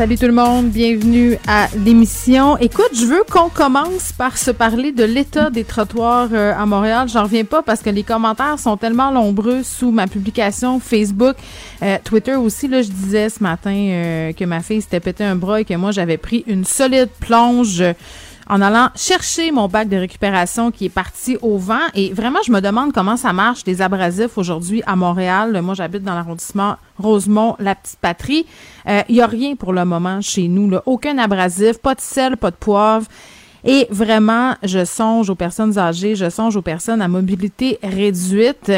Salut tout le monde, bienvenue à l'émission. Écoute, je veux qu'on commence par se parler de l'état des trottoirs euh, à Montréal. J'en reviens pas parce que les commentaires sont tellement nombreux sous ma publication Facebook, euh, Twitter aussi. Là, je disais ce matin euh, que ma fille s'était pété un bras et que moi j'avais pris une solide plonge en allant chercher mon bac de récupération qui est parti au vent. Et vraiment, je me demande comment ça marche, les abrasifs aujourd'hui à Montréal. Moi, j'habite dans l'arrondissement Rosemont, la petite patrie. Il n'y a rien pour le moment chez nous. Aucun abrasif, pas de sel, pas de poivre. Et vraiment, je songe aux personnes âgées, je songe aux personnes à mobilité réduite.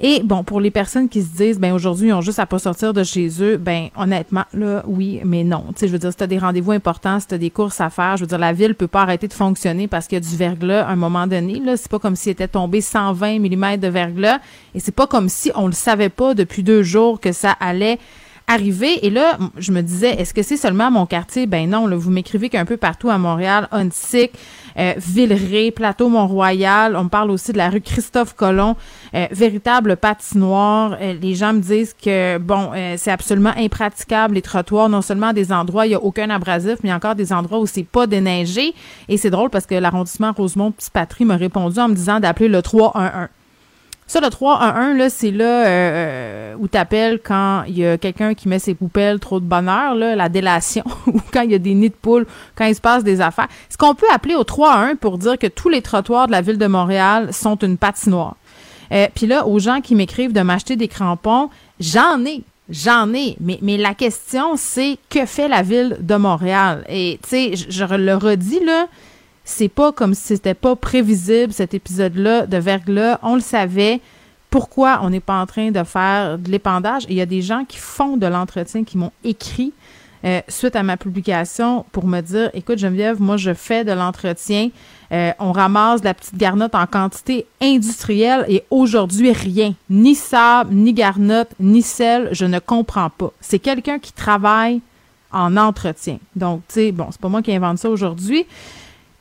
Et bon, pour les personnes qui se disent, ben aujourd'hui, ils ont juste à pas sortir de chez eux, ben honnêtement, là, oui, mais non. Tu sais, je veux dire, si t'as des rendez-vous importants, si t'as des courses à faire, je veux dire, la ville peut pas arrêter de fonctionner parce qu'il y a du verglas à un moment donné. Là, c'est pas comme s'il était tombé 120 mm de verglas, et c'est pas comme si on le savait pas depuis deux jours que ça allait arriver. Et là, je me disais, est-ce que c'est seulement mon quartier? Ben non, vous m'écrivez qu'un peu partout à Montréal, Huntsic, euh, Villeray, Plateau Mont-Royal, on parle aussi de la rue Christophe Colomb, euh, véritable patinoire. Euh, les gens me disent que, bon, euh, c'est absolument impraticable, les trottoirs, non seulement des endroits, il n'y a aucun abrasif, mais y encore des endroits où c'est pas déneigé. Et c'est drôle parce que l'arrondissement Rosemont-Petite-Patrie m'a répondu en me disant d'appeler le 311. Ça, le 311, là, c'est là euh, où t'appelles quand il y a quelqu'un qui met ses poubelles trop de bonheur, là, la délation, ou quand il y a des nids de poules, quand il se passe des affaires. Ce qu'on peut appeler au 311 pour dire que tous les trottoirs de la ville de Montréal sont une patinoire. Euh, Puis là, aux gens qui m'écrivent de m'acheter des crampons, j'en ai. J'en ai, mais, la question, c'est que fait la ville de Montréal? Et, tu sais, je le redis, là, c'est pas comme si c'était pas prévisible cet épisode-là de verglas. On le savait. Pourquoi on n'est pas en train de faire de l'épandage? Il y a des gens qui font de l'entretien qui m'ont écrit euh, suite à ma publication pour me dire écoute Geneviève, moi je fais de l'entretien. Euh, on ramasse la petite garnotte en quantité industrielle et aujourd'hui rien. Ni sable, ni garnotte, ni sel, je ne comprends pas. C'est quelqu'un qui travaille en entretien. Donc, tu sais, bon, c'est pas moi qui invente ça aujourd'hui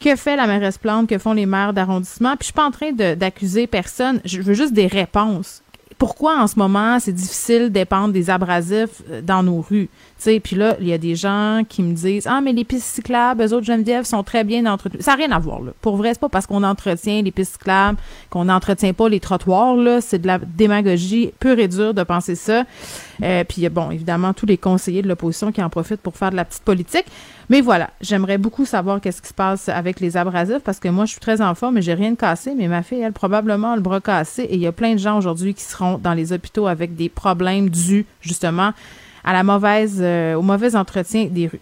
que fait la mairesse Plante, que font les maires d'arrondissement. Puis je suis pas en train d'accuser personne, je veux juste des réponses. Pourquoi en ce moment c'est difficile d'épandre des abrasifs dans nos rues? sais, puis là, il y a des gens qui me disent Ah, mais les pistes cyclables, eux autres Geneviève, sont très bien entretenues. Ça n'a rien à voir, là. Pour vrai, c'est pas parce qu'on entretient les pistes cyclables qu'on n'entretient pas les trottoirs, là. C'est de la démagogie pure et dure de penser ça. Euh, puis bon, évidemment, tous les conseillers de l'opposition qui en profitent pour faire de la petite politique. Mais voilà, j'aimerais beaucoup savoir qu'est-ce qui se passe avec les abrasifs parce que moi, je suis très en forme et j'ai rien cassé, mais ma fille, elle, probablement, le bras cassé. Et il y a plein de gens aujourd'hui qui seront dans les hôpitaux avec des problèmes dus, justement, à la mauvaise, euh, au mauvais entretien des rues.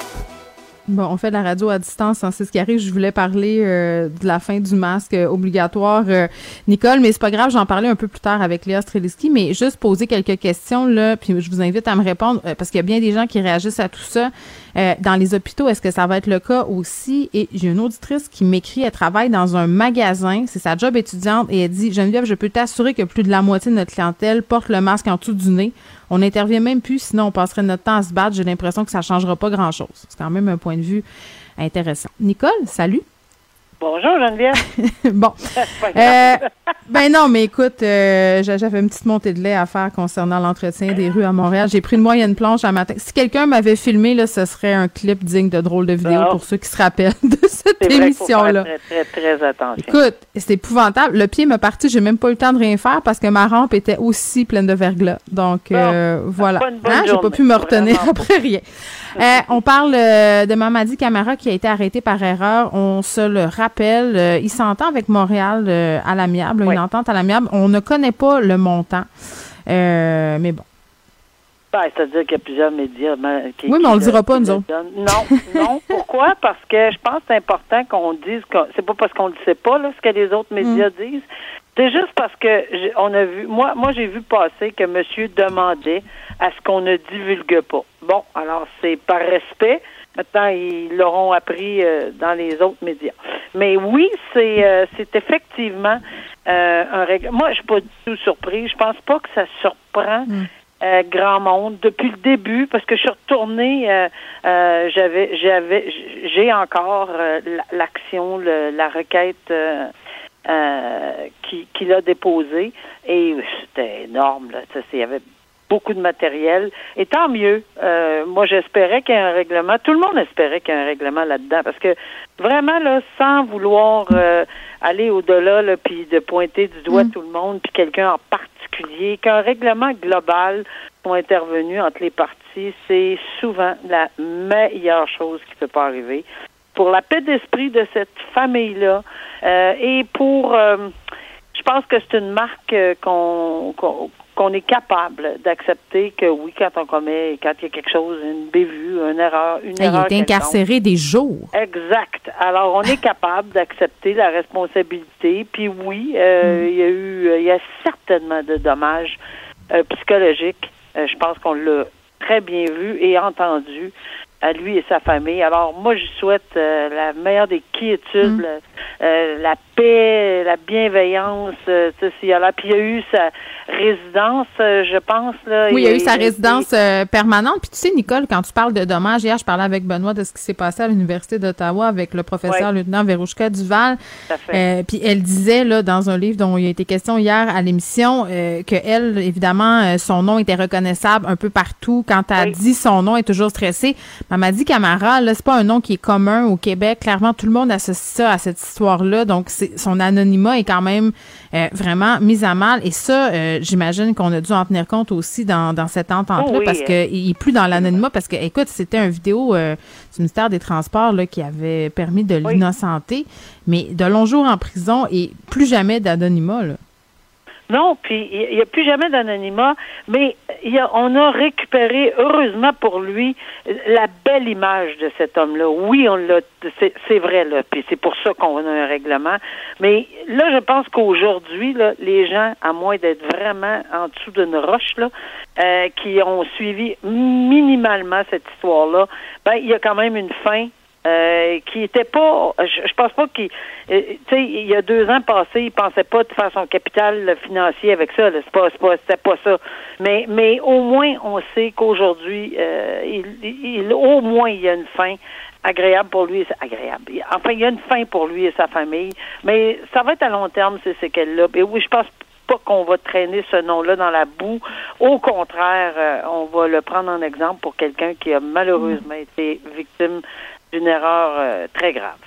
Bon, on fait de la radio à distance, hein, c'est ce qui arrive. Je voulais parler euh, de la fin du masque euh, obligatoire, euh, Nicole, mais c'est pas grave, j'en parlais un peu plus tard avec Léa Streliski, mais juste poser quelques questions, là, puis je vous invite à me répondre, parce qu'il y a bien des gens qui réagissent à tout ça. Dans les hôpitaux, est-ce que ça va être le cas aussi? Et j'ai une auditrice qui m'écrit, elle travaille dans un magasin, c'est sa job étudiante, et elle dit, Geneviève, je peux t'assurer que plus de la moitié de notre clientèle porte le masque en dessous du nez. On n'intervient même plus, sinon on passerait notre temps à se battre. J'ai l'impression que ça changera pas grand-chose. C'est quand même un point de vue intéressant. Nicole, salut. Bonjour, Geneviève. bon. Euh, ben non, mais écoute, euh, j'a- j'avais une petite montée de lait à faire concernant l'entretien des rues à Montréal. J'ai pris une moyenne planche un matin. Si quelqu'un m'avait filmé, là, ce serait un clip digne de drôle de vidéo pour ceux qui se rappellent de cette émission-là. très, très, très attention. Écoute, c'est épouvantable. Le pied m'a parti, j'ai même pas eu le temps de rien faire parce que ma rampe était aussi pleine de verglas. Donc euh, voilà. Hein, j'ai pas pu me retenir après rien. Euh, on parle euh, de Mamadi Camara qui a été arrêté par erreur. On se le rappelle. euh, il s'entend avec Montréal à l'amiable, Oui. une entente à l'amiable. On ne connaît pas le montant. Mais bon. Ben, c'est-à-dire qu'il y a plusieurs médias. ben, qui- Oui, mais on le dira pas, nous le autres. Non, non. Pourquoi? Parce que je pense que c'est important qu'on dise que c'est pas parce qu'on ne sait pas là, ce que les autres médias Mm. disent. C'est juste parce que on a vu moi moi j'ai vu passer que monsieur demandait à ce qu'on ne divulgue pas. Bon, alors c'est par respect. Maintenant, ils l'auront appris euh, dans les autres médias. Mais oui, c'est euh, c'est effectivement euh, un règlement. Moi, je suis pas du tout surprise. Je pense pas que ça surprend euh, grand monde depuis le début parce que je suis retournée. euh, euh, j'avais, j'avais, j'ai encore euh, la- l'action, le- la requête. Euh, qui- a déposée et c'était énorme là. Il y avait beaucoup de matériel et tant mieux. Euh, moi, j'espérais qu'il y ait un règlement. Tout le monde espérait qu'il y ait un règlement là-dedans parce que vraiment là, sans vouloir euh, aller au-delà là, puis de pointer du doigt tout le monde puis quelqu'un en particulier, qu'un règlement global soit intervenu entre les parties, c'est souvent la meilleure chose qui peut pas arriver pour la paix d'esprit de cette famille-là euh, et pour, euh, je pense que c'est une marque euh, qu'on qu'on qu'on est capable d'accepter que oui, quand on commet, quand il y a quelque chose, une bévue, une erreur, une il erreur était quelconque. incarcéré des jours. Exact. Alors, on est capable d'accepter la responsabilité. Puis oui, euh, il y a eu, il y a certainement de dommages euh, psychologiques. Euh, je pense qu'on l'a très bien vu et entendu à lui et sa famille. Alors, moi, je souhaite euh, la meilleure des quiétudes, Mm. euh, la paix, la bienveillance. euh, tu sais, s'il y a là. Puis il y a eu sa résidence, euh, je pense. Là, Oui, il y a eu sa résidence euh, permanente. Puis tu sais, Nicole, quand tu parles de dommages, hier, je parlais avec Benoît de ce qui s'est passé à l'Université d'Ottawa avec le professeur lieutenant Verouchka Duval. Euh, puis elle disait là dans un livre dont il a été question hier à l'émission euh, que elle évidemment son nom était reconnaissable un peu partout quand elle Oui. dit son nom elle est toujours stressée mais elle m'a dit Camara là c'est pas un nom qui est commun au Québec clairement tout le monde associe ça à cette histoire là donc c'est son anonymat est quand même euh, vraiment mis à mal et ça euh, j'imagine qu'on a dû en tenir compte aussi dans, dans cette entente là Oh oui, parce euh. que il est plus dans l'anonymat parce que écoute c'était un vidéo euh, du ministère des Transports là, qui avait permis de Oui. l'innocenter mais de longs jours en prison et plus jamais d'anonymat. là. Non, puis il n'y a plus jamais d'anonymat, mais on a récupéré, heureusement pour lui, la belle image de cet homme-là. Oui, on l'a, c'est, vrai, là, puis c'est pour ça qu'on a un règlement. Mais là, je pense qu'aujourd'hui, les gens, à moins d'être vraiment en dessous d'une roche, euh, qui ont suivi minimalement cette histoire-là, ben, il y a quand même une fin euh, qui était pas, je, je pense pas qu'il, euh, tu sais, il y a deux ans passés, il pensait pas de faire son capital financier avec ça. C'est pas, c'est pas, c'était pas ça. Mais, mais au moins, on sait qu'aujourd'hui, euh, il, il- au moins, il y a une fin agréable pour lui. sa- Agréable. Enfin, il y a une fin pour lui et sa famille. Mais ça va être à long terme ces séquelles-là. Et oui, je pense pas qu'on va traîner ce nom-là dans la boue. Au contraire, euh, on va le prendre en exemple pour quelqu'un qui a malheureusement été victime d'une erreur euh, très grave.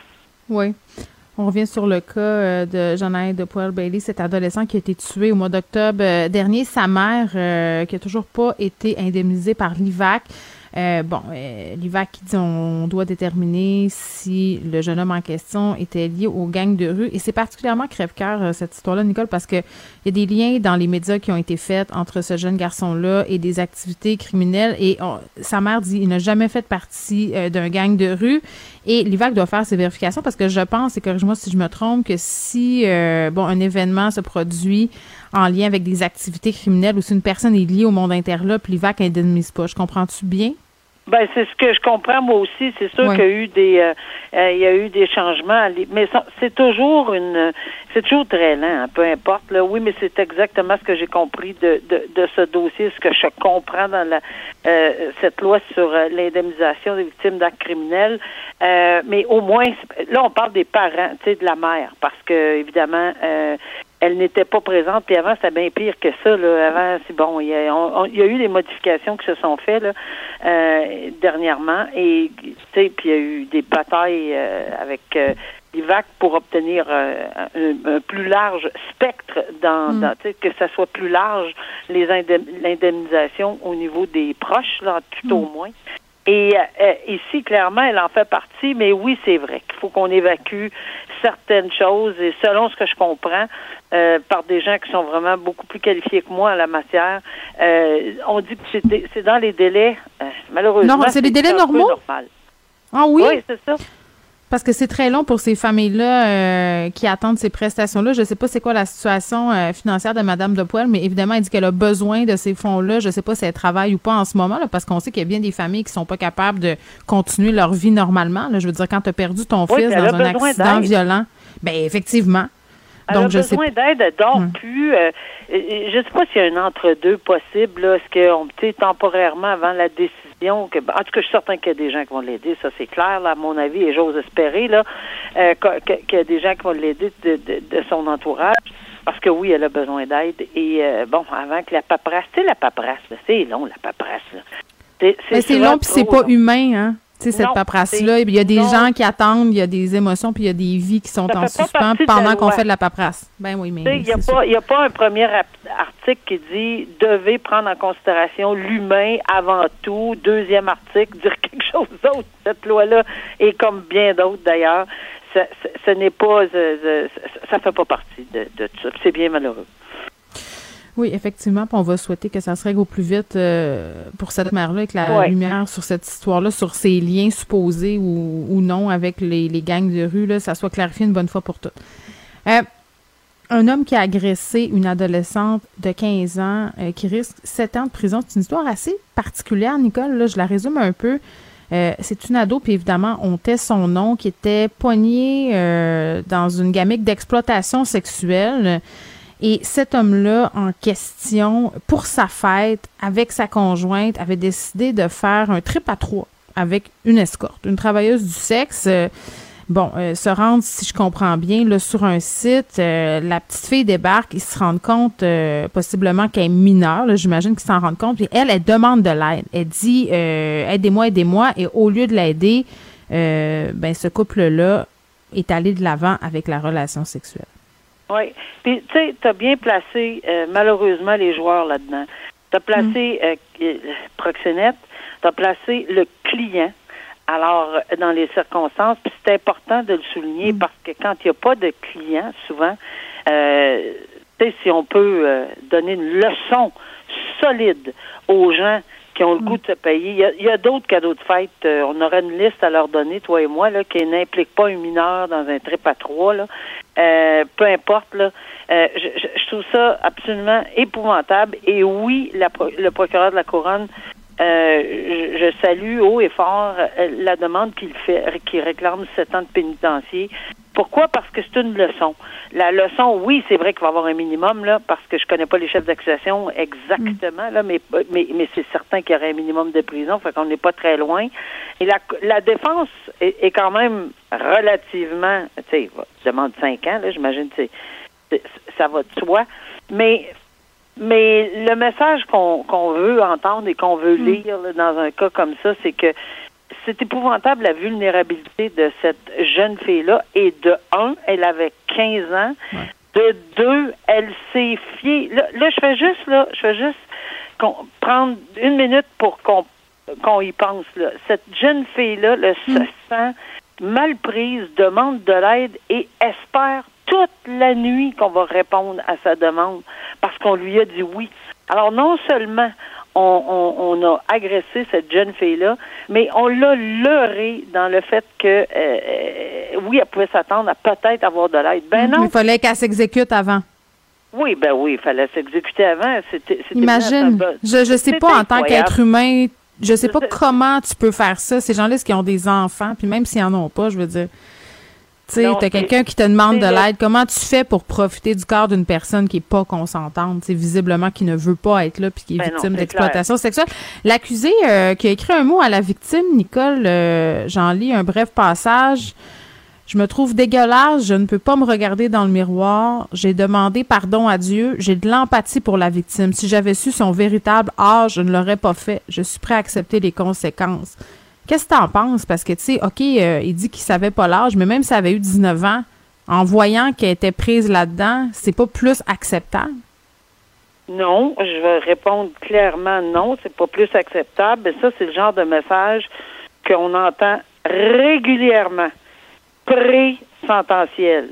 Oui. On revient sur le cas euh, de Jeanette de Poel Bailey, cet adolescent qui a été tué au mois d'octobre euh, dernier. Sa mère, qui a toujours pas été indemnisée par l'IVAC. Euh, bon, euh, l'IVAC dit on doit déterminer si le jeune homme en question était lié aux gangs de rue. Et c'est particulièrement crève-cœur, euh, cette histoire-là, Nicole, parce que il y a des liens dans les médias qui ont été faits entre ce jeune garçon-là et des activités criminelles. Et on- sa mère dit il n'a jamais fait partie euh, d'un gang de rue. Et l'IVAC doit faire ses vérifications parce que je pense, et corrige-moi si je me trompe, que si bon un événement se produit en lien avec des activités criminelles ou si une personne est liée au monde interlope, l'IVAC indemnise pas. Je comprends-tu bien? Ben c'est ce que je comprends moi aussi. C'est sûr qu'il y a eu des euh, euh, il y a eu des changements, mais ça- c'est toujours une c'est toujours très lent, hein, peu importe. Là. Oui, mais c'est exactement ce que j'ai compris de, de, de ce dossier, ce que je comprends dans la euh, cette loi sur euh, l'indemnisation des victimes d'actes criminels. Euh, mais au moins là on parle des parents, tu sais, de la mère, parce que évidemment euh, elle n'était pas présente. Puis avant, c'était bien pire que ça. Là. Avant, c'est bon. Il y, a, on- on- il y a eu des modifications qui se sont faites là, euh, dernièrement. Et tu sais, puis il y a eu des batailles euh, avec euh, l'IVAC pour obtenir euh, un, un plus large spectre dans, sais, que ça soit plus large les indem- l'indemnisation au niveau des proches, là, tout au moins. Et euh, ici, clairement, elle en fait partie, mais oui, c'est vrai qu'il faut qu'on évacue certaines choses et selon ce que je comprends, euh, par des gens qui sont vraiment beaucoup plus qualifiés que moi en la matière, euh, on dit que c'est dans les délais, malheureusement. Non, c'est les délais normaux? Ah oui? Oui, c'est ça. Parce que c'est très long pour ces familles-là euh, qui attendent ces prestations-là. Je ne sais pas c'est quoi la situation euh, financière de Mme Depoel, mais évidemment, elle dit qu'elle a besoin de ces fonds-là. Je ne sais pas si elle travaille ou pas en ce moment, parce qu'on sait qu'il y a bien des familles qui sont pas capables de continuer leur vie normalement. Je veux dire, quand tu as perdu ton fils dans un accident violent, ben effectivement. Elle Donc, a besoin d'aide, elle dort hum. plus. Euh, je ne sais pas s'il y a un entre-deux possible. Est-ce qu'on peut temporairement avant la décision que, en tout cas, je suis certain qu'il y a des gens qui vont l'aider, ça c'est clair, là, à mon avis, et j'ose espérer là euh, qu'il y a des gens qui vont l'aider de, son entourage. Parce que oui, elle a besoin d'aide. Et euh, bon, avant que la paperasse, tu sais, la paperasse, c'est long, la paperasse. C'est long, puis c'est pas humain, hein? Cette paperasse-là. Il y a des gens qui attendent, il y a des émotions, puis il y a des vies qui sont en suspens pendant qu'on fait de la paperasse. Ben oui, mais. Il n'y a, pas un premier article qui dit devez prendre en considération l'humain avant tout. Deuxième article, dire quelque chose d'autre. Cette loi-là, et comme bien d'autres d'ailleurs, ce n'est pas. ça fait pas partie de, de tout ça. C'est bien malheureux. Oui, effectivement. on va souhaiter que ça se règle au plus vite euh, pour cette mère-là, avec la lumière sur cette histoire-là, sur ses liens supposés ou, non avec les, gangs de rue, là, ça soit clarifié une bonne fois pour toutes. Euh, un homme qui a agressé une adolescente de 15 ans euh, qui risque 7 ans de prison, c'est une histoire assez particulière, Nicole. Là, je la résume un peu. c'est une ado, puis évidemment, on tait son nom, qui était poignée dans une gamique d'exploitation sexuelle. Et cet homme-là en question, pour sa fête, avec sa conjointe, avait décidé de faire un trip à trois avec une escorte, une travailleuse du sexe. Euh, bon, euh, se rendre, si je comprends bien, là, sur un site, euh, la petite fille débarque, ils se rendent compte possiblement qu'elle est mineure, j'imagine qu'ils s'en rendent compte, puis elle, elle demande de l'aide. Elle dit aidez-moi, aidez-moi, et au lieu de l'aider, ben ce couple-là est allé de l'avant avec la relation sexuelle. Oui. Puis, tu sais, tu as bien placé, euh, malheureusement, les joueurs là-dedans. Tu as placé mm. euh, Proxénète, tu as placé le client. Alors, dans les circonstances, puis c'est important de le souligner mm. parce que quand il n'y a pas de client, souvent, euh, tu sais, si on peut euh, donner une leçon solide aux gens qui ont le goût de se payer. Il y a, d'autres cadeaux de fête. on aurait une liste à leur donner, toi et moi, là, qui n'implique pas un mineur dans un trip à trois. Là. Euh, peu importe, là, euh, je, trouve ça absolument épouvantable. Et oui, le procureur de la couronne, euh, je, salue haut et fort la demande qu'il fait, qu'il réclame sept ans de pénitencier. Pourquoi? Parce que c'est une leçon. La leçon, oui, c'est vrai qu'il va y avoir un minimum, là, parce que je connais pas les chefs d'accusation exactement, là, mais, mais, mais c'est certain qu'il y aurait un minimum de prison, fait qu'on n'est pas très loin. Et la, la défense est, quand même relativement, tu sais, demande cinq ans, là, j'imagine, ça va de soi. Mais mais le message qu'on qu'on veut entendre et qu'on veut hmm. lire dans un cas comme ça, c'est que c'est épouvantable la vulnérabilité de cette jeune fille-là. Et de un, elle avait 15 ans. De deux, elle s'est fiée. Là, je fais juste, là, je fais juste prendre une minute pour qu'on qu'on y pense. Là. Cette jeune fille-là le se hmm. sent mal prise, demande de l'aide et espère toute la nuit qu'on va répondre à sa demande parce qu'on lui a dit oui. Alors non seulement on, a agressé cette jeune fille-là, mais on l'a leurré dans le fait que, euh, oui, elle pouvait s'attendre à peut-être avoir de l'aide. Ben non. Il fallait qu'elle s'exécute avant. Oui, ben oui, il fallait s'exécuter avant. C'était, Imagine. Je ne sais pas en tant qu'être humain, je sais pas comment tu peux faire ça. Ces gens-là, qui ont des enfants, puis même s'ils en ont pas, je veux dire. Tu sais, t'as quelqu'un qui te demande de l'aide. Comment tu fais pour profiter du corps d'une personne qui est pas consentante, c'est visiblement qui ne veut pas être là puis qui est ben victime d'exploitation sexuelle? L'accusé euh, qui a écrit un mot à la victime, Nicole, euh, j'en lis un bref passage. Je me trouve dégueulasse, je ne peux pas me regarder dans le miroir. J'ai demandé pardon à Dieu. J'ai de l'empathie pour la victime. Si j'avais su son véritable âge, je ne l'aurais pas fait. Je suis prêt à accepter les conséquences. Qu'est-ce que tu en penses? Parce que, tu sais, OK, euh, il dit qu'il savait pas l'âge, mais même s'il avait eu 19 ans, en voyant qu'elle était prise là-dedans, c'est pas plus acceptable? non. Je vais répondre clairement non. C'est pas plus acceptable. Mais ça, c'est le genre de message qu'on entend régulièrement. Pré-sententiel.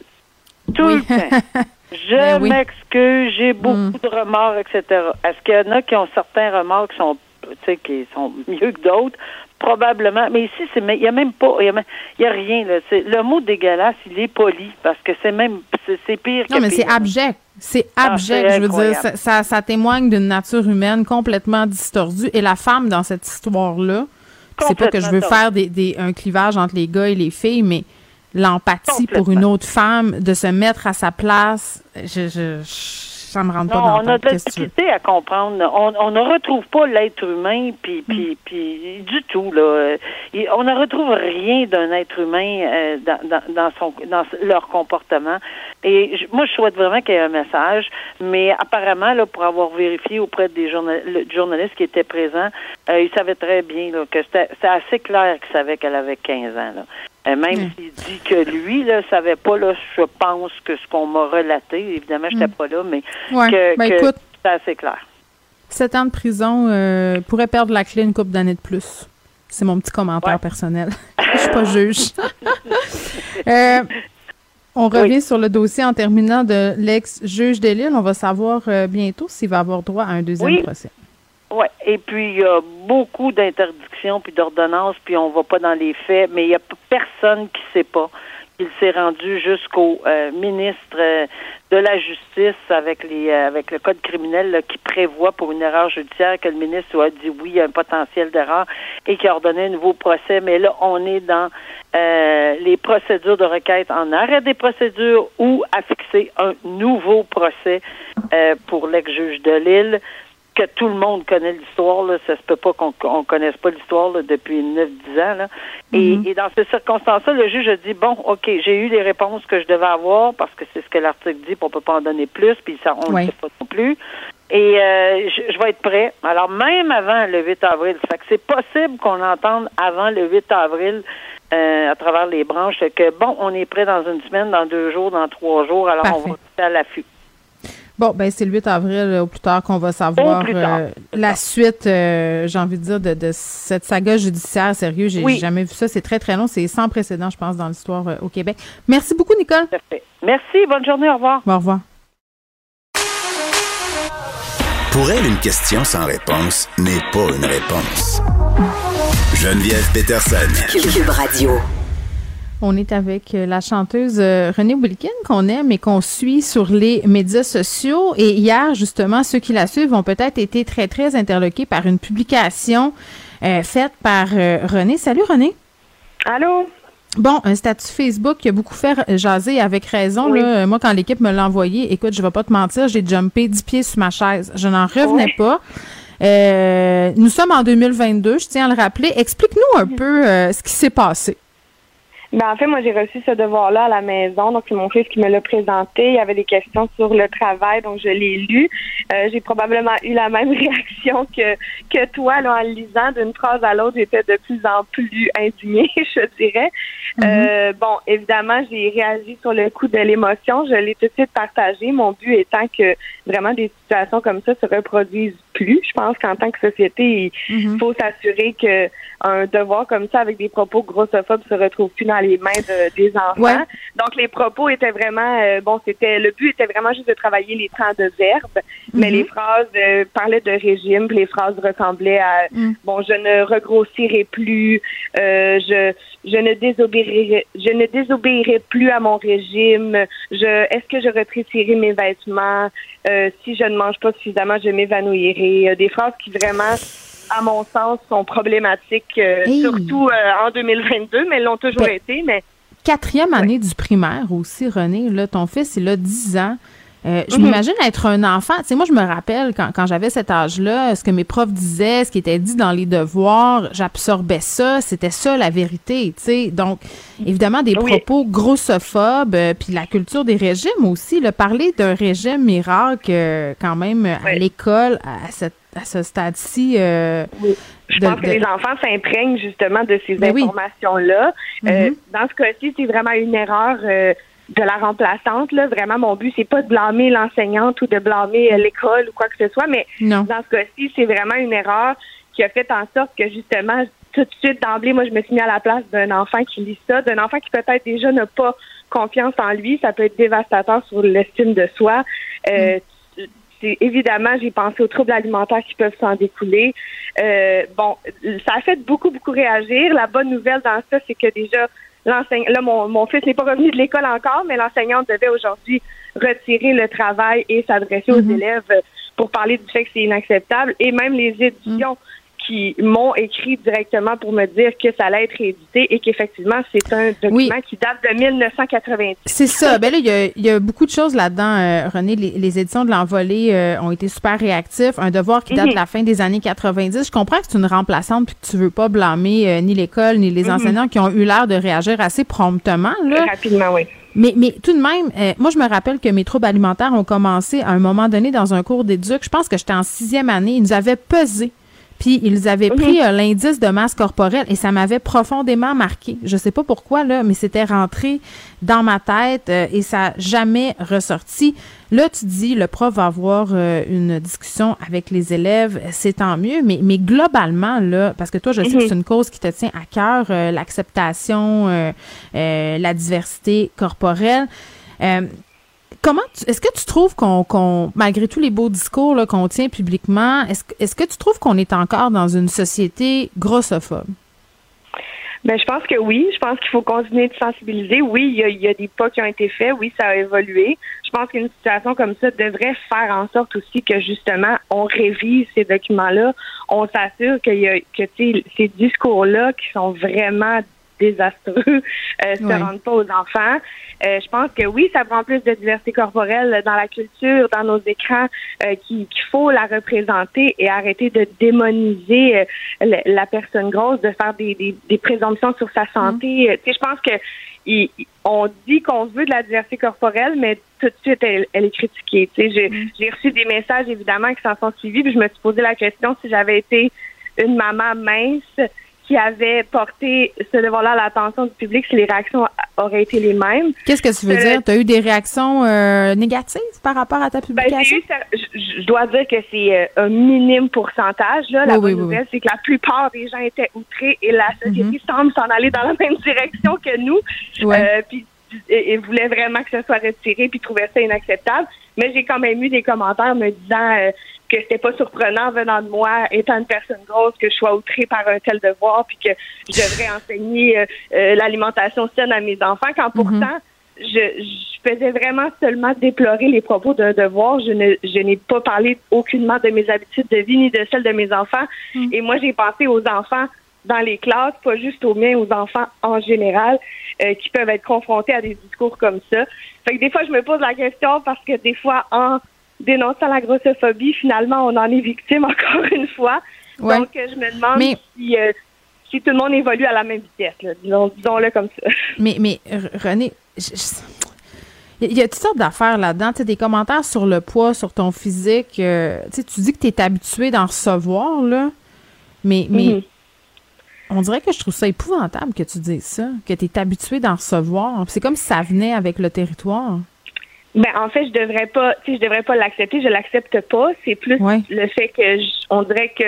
Tout Oui. le temps. Je Ben oui. m'excuse, j'ai beaucoup Mm. de remords, etc. Est-ce qu'il y en a qui ont certains remords qui sont, tu sais, qui sont mieux que d'autres? Probablement. Mais ici, c'est, mais il y a même pas, il y a, rien, là. Le mot dégueulasse, il est poli, parce que c'est même, c'est, pire Non, que mais c'est abject. C'est Ah, abject. je veux dire, ça, ça, ça témoigne d'une nature humaine complètement distordue. Et la femme dans cette histoire-là, c'est pas que je veux faire des, des- un clivage entre les gars et les filles, mais l'empathie pour une autre femme, de se mettre à sa place, je, je, je- ça me rentre pas Non, dans on la a de la difficulté à comprendre. On, on ne retrouve pas l'être humain, puis, Mm. puis, puis du tout là. On ne retrouve rien d'un être humain euh, dans, dans, dans son, dans leur comportement. Et je- moi, je souhaite vraiment qu'il y ait un message, mais apparemment, là, pour avoir vérifié auprès des journal- le- journalistes qui étaient présents, euh, ils savaient très bien là, que c'était c'était assez clair qu'ils savaient qu'elle avait 15 ans. Là. Euh, même Mm. s'il dit que lui, là, savait pas, là, je pense que ce qu'on m'a relaté, évidemment, je n'étais pas là, mais. Ouais. que, Ben, que c'est assez clair. sept ans de prison euh, pourrait perdre la clé une couple d'années de plus. C'est mon petit commentaire Ouais. personnel. Je suis pas juge. Euh, on revient sur le dossier en terminant de l'ex-juge de Lille. On va savoir euh, bientôt s'il va avoir droit à un deuxième Oui. procès. Oui, et puis il y a beaucoup d'interdictions puis d'ordonnances, puis on va pas dans les faits, mais il y a personne qui sait pas qu'il s'est rendu jusqu'au euh, ministre euh, de la Justice avec les euh, avec le code criminel là, qui prévoit pour une erreur judiciaire que le ministre a dit oui, il y a un potentiel d'erreur et qui a ordonné un nouveau procès. Mais là, on est dans les procédures de requête en arrêt des procédures ou à fixer un nouveau procès pour l'ex-juge de Lille que tout le monde connaît l'histoire, là, ça se peut pas qu'on qu'on connaisse pas l'histoire là, depuis 9-10 ans. Là. Et, et dans ces circonstances-là, le juge a dit bon, ok, j'ai eu les réponses que je devais avoir parce que c'est ce que l'article dit, puis on peut pas en donner plus, puis ça on Oui. ne sait pas non plus. Et euh, je, je vais être prêt. Alors même avant le 8 avril, ça fait que c'est possible qu'on entende avant le 8 avril. euh, à travers les branches, que bon, on est prêt dans une semaine, dans deux jours, dans trois jours, alors on va rester à l'affût. Bon, ben c'est le 8 avril euh, au plus tard qu'on va savoir euh, la suite, euh, j'ai envie de dire, de, de cette saga judiciaire. Sérieux, j'ai Oui. jamais vu ça. C'est très, très long. C'est sans précédent, je pense, dans l'histoire euh, au Québec. Merci beaucoup, Nicole. Merci, bonne journée, au revoir. Au revoir. Pour elle, une question sans réponse n'est pas une réponse. Geneviève Peterson. Cube Radio. On est avec euh, la chanteuse euh, Renée Wilkin qu'on aime et qu'on suit sur les médias sociaux. Et hier, justement, ceux qui la suivent ont peut-être été très, très interloqués par une publication euh, faite par euh, Renée. Salut, Renée. Allô? Bon, un statut Facebook qui a beaucoup fait jaser avec raison. Oui. Là, moi, quand l'équipe me l'a envoyé, écoute, je vais pas te mentir, j'ai jumpé 10 pieds sur ma chaise. Je n'en revenais Oui. pas. Euh, nous sommes en 2022, je tiens à le rappeler. Explique-nous un peu euh, ce qui s'est passé. Ben, en fait, moi, j'ai reçu ce devoir-là à la maison. Donc, c'est mon fils qui me l'a présenté. Il y avait des questions sur le travail, donc je l'ai lu. Euh, j'ai probablement eu la même réaction que, que toi, là, en le lisant. D'une phrase à l'autre, j'étais de plus en plus indignée, je dirais. Euh, bon, évidemment, j'ai réagi sur le coup de l'émotion. Je l'ai tout de suite partagé. Mon but étant que vraiment des situations comme ça se reproduisent plus. Je pense qu'en tant que société, il Mhm. faut s'assurer que un devoir comme ça avec des propos grossophobes se retrouve plus dans les mains de- des enfants. Ouais. Donc les propos étaient vraiment euh, bon, c'était le but était vraiment juste de travailler les temps de verbe, mais Mhm. les phrases euh, parlaient de régime, puis les phrases ressemblaient à Mhm. bon, je ne regrossirai plus, euh, je je ne désobéirai je ne désobéirai plus à mon régime, je est-ce que je rétrécirai mes vêtements, si je ne mange pas suffisamment, je m'évanouirai, des phrases qui vraiment à mon sens, sont problématiques, euh, Hey. surtout euh, en 2022, mais elles l'ont toujours Ben, été. Mais Quatrième année du primaire aussi, René. Là, ton fils, il a 10 ans. Euh, je Mhm. m'imagine être un enfant. Tu sais, moi, je me rappelle quand, quand j'avais cet âge-là, ce que mes profs disaient, ce qui était dit dans les devoirs, j'absorbais ça. C'était ça la vérité. Tu sais, donc évidemment des Oui. propos grossophobes, euh, puis la culture des régimes aussi. Le parler d'un régime miracle, euh, quand même à l'école à, cette- à ce stade-ci. euh, je de- pense que de- les enfants s'imprègnent justement de ces Ben oui. informations-là. Euh, Mhm. dans ce cas-ci, c'est vraiment une erreur. euh, de la remplaçante. Là. Vraiment, mon but, c'est pas de blâmer l'enseignante ou de blâmer euh, l'école ou quoi que ce soit, mais Non. dans ce cas-ci, c'est vraiment une erreur qui a fait en sorte que justement, tout de suite d'emblée, moi, je me suis mis à la place d'un enfant qui lit ça, d'un enfant qui peut-être déjà n'a pas confiance en lui. Ça peut être dévastateur sur l'estime de soi. Euh, c'est- évidemment, j'ai pensé aux troubles alimentaires qui peuvent s'en découler. Euh, bon, ça a fait beaucoup, beaucoup réagir. La bonne nouvelle dans ça, c'est que déjà, l'enseignant, là, mon, mon fils n'est pas revenu de l'école encore, mais l'enseignante devait aujourd'hui retirer le travail et s'adresser aux élèves pour parler du fait que c'est inacceptable. Et même les éditions qui m'ont écrit directement pour me dire que ça allait être réédité et qu'effectivement, c'est un document Oui. qui date de 1990. C'est ça. Ben là, il y a, il y a beaucoup de choses là-dedans, euh, René. Les, les éditions de l'envolée euh, ont été super réactifs. Un devoir qui date de la fin des années 90. Je comprends que c'est une remplaçante puis que tu veux pas blâmer euh, ni l'école ni les enseignants qui ont eu l'air de réagir assez promptement. Là. Rapidement, oui. Mais, mais tout de même, euh, moi, je me rappelle que mes troubles alimentaires ont commencé à un moment donné dans un cours d'éduc. Je pense que j'étais en sixième année. Ils nous avaient pesé. Puis ils avaient pris euh, l'indice de masse corporelle et ça m'avait profondément marqué. Je sais pas pourquoi là, mais c'était rentré dans ma tête euh, et ça a jamais ressorti. Là, tu dis le prof va avoir euh, une discussion avec les élèves, c'est tant mieux, mais mais globalement là, parce que toi, je sais que c'est une cause qui te tient à cœur, l'acceptation, euh, euh, la diversité corporelle. Comment est-ce que tu trouves qu'on, malgré tous les beaux discours qu'on tient publiquement, est-ce, que- tu trouves qu'on est encore dans une société grossophobe? Ben, je pense que oui. Je pense qu'il faut continuer de sensibiliser. Oui, il y, a, des pas qui ont été faits. Oui, ça a évolué. Je pense qu'une situation comme ça devrait faire en sorte aussi que justement on révise ces documents-là. On s'assure que ces discours-là qui sont vraiment désastreux euh, se Ouais. rendent pas aux enfants. Euh, je pense que oui, ça prend plus de diversité corporelle dans la culture, dans nos écrans, euh, qu'il faut la représenter et arrêter de démoniser euh, la, la personne grosse, de faire des, des, des présomptions sur sa santé. Euh, Tu sais, je pense que il- on dit qu'on veut de la diversité corporelle, mais tout de suite, elle, elle est critiquée. Tu sais, j'ai j'ai reçu des messages, évidemment, qui s'en sont suivis, puis je me suis posé la question si j'avais été une maman mince qui avait porté ce devoir-là à l'attention du public, si les réactions auraient été les mêmes. Qu'est-ce que tu veux Euh, dire? Tu as eu des réactions euh, négatives par rapport à ta Ben, publication? j'ai eu, je, je dois dire que c'est euh, un minime pourcentage. Là. La Oui, bonne oui, oui, nouvelle, c'est que la plupart des gens étaient outrés et la société Mhm. semble s'en aller dans la même direction que nous. Ouais. Euh, puis et, et voulait vraiment que ça soit retiré puis trouvait ça inacceptable. Mais j'ai quand même eu des commentaires me disant euh, que c'était pas surprenant venant de moi, étant une personne grosse, que je sois outrée par un tel devoir puis que je devrais enseigner euh, euh, l'alimentation saine à mes enfants quand pourtant je, je faisais vraiment seulement déplorer les propos d'un devoir. Je ne je n'ai pas parlé aucunement de mes habitudes de vie ni de celles de mes enfants. Et moi, j'ai pensé aux enfants dans les classes, pas juste aux miens, aux enfants en général, euh, qui peuvent être confrontés à des discours comme ça. Fait que des fois, je me pose la question parce que des fois, en dénonçant la grossophobie, finalement, on en est victime encore une fois. Ouais. Donc, je me demande Mais- si, euh, si tout le monde évolue à la même vitesse, là. disons, disons-le comme ça. Mais, mais René, je- je- il y a toutes sortes d'affaires là-dedans. Tu sais, des commentaires sur le poids, sur ton physique. euh, tu sais, tu dis que tu es habitué d'en recevoir, là. Mais, mais Mhm. on dirait que je trouve ça épouvantable que tu dises ça, que tu es habitué d'en recevoir. C'est comme si ça venait avec le territoire. Ben en fait, je devrais pas, tu sais, je devrais pas l'accepter. Je l'accepte pas. C'est plus Ouais. le fait que je- on dirait que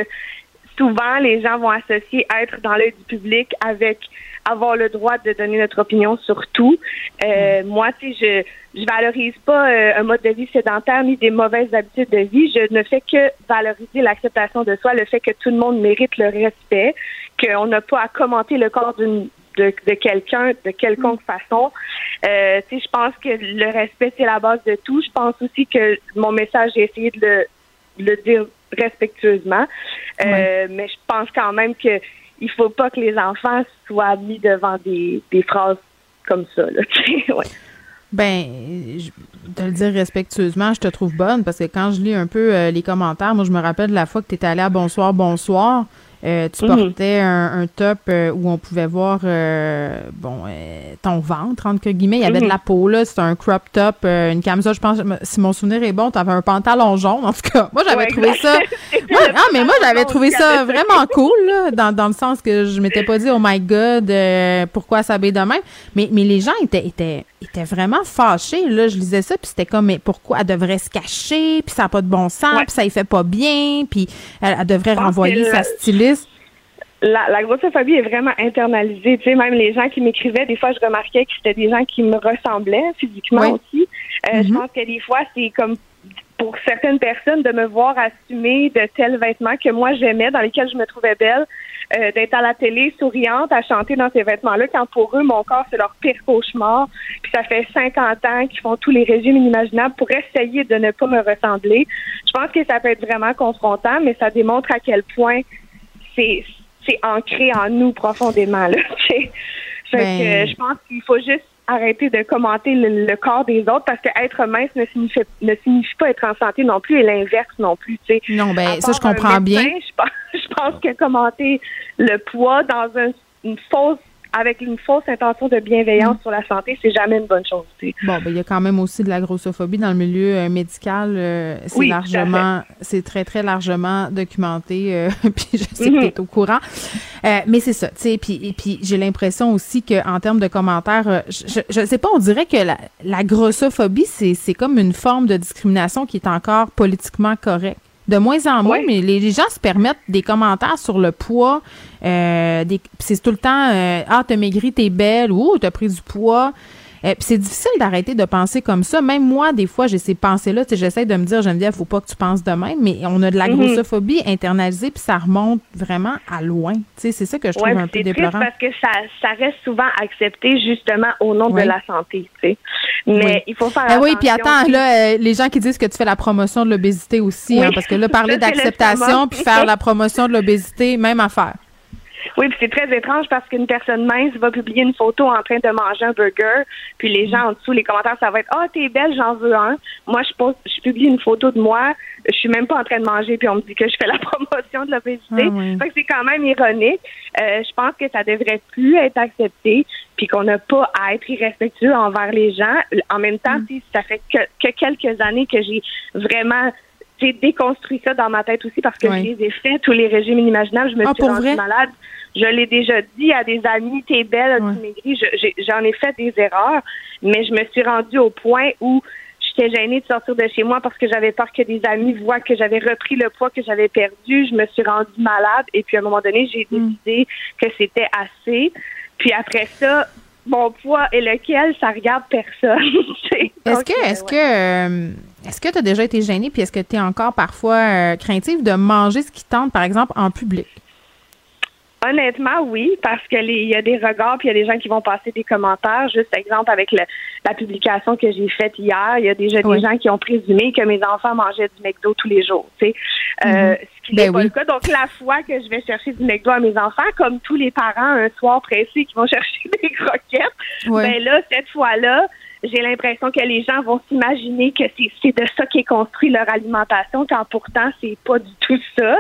souvent les gens vont associer être dans l'œil du public avec avoir le droit de donner notre opinion sur tout. Euh, Moi, tu sais, je je valorise pas euh, un mode de vie sédentaire ni des mauvaises habitudes de vie. Je ne fais que valoriser l'acceptation de soi, le fait que tout le monde mérite le respect, qu'on n'a pas à commenter le corps d'une de, de quelqu'un de quelconque façon. Euh, je pense que le respect, c'est la base de tout. Je pense aussi que mon message, j'ai essayé de le, de le dire respectueusement. Euh, Mais je pense quand même que il faut pas que les enfants soient mis devant des, des phrases comme ça. Là, ouais. Ben, de le dire respectueusement, je te trouve bonne parce que quand je lis un peu euh, les commentaires, moi, je me rappelle de la fois que tu étais allé à Bonsoir, Bonsoir. Euh, tu Mhm. portais un, un top euh, où on pouvait voir euh, bon euh, ton ventre entre guillemets. Il y avait de Mhm. la peau là. C'était un crop top, euh, une camisole. Je pense, si mon souvenir est bon, tu avais un pantalon jaune. En tout cas, moi j'avais Ouais, trouvé ça. Ah, mais moi j'avais trouvé ça vraiment cool là, dans, dans le sens que je m'étais pas dit oh my god euh, pourquoi s'habiller de même. Mais mais les gens étaient étaient étaient vraiment fâchés là. Je lisais ça puis c'était comme mais pourquoi elle devrait se cacher puis ça n'a pas de bon sens Ouais. puis ça y fait pas bien puis elle, elle devrait renvoyer sa styliste. La, la grossophobie est vraiment internalisée. Tu sais, même les gens qui m'écrivaient, des fois, je remarquais que c'était des gens qui me ressemblaient physiquement Oui. aussi. Euh, Je Mhm. pense que des fois, c'est comme pour certaines personnes de me voir assumer de tels vêtements que moi j'aimais, dans lesquels je me trouvais belle, euh, d'être à la télé souriante, à chanter dans ces vêtements-là, quand pour eux, mon corps, c'est leur pire cauchemar. Puis ça fait 50 ans qu'ils font tous les régimes inimaginables pour essayer de ne pas me ressembler. Je pense que ça peut être vraiment confrontant, mais ça démontre à quel point c'est ancré en nous profondément. Là, Ben- que euh, je pense qu'il faut juste arrêter de commenter le, le corps des autres parce que être mince ne signifie, ne signifie pas être en santé non plus et l'inverse non plus. Tu sais. Non ben ça je comprends bien. Je pense, je pense que commenter le poids dans un- une fausse avec une fausse intention de bienveillance sur la santé, c'est jamais une bonne chose. Bon, ben, il y a quand même aussi de la grossophobie dans le milieu euh, médical. euh, c'est Oui, largement, c'est très, très largement documenté. euh, puis je sais Mhm. que tu es au courant. Mais c'est ça, tu sais. Puis, puis j'ai l'impression aussi qu'en termes de commentaires, je, je sais pas, on dirait que la, la grossophobie, c'est comme une forme de discrimination qui est encore politiquement correcte. De moins en moins, mais les, les gens se permettent des commentaires sur le poids. Euh, c'est tout le temps euh, Ah, t'as maigri, t'es belle, ou t'as pris du poids. Euh, puis c'est difficile d'arrêter de penser comme ça. Même moi, des fois, j'ai ces pensées-là. Tu sais, J'essaie de me dire, Geneviève, faut pas que tu penses de même, mais on a de la Mhm. grossophobie internalisée, puis ça remonte vraiment à loin. Tu sais, c'est ça que je trouve Ouais, un peu déplorant. parce que ça, ça reste souvent accepté justement au nom de la santé. Mais Oui. il faut faire Ah oui, puis attends, là, euh, les gens qui disent que tu fais la promotion de l'obésité aussi, Oui. hein, parce que là, parler d'acceptation puis faire la promotion de l'obésité, même affaire. Oui, puis c'est très étrange parce qu'une personne mince va publier une photo en train de manger un burger, puis les gens en dessous, les commentaires, ça va être Ah, t'es belle, j'en veux un. Moi, je publie une photo de moi, je suis même pas en train de manger, puis on me dit que je fais la promotion de l'obésité. Ah oui. Fait que c'est quand même ironique. Euh, je pense que ça devrait plus être accepté, puis qu'on n'a pas à être irrespectueux envers les gens. En même temps, Mm. tu sais, ça fait que, que quelques années que j'ai vraiment j'ai déconstruit ça dans ma tête aussi parce que Oui. je les ai fait, tous les régimes inimaginables. Je me Ah, suis rendue vrai? malade. Je l'ai déjà dit à des amis, t'es belle, tu maigris. J'en ai, fait des erreurs, mais je me suis rendue au point où j'étais gênée de sortir de chez moi parce que j'avais peur que des amis voient que j'avais repris le poids que j'avais perdu. Je me suis rendue malade et puis à un moment donné, j'ai Mm. décidé que c'était assez. Puis après ça, mon poids et lequel, ça regarde personne. Est-ce que, est-ce ouais. que, euh, est-ce que tu as déjà été gênée, puis est-ce que tu es encore parfois euh, craintive de manger ce qui tente, par exemple, en public? Honnêtement, oui, parce que les- il y a des regards, puis il y a des gens qui vont passer des commentaires. Juste exemple avec le- la publication que j'ai faite hier, il y a déjà Oui. des gens qui ont présumé que mes enfants mangeaient du McDo tous les jours. Tu sais, Euh, Mhm. ce qui n'est Ben pas oui. le cas. Donc la fois que je vais chercher du McDo à mes enfants, comme tous les parents un soir pressés qui vont chercher des croquettes, Ouais. ben là cette fois-là. J'ai l'impression que les gens vont s'imaginer que c'est- de ça qu'est construit leur alimentation, quand pourtant c'est pas du tout ça.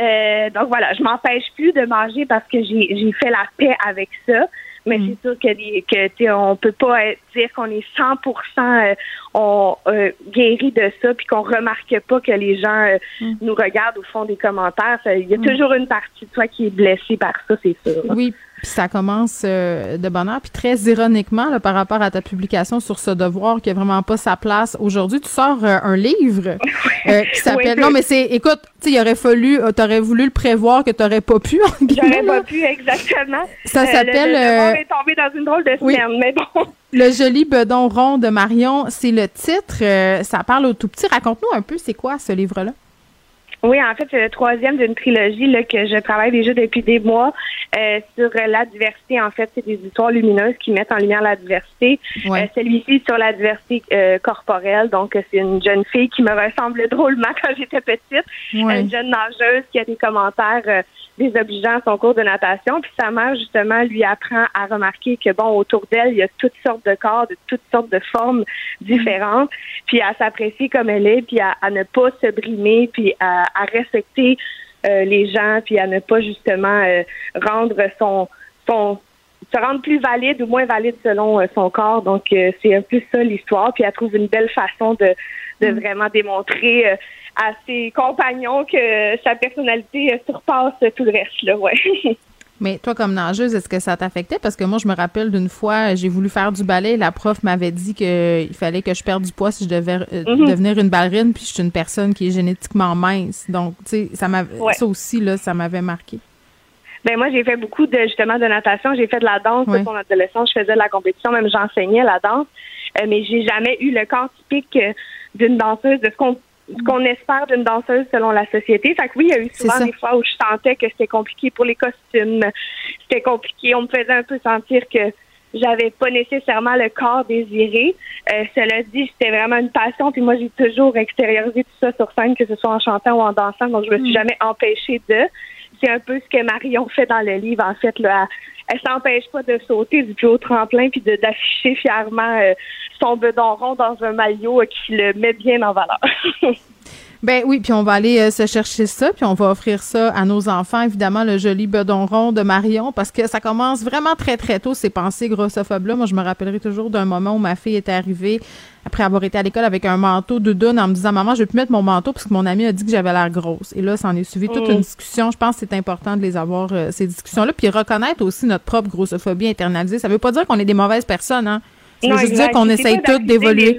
Euh, donc voilà, je m'empêche plus de manger parce que j'ai j'ai fait la paix avec ça. Mais Mm. c'est sûr que, que on peut pas dire qu'on est 100% euh, on, euh, guéri de ça, puis qu'on remarque pas que les gens euh, Mm. nous regardent ou font des commentaires. Il y a toujours une partie de toi qui est blessée par ça, c'est sûr. Oui, puis ça commence euh, de bonne heure. Puis très ironiquement, là, par rapport à ta publication sur ce devoir qui a vraiment pas sa place aujourd'hui, tu sors euh, un livre euh, qui s'appelle. Oui, non, mais c'est. Écoute, tu sais, il aurait fallu, euh, t'aurais voulu le prévoir que t'aurais pas pu. J'aurais pas pu exactement. Ça Euh, s'appelle, Le, le devoir est tombé dans une drôle de oui. semaine, mais bon. Le joli bedon rond de Marion, c'est le titre. euh, ça parle au tout petit. Raconte-nous un peu, c'est quoi ce livre-là? Oui, en fait, c'est le troisième d'une trilogie là, que je travaille déjà depuis des mois euh, sur euh, la diversité. En fait, c'est des histoires lumineuses qui mettent en lumière la diversité. Ouais. Euh, Celui-ci sur la diversité euh, corporelle. Donc, euh, c'est une jeune fille qui me ressemble drôlement quand j'étais petite. Ouais. Une jeune nageuse qui a des commentaires euh, désobligeants à son cours de natation. Puis sa mère, justement, lui apprend à remarquer que, bon, autour d'elle, il y a toutes sortes de corps, de toutes sortes de formes différentes. Puis à s'apprécier comme elle est, puis à, à ne pas se brimer, puis à, à respecter euh, les gens, puis à ne pas justement euh, rendre son son se rendre plus valide ou moins valide selon euh, son corps. Donc c'est un peu ça l'histoire. Puis elle trouve une belle façon de de Mm. vraiment démontrer à ses compagnons que sa personnalité surpasse tout le reste là. Ouais. Mais toi, comme nageuse, est-ce que ça t'affectait? Parce que moi, je me rappelle d'une fois, j'ai voulu faire du ballet. La prof m'avait dit qu'il fallait que je perde du poids si je devais euh, Mhm. devenir une ballerine. Puis je suis une personne qui est génétiquement mince. Donc, tu sais, ça Ouais. ça aussi, là, ça m'avait marqué. Ben moi, j'ai fait beaucoup de justement de natation. J'ai fait de la danse Ouais. mon adolescence. Je faisais de la compétition, même j'enseignais la danse. Euh, mais j'ai jamais eu le corps typique euh, d'une danseuse, de ce qu'on ce qu'on espère d'une danseuse selon la société. Fait que oui, il y a eu souvent des fois où je sentais que c'était compliqué pour les costumes. C'était compliqué. On me faisait un peu sentir que j'avais pas nécessairement le corps désiré. Euh, cela dit, c'était vraiment une passion. Puis moi, j'ai toujours extériorisé tout ça sur scène, que ce soit en chantant ou en dansant. Donc, je me suis Mm. jamais empêchée de. C'est un peu ce que Marion fait dans le livre, en fait. Là, elle, elle s'empêche pas de sauter du plus haut tremplin puis d'afficher fièrement euh, son bedon rond dans un maillot euh, qui le met bien en valeur. Ben oui, puis on va aller euh, se chercher ça, puis on va offrir ça à nos enfants, évidemment, le joli bedon rond de Marion, parce que ça commence vraiment très, très tôt, ces pensées grossophobes-là. Moi, je me rappellerai toujours d'un moment où ma fille était arrivée, après avoir été à l'école avec un manteau de en me disant, maman, je vais plus mettre mon manteau, parce que mon ami a dit que j'avais l'air grosse. Et là, ça en est suivi toute Mm. une discussion. Je pense que c'est important de les avoir, euh, ces discussions-là, puis reconnaître aussi notre propre grossophobie internalisée. Ça veut pas dire qu'on est des mauvaises personnes, hein. Juste exact. dire qu'on essaye d'accuser d'évoluer.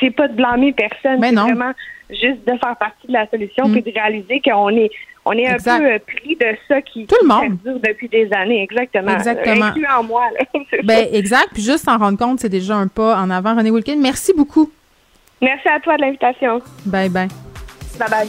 c'est- pas de blâmer personne. Mais non. vraiment juste de faire partie de la solution Mm. puis de réaliser qu'on est on est Exact. un peu euh, pris de ça qui, Tout le monde. perdure depuis des années. Exactement. Exactement. Euh, incluant moi. Ben, exact. Puis juste s'en rendre compte, c'est déjà un pas en avant. René Wilkin, merci beaucoup. Merci à toi de l'invitation. Bye bye. Bye bye.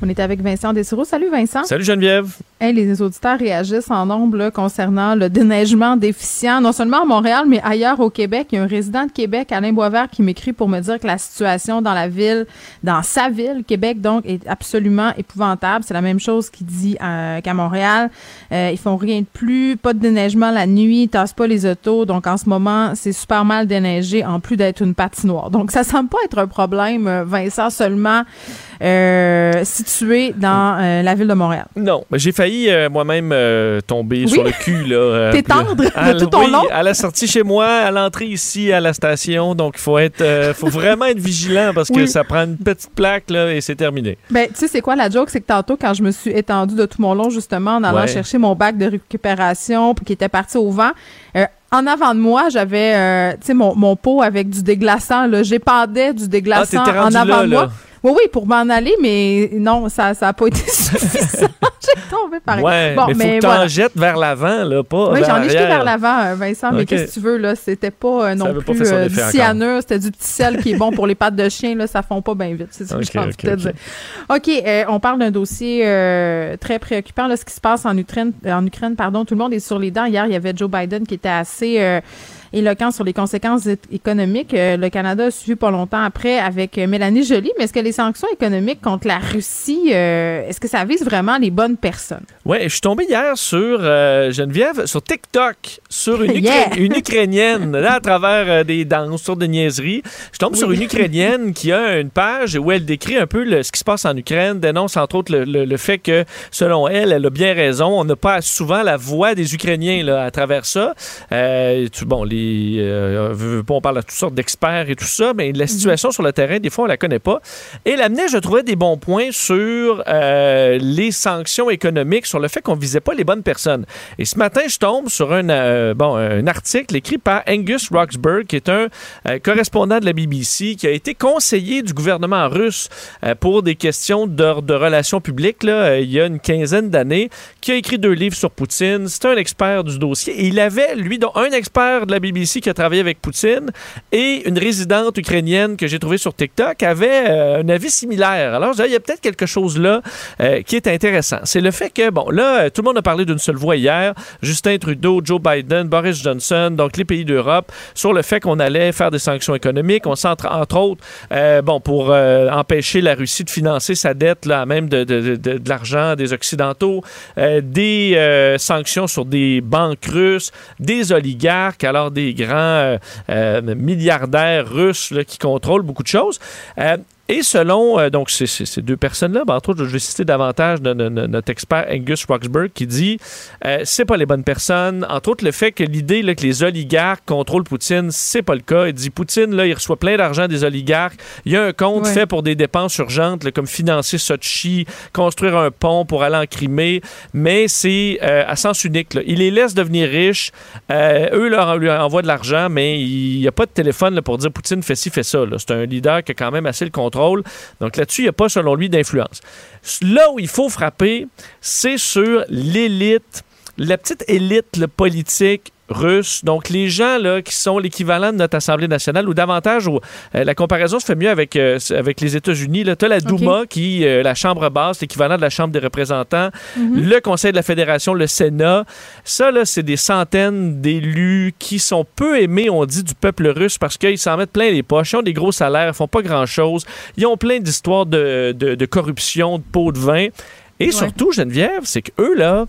On est avec Vincent Dessureau. Salut Vincent. Salut Geneviève. Hey, les auditeurs réagissent en nombre là, concernant le déneigement déficient, non seulement à Montréal, mais ailleurs au Québec. Il y a un résident de Québec, Alain Boisvert, qui m'écrit pour me dire que la situation dans la ville, dans sa ville, Québec, donc, est absolument épouvantable. C'est la même chose qu'il dit euh, qu'à Montréal. Euh, ils font rien de plus, pas de déneigement la nuit, ils tassent pas les autos. Donc, en ce moment, c'est super mal déneigé, en plus d'être une patinoire. Donc, ça semble pas être un problème, euh, Vincent, seulement euh, situé dans euh, la ville de Montréal. Non, mais j'ai failli euh, moi-même euh, tomber Oui. sur le cul. là. T'es tendre à- de tout ton oui, long. à la sortie chez moi, à l'entrée ici à la station. Donc, il faut être, faut vraiment être vigilant parce que Oui. ça prend une petite plaque là, et c'est terminé. Ben, tu sais, c'est quoi la joke? C'est que tantôt, quand je me suis étendue de tout mon long, justement, en allant Ouais. chercher mon bac de récupération, qui était parti au vent, en avant de moi, j'avais, euh, tu sais, mon, mon pot avec du déglaçant, là. J'épandais du Ah, déglaçant en avant là, de moi. là. Oui, oui, pour m'en aller, mais non, ça n'a pas été suffisant. J'ai tombé pareil. Ouais, bon, mais faut que voilà. t'en jettes vers l'avant, là, pas Oui, j'en ai jeté vers l'avant, euh, Vincent, mais qu'est-ce que tu veux, là? C'était pas euh, non plus euh, du cyanure, c'était du petit sel qui est bon pour les pattes de chien, là, ça fond pas bien vite. C'est ça que Ok, j'ai envie ok, de te ok. dire. OK, euh, on parle d'un dossier euh, très préoccupant, là, ce qui se passe en Ukraine, euh, en Ukraine, pardon. Tout le monde est sur les dents. Hier, il y avait Joe Biden qui était assez euh, éloquent sur les conséquences économiques. Euh, le Canada a suivi pas longtemps après avec euh, Mélanie Joly, mais est-ce que les sanctions économiques contre la Russie, euh, est-ce que ça vise vraiment les bonnes personnes? Ouais, je suis tombé hier sur euh, Geneviève, sur TikTok, sur une, Ukra- Yeah! une Ukrainienne, là, à travers euh, des danses, sur des niaiseries. Je tombe sur une Ukrainienne qui a une page où elle décrit un peu le- ce qui se passe en Ukraine, dénonce entre autres le, le- le fait que, selon elle, elle a bien raison, on n'a pas souvent la voix des Ukrainiens là, à travers ça. Bon, les, euh, pas, on parle à toutes sortes d'experts et tout ça, mais la situation sur le terrain, des fois, on la connaît pas. Et elle amenait, je trouvais, des bons points sur euh, les sanctions économiques, sur le fait qu'on visait pas les bonnes personnes. Et ce matin, je tombe sur un, euh, bon, un article écrit par Angus Roxburgh, qui est un correspondant de la BBC, qui a été conseiller du gouvernement russe pour des questions de, de relations publiques là, il y a une quinzaine d'années, qui a écrit deux livres sur Poutine. C'est un expert du dossier. Et il avait, lui, dont un expert de la BBC qui a travaillé avec Poutine et une résidente ukrainienne que j'ai trouvée sur TikTok avait euh, un avis similaire. Alors, il y a peut-être quelque chose là euh, qui est intéressant. C'est le fait que, bon, là, euh, tout le monde a parlé d'une seule voix hier. Justin Trudeau, Joe Biden, Boris Johnson, donc les pays d'Europe, sur le fait qu'on allait faire des sanctions économiques. On centre, entre autres, bon, pour empêcher la Russie de financer sa dette, là, même de, de- de- de l'argent des Occidentaux, des sanctions sur des banques russes, des oligarques, alors des grands euh, euh, milliardaires russes qui contrôlent beaucoup de choses. Et selon euh, donc ces, ces- ces deux personnes-là, ben, entre autres, je vais citer davantage de, de- de- notre expert Angus Roxburgh qui dit euh, c'est pas les bonnes personnes. Entre autres, le fait que l'idée que les oligarques contrôlent Poutine, c'est pas le cas. Il dit Poutine, là, il reçoit plein d'argent des oligarques. Il y a un compte Ouais. fait pour des dépenses urgentes, là, comme financer Sochi, construire un pont pour aller en Crimée, mais c'est euh, à sens unique. là. Il les laisse devenir riches. Euh, eux leur, lui envoient de l'argent, mais il n'y a pas de téléphone là, pour dire Poutine fait ci, fait ça. C'est un leader qui a quand même assez le contrôle. Donc là-dessus, il n'y a pas, selon lui, d'influence. Là où il faut frapper, c'est sur l'élite, la petite élite là, politique russe. Donc, les gens là, qui sont l'équivalent de notre Assemblée nationale, ou davantage, où, euh, la comparaison se fait mieux avec, euh, avec les États-Unis. Tu as la Douma, qui euh, la Chambre basse, l'équivalent de la Chambre des représentants, le Conseil de la Fédération, le Sénat. Ça, là, c'est des centaines d'élus qui sont peu aimés, on dit, du peuple russe parce qu'ils s'en mettent plein les poches. Ils ont des gros salaires, ils font pas grand-chose. Ils ont plein d'histoires de, de- de corruption, de pots de vin. Et surtout, Geneviève, c'est qu'eux, là,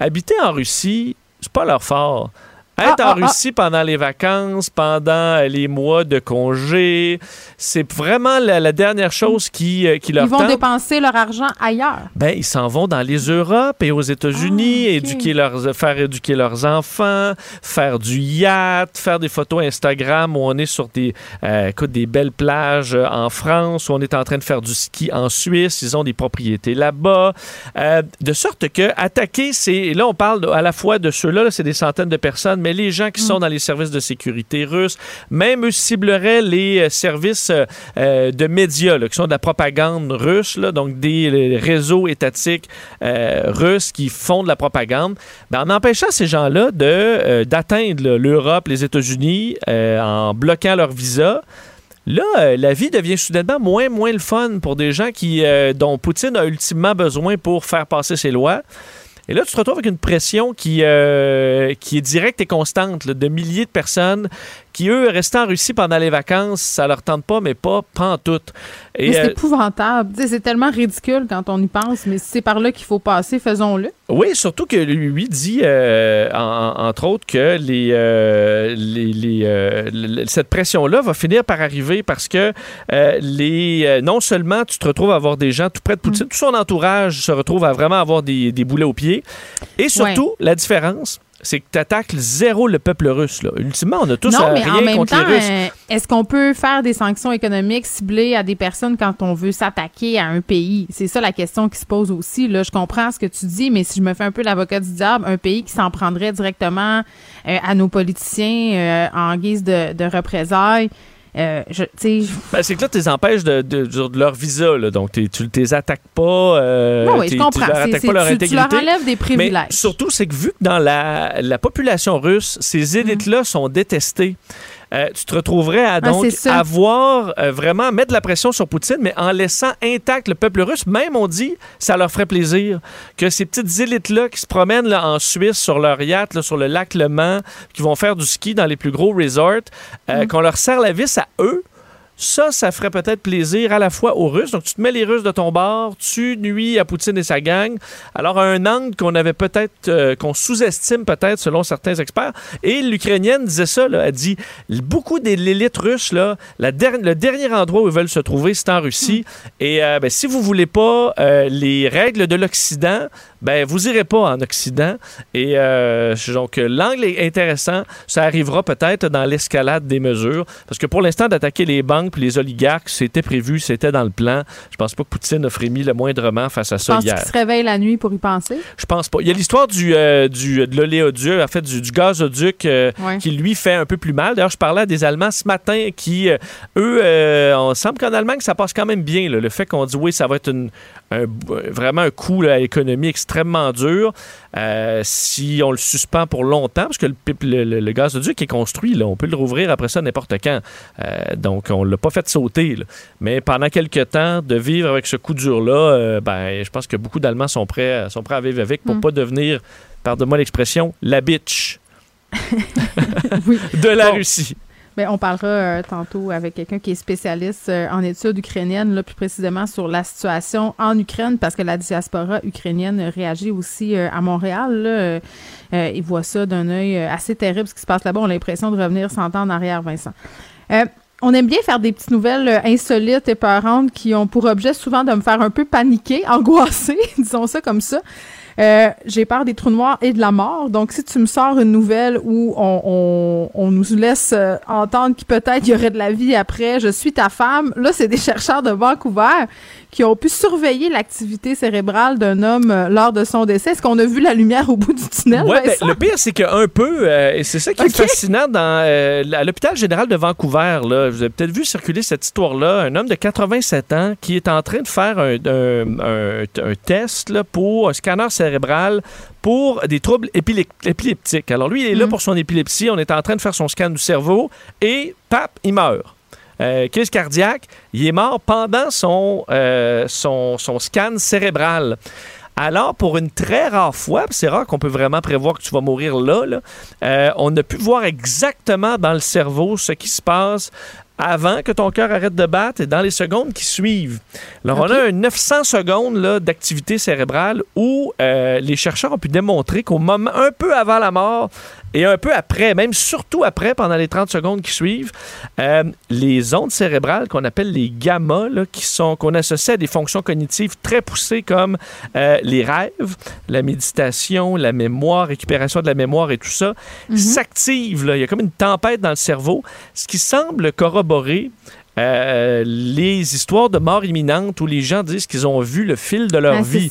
habiter en Russie, c'est pas leur fort. Être Ah, en ah, Russie pendant les vacances, pendant euh, les mois de congé, c'est vraiment la, la dernière chose qui, euh, qui leur Ils vont tente. dépenser leur argent ailleurs. Ben, ils s'en vont dans les Europes et aux États-Unis, Ah, éduquer leurs, faire éduquer leurs enfants, faire du yacht, faire des photos Instagram où on est sur des, euh, écoute, des belles plages euh, en France, où on est en train de faire du ski en Suisse, ils ont des propriétés là-bas. Euh, de sorte que attaquer, c'est. Là, on parle à la fois de ceux-là, là, c'est des centaines de personnes, mais les gens qui sont dans les services de sécurité russes, même eux cibleraient les euh, services euh, euh, de médias, là, qui sont de la propagande russe, là, donc des réseaux étatiques euh, russes qui font de la propagande, ben, en empêchant ces gens-là de, euh, d'atteindre l'Europe, les États-Unis, en bloquant leur visa. Là, la vie devient soudainement moins, moins le fun pour des gens qui, dont Poutine a ultimement besoin pour faire passer ses lois. Et là, tu te retrouves avec une pression qui, euh, qui est directe et constante de milliers de personnes qui, eux, restent en Russie pendant les vacances, ça leur tente pas, mais pas pantoute. Et, Mais c'est euh, épouvantable. C'est tellement ridicule quand on y pense, mais si c'est par là qu'il faut passer, faisons-le. Oui, surtout que lui dit, euh, en- entre autres, que les, euh, les- les, l- cette pression-là va finir par arriver parce que les, non seulement tu te retrouves à avoir des gens tout près de Poutine, tout son entourage se retrouve à vraiment avoir des, des boulets aux pieds. Et surtout, la différence, c'est que tu attaques zéro le peuple russe. Là. Ultimement, on a tous non, euh, mais rien en même contre temps, les Russes. euh, est-ce qu'on peut faire des sanctions économiques ciblées à des personnes quand on veut s'attaquer à un pays? C'est ça la question qui se pose aussi. Là, je comprends ce que tu dis, mais si je me fais un peu l'avocat du diable, un pays qui s'en prendrait directement euh, à nos politiciens euh, en guise de, de représailles, euh, je, Ben, c'est que là, tu les empêches de, de- de- de leur visa. Là. Donc, tu ne les attaques pas. euh, non, oui, je comprends. Tu leur C'est- attaques c'est- pas leur tu, tu leur intégrité. enlèves des privilèges. Mais surtout, c'est que vu que dans la, la population russe, ces élites-là sont détestées, euh, tu te retrouverais à Ah, donc ça. avoir euh, vraiment mettre de la pression sur Poutine, mais en laissant intact le peuple russe. Même, on dit, ça leur ferait plaisir que ces petites élites-là qui se promènent là, en Suisse sur leur yacht, là, sur le lac Le Mans, qui vont faire du ski dans les plus gros resorts, euh, qu'on leur serre la vis à eux. Ça, ça ferait peut-être plaisir à la fois aux Russes. Donc, tu te mets les Russes de ton bord, tu nuis à Poutine et sa gang. Alors, un angle qu'on avait peut-être, euh, qu'on sous-estime peut-être selon certains experts. Et l'Ukrainienne disait ça, là, elle dit beaucoup de l'élite russe, là, la der- le dernier endroit où ils veulent se trouver, c'est en Russie. Et euh, ben, si vous voulez pas euh, les règles de l'Occident, ben vous irez pas en Occident. Et donc l'angle est intéressant. Ça arrivera peut-être dans l'escalade des mesures, parce que pour l'instant d'attaquer les banques banques puis les oligarques, c'était prévu, c'était dans le plan. Je pense pas que Poutine a frémi le moindrement face à ça pense hier. qu'il se réveille la nuit pour y penser? Je pense pas. Il y a l'histoire du, euh, du, de l'oléoduc, en fait, du, du gazoduc euh, Ouais. qui, lui, fait un peu plus mal. D'ailleurs, je parlais à des Allemands ce matin qui, euh, eux, on semble qu'en Allemagne, ça passe quand même bien. là. Le fait qu'on dit, oui, ça va être une, un- vraiment un coût là, à l'économie extrêmement dur si on le suspend pour longtemps, parce que le, le, le- le gazoduc est construit, là, on peut le rouvrir après ça n'importe quand. Donc, on l'a pas fait sauter. là. Mais pendant quelques temps, de vivre avec ce coup dur-là, euh, ben, je pense que beaucoup d'Allemands sont prêts, sont prêts à vivre avec pour Mm. pas devenir, pardonne-moi l'expression, la bitch Oui. de la Bon. Russie. Ben, on parlera euh, tantôt avec quelqu'un qui est spécialiste euh, en études ukrainiennes, là, plus précisément sur la situation en Ukraine, parce que la diaspora ukrainienne réagit aussi euh, à Montréal. Là, ils voient ça d'un œil assez terrible, ce qui se passe là-bas. On a l'impression de revenir 100 ans en arrière, Vincent. On aime bien faire des petites nouvelles euh, insolites et peurantes qui ont pour objet souvent de me faire un peu paniquer, angoisser, disons ça comme ça. Euh, j'ai peur des trous noirs et de la mort. Donc, si tu me sors une nouvelle où on, on, on nous laisse euh, entendre qu'il peut-être y aurait de la vie après, je suis ta femme. Là, c'est des chercheurs de Vancouver qui ont pu surveiller l'activité cérébrale d'un homme euh, lors de son décès. Est-ce qu'on a vu la lumière au bout du tunnel? Ouais, ben, le pire, c'est qu'un peu, euh, et c'est ça qui est fascinant dans euh, à l'hôpital général de Vancouver. Là, vous avez peut-être vu circuler cette histoire-là. Un homme de 87 ans qui est en train de faire un, un- un- un test là, pour un scanner cérébral pour des troubles épileptiques. Alors lui, il est là Mhm. pour son épilepsie. On est en train de faire son scan du cerveau et, pap, il meurt. Euh, crise cardiaque, il est mort pendant son, euh, son, son scan cérébral. Alors, pour une très rare fois, c'est rare qu'on peut vraiment prévoir que tu vas mourir là, là, euh, on a pu voir exactement dans le cerveau ce qui se passe avant que ton cœur arrête de battre et dans les secondes qui suivent. Alors, on a un 900 secondes là, d'activité cérébrale où euh, les chercheurs ont pu démontrer qu'au moment, un peu avant la mort et un peu après, même surtout après, pendant les 30 secondes qui suivent, euh, les ondes cérébrales qu'on appelle les gamma, là, qui sont qu'on associe à des fonctions cognitives très poussées comme euh, les rêves, la méditation, la mémoire, récupération de la mémoire et tout ça, s'activent. là. Il y a comme une tempête dans le cerveau, ce qui semble corroborer euh, les histoires de mort imminente où les gens disent qu'ils ont vu le fil de leur Ah, vie.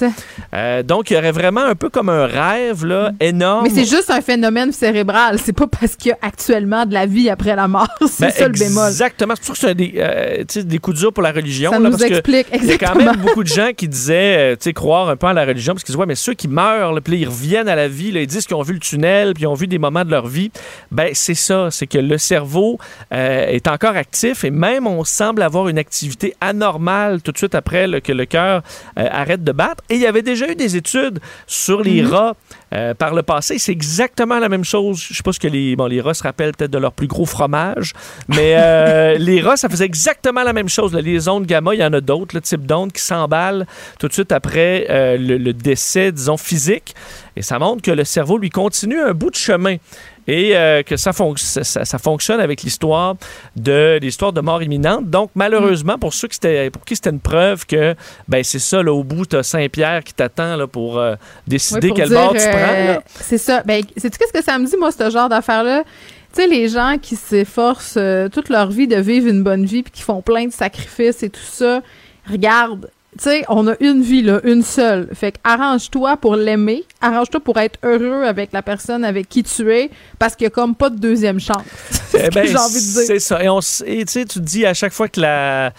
Euh, donc, il y aurait vraiment un peu comme un rêve là, énorme. Mais c'est juste un phénomène cérébral. C'est pas parce qu'il y a actuellement de la vie après la mort. C'est Ben, ça le bémol. Exactement. C'est ça que c'est des, euh, des coups durs pour la religion. Ça là, nous parce explique Il y a quand même beaucoup de gens qui disaient, tu sais, croire un peu à la religion, parce qu'ils disent, ouais, mais ceux qui meurent, là, puis ils reviennent à la vie, là, ils disent qu'ils ont vu le tunnel, puis ils ont vu des moments de leur vie. Ben, c'est ça, c'est que le cerveau est encore actif et même on semble avoir une activité anormale tout de suite après que le cœur euh, arrête de battre. Et il y avait déjà eu des études sur les rats euh, par le passé. C'est exactement la même chose. Je sais pas ce que les, bon, les rats se rappellent peut-être de leur plus gros fromage, mais euh, les rats, ça faisait exactement la même chose. là. Les ondes gamma, il y en a d'autres, le type d'ondes qui s'emballent tout de suite après euh, le, le décès, disons, physique. Et ça montre que le cerveau, lui, continue un bout de chemin. Et euh, que ça, fonc- ça, ça- ça fonctionne avec l'histoire de l'histoire de mort imminente. Donc, malheureusement, pour ceux qui c'était, pour qui c'était une preuve que, ben c'est ça, là, au bout, tu as Saint-Pierre qui t'attend pour euh, décider Oui, pour quel dire, bord tu prends. Là. C'est ça. Ben, sais-tu qu'est-ce que ça me dit, moi, ce genre d'affaires-là? Tu sais, les gens qui s'efforcent euh, toute leur vie de vivre une bonne vie puis qui font plein de sacrifices et tout ça, regarde, tu sais, on a une vie, là, une seule. Fait que arrange-toi pour l'aimer, arrange-toi pour être heureux avec la personne avec qui tu es, parce qu'il y a comme pas de deuxième chance. C'est ce Eh que ben, j'ai envie de dire. C'est ça. Et tu sais, tu te dis à chaque fois que la,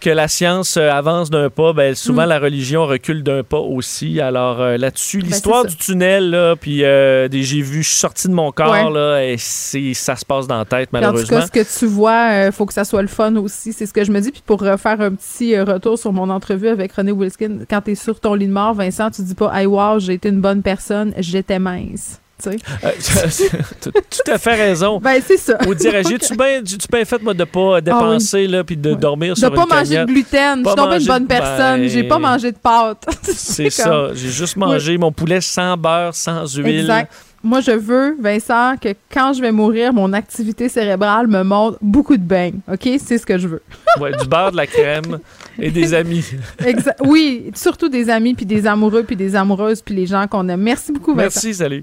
que la science euh, avance d'un pas, ben, souvent Mm. la religion recule d'un pas aussi. Alors euh, là-dessus, l'histoire Ben, c'est du tunnel, là, puis euh, des j'ai vu, je suis sorti de mon corps, Ouais. là, et ça se passe dans la tête, Puis En tout malheureusement. cas, ce que tu vois, il faut que ça soit le fun aussi. C'est ce que je me dis. Puis pour refaire un petit retour sur mon entrevue avec René Wilskin, quand tu es sur ton lit de mort, Vincent, tu dis pas Hey, wow, j'ai été une bonne personne, j'étais mince. Tu sais? Euh, fait raison. Ben, c'est ça. Ou bien tu bien fait, moi, de pas dépenser, là, puis de dormir De sur pas une manger de gluten. Pas Je suis tombée une bonne de- personne. ben- J'ai pas mangé de pâtes. C'est ça. J'ai juste mangé mon poulet sans beurre, sans huile. Exact. Moi, je veux, Vincent, que quand je vais mourir, mon activité cérébrale me montre beaucoup de beignes. OK? C'est ce que je veux. Ouais, du beurre, de la crème et des amis. Oui, surtout des amis, puis des amoureux, puis des amoureuses, puis les gens qu'on aime. Merci beaucoup, Vincent. Merci, salut.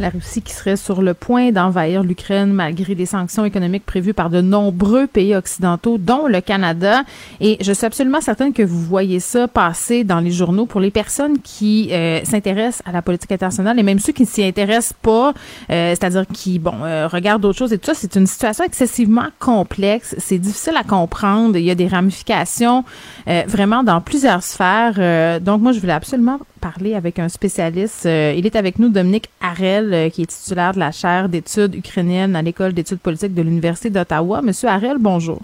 La Russie qui serait sur le point d'envahir l'Ukraine malgré des sanctions économiques prévues par de nombreux pays occidentaux, dont le Canada. Et je suis absolument certaine que vous voyez ça passer dans les journaux pour les personnes qui euh, s'intéressent à la politique internationale et même ceux qui ne s'y intéressent pas, euh, c'est-à-dire qui, bon, euh, regardent d'autres choses et tout ça. C'est une situation excessivement complexe. C'est difficile à comprendre. Il y a des ramifications euh, vraiment dans plusieurs sphères. Donc, moi, je voulais absolument parler avec un spécialiste. Euh, il est avec nous, Dominique Harel, euh, qui est titulaire de la chaire d'études ukrainiennes à l'École d'études politiques de l'Université d'Ottawa. Monsieur Harel, bonjour.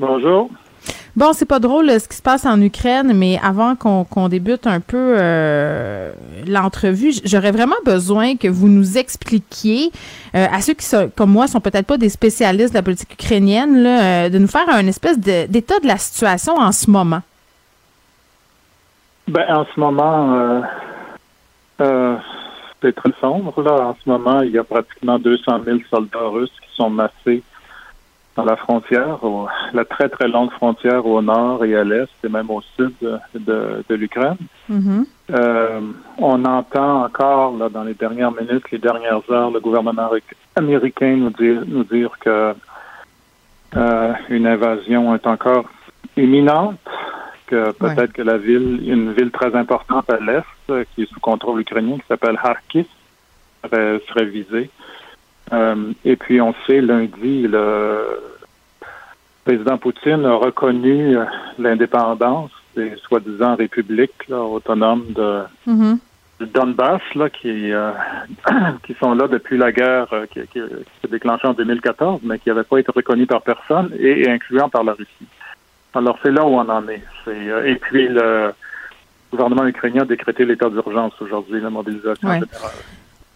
Bonjour. Bon, c'est pas drôle euh, ce qui se passe en Ukraine, mais avant qu'on débute un peu euh, l'entrevue, j'aurais vraiment besoin que vous nous expliquiez, euh, à ceux qui sont, comme moi sont peut-être pas des spécialistes de la politique ukrainienne, là, euh, de nous faire un espèce de- d'état de la situation en ce moment. Ben, en ce moment, euh, euh, c'est très sombre. Là. En ce moment, il y a pratiquement 200 000 soldats russes qui sont massés dans la frontière, au- la très très longue frontière au nord et à l'est, et même au sud de, de- de l'Ukraine. Mhm. Euh, on entend encore là, dans les dernières minutes, les dernières heures, le gouvernement améric- américain nous dire, nous dire que euh, une invasion est encore imminente, que peut-être que la ville, une ville très importante à l'est, euh, qui est sous contrôle ukrainien, qui s'appelle Kharkiv, serait, serait visée. Euh, et puis on sait lundi, le président Poutine a reconnu euh, l'indépendance des soi-disant républiques là, autonomes de, Mhm. du Donbass là, qui, euh, qui sont là depuis la guerre qui, qui- qui s'est déclenchée en 2014, mais qui n'avaient pas été reconnus par personne, et, et incluant par la Russie. Alors c'est là où on en est. Euh, et puis le gouvernement ukrainien a décrété l'état d'urgence aujourd'hui, la mobilisation Ouais. générale.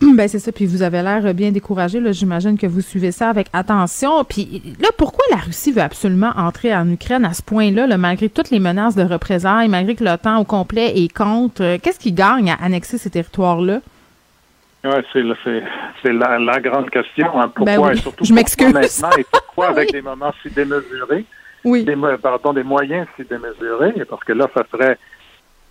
Ben c'est ça, puis vous avez l'air bien découragé. J'imagine que vous suivez ça avec attention. Puis là, pourquoi la Russie veut absolument entrer en Ukraine à ce point-là, là, malgré toutes les menaces de représailles, malgré que l'OTAN au complet est contre Euh, Qu'est-ce qui gagne à annexer ces territoires-là? Ouais, c'est, la, la grande question. hein. Pourquoi Ben oui, et surtout je pourquoi m'excuse. maintenant et pourquoi avec Oui. des moments si démesurés, Oui. des, pardon, des moyens si démesurés, parce que là, ça serait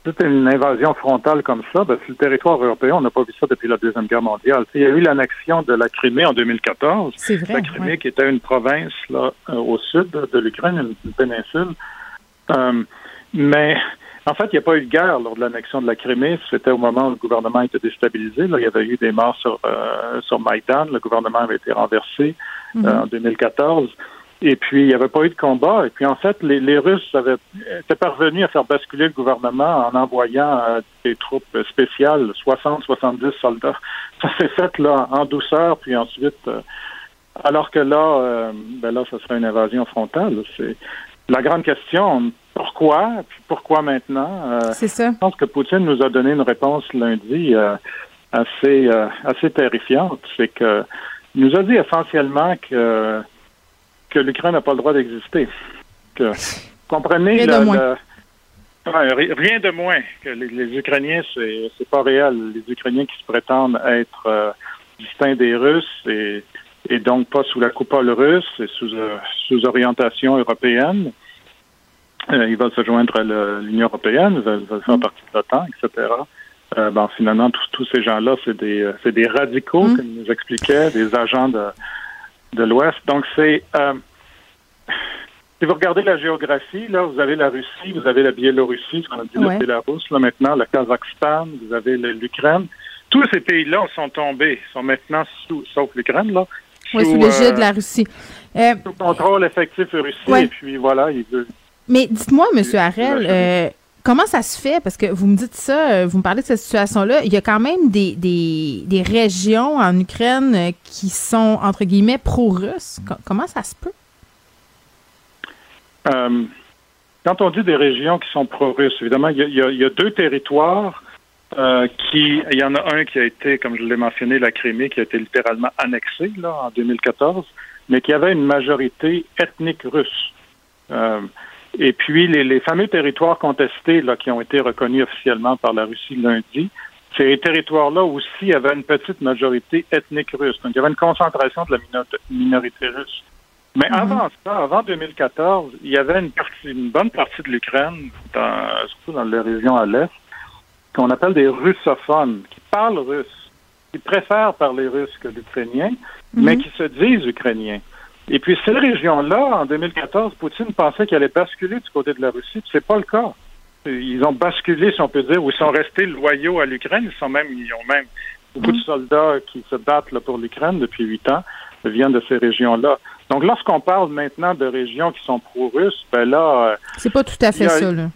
toute une invasion frontale comme ça, ben, sur le territoire européen, on n'a pas vu ça depuis la Deuxième Guerre mondiale. Il y a eu l'annexion de la Crimée en 2014. C'est vrai. La Crimée ouais. qui était une province là, euh, au sud de l'Ukraine, une, péninsule. Euh, mais en fait, il n'y a pas eu de guerre lors de l'annexion de la Crimée. C'était au moment où le gouvernement était déstabilisé. Là, il y avait eu des morts sur, euh, sur Maïdan. Le gouvernement avait été renversé Mhm. euh, en 2014. Et puis, il n'y avait pas eu de combat. Et puis, en fait, les, les Russes avaient, étaient parvenus à faire basculer le gouvernement en envoyant euh, des troupes spéciales, 60-70 soldats. Ça s'est fait là en douceur, puis ensuite, euh, alors que là, euh, ben là, ce serait une invasion frontale. C'est la grande question. Pourquoi? Puis pourquoi maintenant? Euh, C'est ça. je pense que Poutine nous a donné une réponse lundi euh, assez euh, assez terrifiante. C'est que il nous a dit essentiellement que que l'Ukraine n'a pas le droit d'exister. Que comprenez Rien de Ouais, rien de moins que les, les Ukrainiens c'est c'est pas réel. Les Ukrainiens qui se prétendent être euh, distincts des Russes et et donc pas sous la coupole russe et sous euh, sous orientation européenne. Euh, ils veulent se joindre à le- l'Union européenne, ils veulent, veulent faire partie de l'OTAN, etc. Euh, ben, finalement, tous, tous ces gens-là, c'est des, euh, c'est des radicaux, Mm. comme ils nous expliquaient, des agents de, de l'Ouest. Donc, c'est... euh, si vous regardez la géographie, là, vous avez la Russie, vous avez la Biélorussie, ce qu'on a dit Ouais. Bélarus, là, maintenant, le Kazakhstan, vous avez l'Ukraine. Tous ces pays-là sont tombés, sont maintenant sous, sauf l'Ukraine, là, Oui, sous l'égide euh, de la Russie. Euh, sous contrôle effectif russe. Ouais. Et puis, voilà, ils veulent mais dites-moi, C'est- Harel, euh, comment ça se fait? Parce que vous me dites ça, euh, vous me parlez de cette situation-là. Il y a quand même des, régions en Ukraine euh, qui sont, entre guillemets, pro-russes. Co- comment ça se peut? Euh, quand on dit des régions qui sont pro-russes, évidemment, il y a, deux territoires qui, il y en a un qui a été, comme je l'ai mentionné, la Crimée, qui a été littéralement annexé là en 2014, mais qui avait une majorité ethnique russe. Et puis les, les fameux territoires contestés là, qui ont été reconnus officiellement par la Russie lundi, ces territoires-là aussi avaient une petite majorité ethnique russe. Donc il y avait une concentration de la minor- minorité russe. Mais Mhm. avant ça, avant 2014, il y avait une, partie, une bonne partie de l'Ukraine, surtout dans les régions à l'est, qu'on appelle des russophones, qui parlent russe, qui préfèrent parler russe que l'ukrainien, mais qui se disent ukrainiens. Et puis ces régions-là, en 2014, Poutine pensait qu'elle allait basculer du côté de la Russie, c'est pas le cas. Ils ont basculé, si on peut dire, ou ils sont restés loyaux à l'Ukraine. Ils sont même, ils ont même beaucoup de soldats qui se battent là, pour l'Ukraine depuis huit ans viennent de ces régions-là. Donc, lorsqu'on parle maintenant de régions qui sont pro-russes, ben là, euh, C'est pas tout à fait a- ça, là.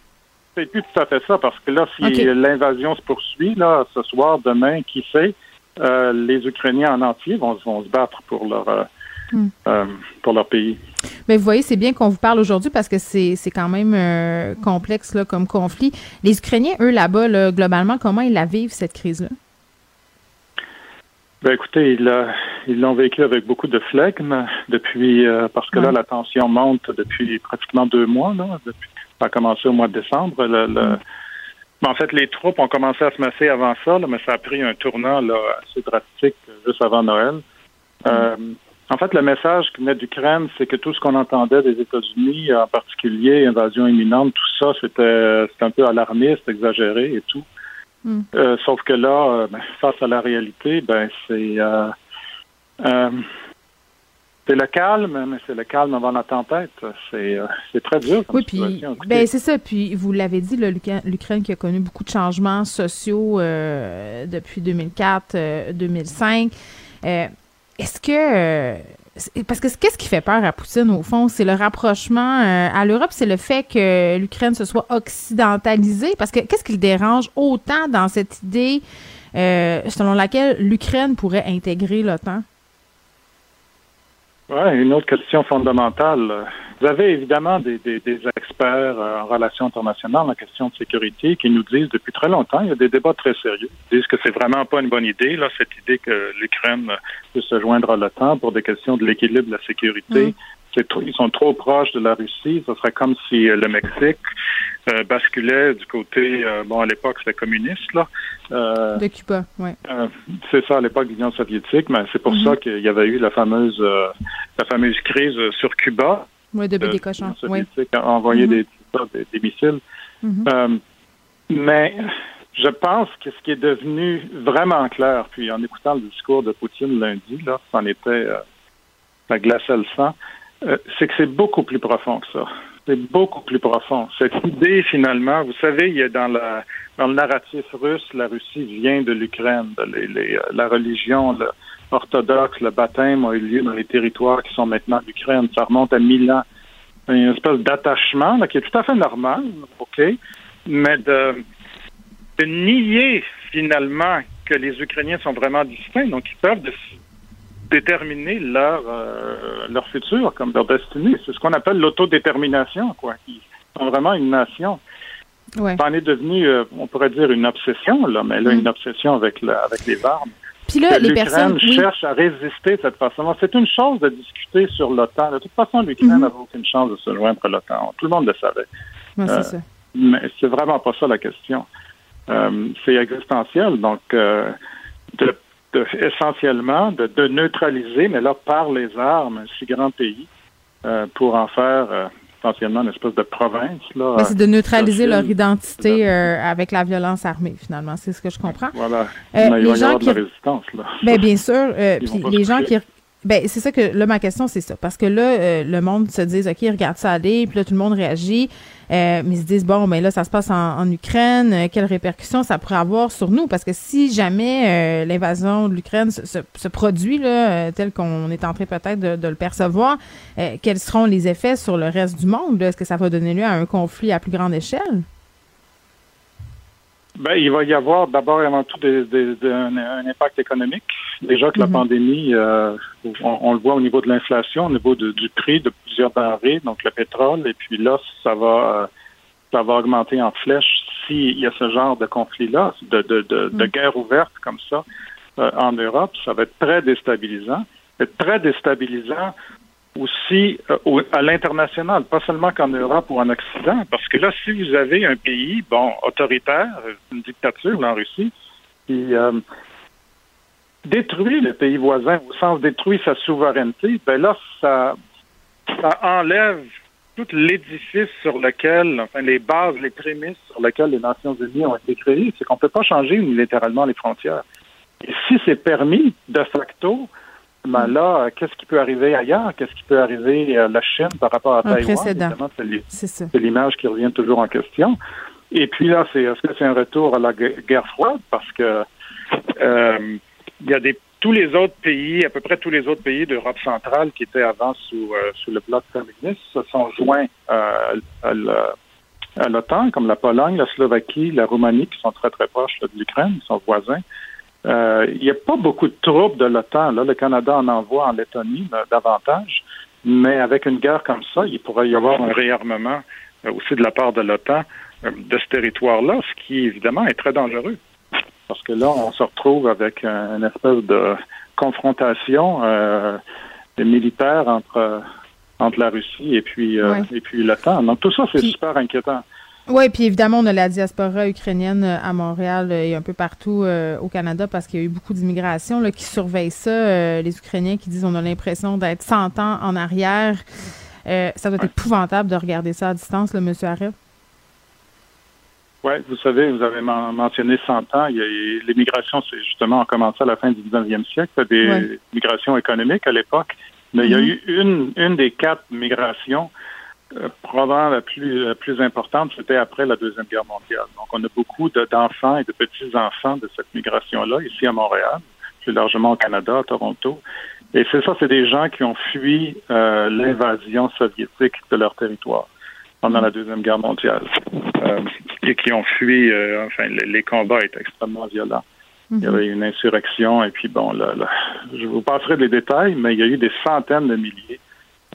c'est plus tout à fait ça, parce que là, si l'invasion se poursuit, là, ce soir, demain, qui sait, euh, les Ukrainiens en entier vont, vont se battre pour leur, euh, Hmm. euh, pour leur pays. Mais vous voyez, c'est bien qu'on vous parle aujourd'hui parce que c'est quand même euh, complexe là, comme conflit. Les Ukrainiens, eux, là-bas, là, globalement, comment ils la vivent, cette crise-là? Ben, écoutez, ils l'ont vécu avec beaucoup de flegme depuis, euh, parce que là, la tension monte depuis pratiquement deux mois. Là, depuis, ça a commencé au mois de décembre. Le, le- Mais en fait, les troupes ont commencé à se masser avant ça, là, mais ça a pris un tournant là, assez drastique juste avant Noël. Euh, en fait, le message qui venait d'Ukraine, c'est que tout ce qu'on entendait des États-Unis, en particulier invasion imminente, tout ça, c'était un peu alarmiste, exagéré et tout. Mm. Euh, sauf que là, euh, ben, face à la réalité, ben c'est euh, euh, c'est le calme, mais c'est le calme avant la tempête. C'est euh, très dur. Comme Oui, puis ben c'est ça. Puis vous l'avez dit, l'Ukraine qui a connu beaucoup de changements sociaux euh, depuis 2004, euh, 2005. Est-ce que parce que qu'est-ce qui fait peur à Poutine au fond, c'est le rapprochement euh, à l'Europe, c'est le fait que l'Ukraine se soit occidentalisée? Parce que qu'est-ce qui le dérange autant dans cette idée euh, selon laquelle l'Ukraine pourrait intégrer l'OTAN? Ouais, une autre question fondamentale. Vous avez évidemment des, des, des experts euh, en relations internationales, en question de sécurité, qui nous disent depuis très longtemps, il y a des débats très sérieux, ils disent que c'est vraiment pas une bonne idée, là, cette idée que l'Ukraine peut se joindre à l'OTAN pour des questions de l'équilibre de la sécurité. Ils sont trop proches de la Russie. Ce serait comme si euh, le Mexique euh, basculait du côté, euh, bon, à l'époque, c'était communiste, là. Euh, De Cuba, oui. c'est ça à l'époque de l'Union soviétique, mais c'est pour Mhm. ça qu'il y avait eu la fameuse la fameuse crise sur Cuba. Oui, de des cochons. Oui. soviétique a envoyé Mhm. des, des, des missiles. Mhm. Mais je pense que ce qui est devenu vraiment clair, puis en écoutant le discours de Poutine lundi, là, c'en était ça glaçait le sang, euh, c'est que c'est beaucoup plus profond que ça. C'est beaucoup plus profond. Cette idée, finalement, vous savez, il y a dans la dans le narratif russe, la Russie vient de l'Ukraine. euh, la religion orthodoxe, le baptême a eu lieu dans les territoires qui sont maintenant l'Ukraine. Ça remonte à mille ans. Il y a une espèce d'attachement qui est tout à fait normal, OK, mais de, de nier finalement que les Ukrainiens sont vraiment distincts, donc ils peuvent de- déterminer leur euh, leur futur comme leur destinée. C'est ce qu'on appelle l'autodétermination, quoi. Ils sont vraiment une nation. Ouais. Ça en est devenu, euh, on pourrait dire, une obsession, là, mais là, Mm. une obsession avec, la, avec les armes. Puis là, les personnes. oui. cherche à résister de cette façon. C'est une chose de discuter sur l'OTAN. De toute façon, l'Ukraine Mhm. n'avait aucune chance de se joindre à l'OTAN. Tout le monde le savait. Ouais, euh, ça. Mais c'est vraiment pas ça la question. Euh, c'est existentiel. Donc, de, de- essentiellement, de, de neutraliser, mais là, par les armes, un si grand pays, euh, pour en faire euh, essentiellement une espèce de province. Là, c'est de neutraliser sociale. leur identité euh, avec la violence armée, finalement. C'est ce que je comprends. Voilà. Euh, Mais il va y gens avoir de la résistance. Là. Ben, bien sûr. euh, puis les gens qui. Ben, c'est ça que là, ma question, c'est ça. Parce que là, euh, le monde se dit, OK, regarde ça aller, puis là, tout le monde réagit. Euh, mais ils se disent, bon, mais là, ça se passe en, en Ukraine, euh, quelles répercussions ça pourrait avoir sur nous? Parce que si jamais euh, l'invasion de l'Ukraine se, se- se produit, là, euh, tel qu'on est en train peut-être de, de le percevoir, euh, quels seront les effets sur le reste du monde? Est-ce que ça va donner lieu à un conflit à plus grande échelle? Ben, il va y avoir d'abord et avant tout des- des- des- un, un impact économique. Déjà que la Mhm. pandémie, euh, on, on le voit au niveau de l'inflation, au niveau de- du prix de plusieurs denrées, donc le pétrole, et puis là, ça va, euh, ça va augmenter en flèche s'il y a ce genre de conflit-là, de, de, de, de Mhm. guerre ouverte comme ça euh, en Europe. Ça va être très déstabilisant. Ça va être très déstabilisant aussi euh, à l'international, pas seulement qu'en Europe ou en Occident, parce que là, si vous avez un pays, bon, autoritaire, une dictature en Russie, qui euh, détruit le pays voisin, au sens détruit sa souveraineté, ben là, ça, ça enlève tout l'édifice sur lequel, enfin les bases, les prémices sur lesquelles les Nations Unies ont été créées. C'est qu'on ne peut pas changer unilatéralement les frontières. Et si c'est permis de facto, ben là, qu'est-ce qui peut arriver ailleurs? Qu'est-ce qui peut arriver à la Chine par rapport à Un Taïwan? c'est l'image qui revient toujours en question. Et puis là, c'est est-ce que c'est un retour à la gue- guerre froide? Parce que euh, il y a des tous les autres pays, à peu près tous les autres pays d'Europe centrale qui étaient avant sous euh, sous le bloc communiste se sont joints euh, à l'OTAN, comme la Pologne, la Slovaquie, la Roumanie, qui sont très très proches là, de l'Ukraine, ils sont voisins. Euh, il n'y a pas beaucoup de troupes de l'OTAN. Là, le Canada en envoie en Lettonie là, davantage, mais avec une guerre comme ça, il pourrait y avoir un réarmement euh, aussi de la part de l'OTAN euh, de ce territoire-là, ce qui évidemment est très dangereux. Parce que là, on se retrouve avec un- une espèce de confrontation euh, militaire entre, entre la Russie et puis, euh, Ouais. et puis l'OTAN. Donc tout ça, c'est super inquiétant. Oui, puis évidemment, on a la diaspora ukrainienne euh, à Montréal euh, et un peu partout euh, au Canada parce qu'il y a eu beaucoup d'immigration qui surveillent ça. Euh, les Ukrainiens qui disent on a l'impression d'être 100 ans en arrière. Euh, ça doit être épouvantable de regarder ça à distance, là, M. Arrête. Oui, vous savez, vous avez men- mentionné 100 ans. L'immigration, c'est justement, a commencé à la fin du 19e siècle. Des Ouais. migrations économiques à l'époque. Mais il y a Mhm. eu une, une des quatre migrations, probablement la plus, la plus importante, c'était après la Deuxième Guerre mondiale. Donc, on a beaucoup de- d'enfants et de petits-enfants de cette migration-là, ici à Montréal, plus largement au Canada, à Toronto. Et c'est ça, c'est des gens qui ont fui euh, l'invasion soviétique de leur territoire pendant la Deuxième Guerre mondiale euh, et qui ont fui, euh, enfin, les, les combats étaient extrêmement violents. Il y avait une insurrection et puis bon, là, là, je vous passerai des détails, mais il y a eu des centaines de milliers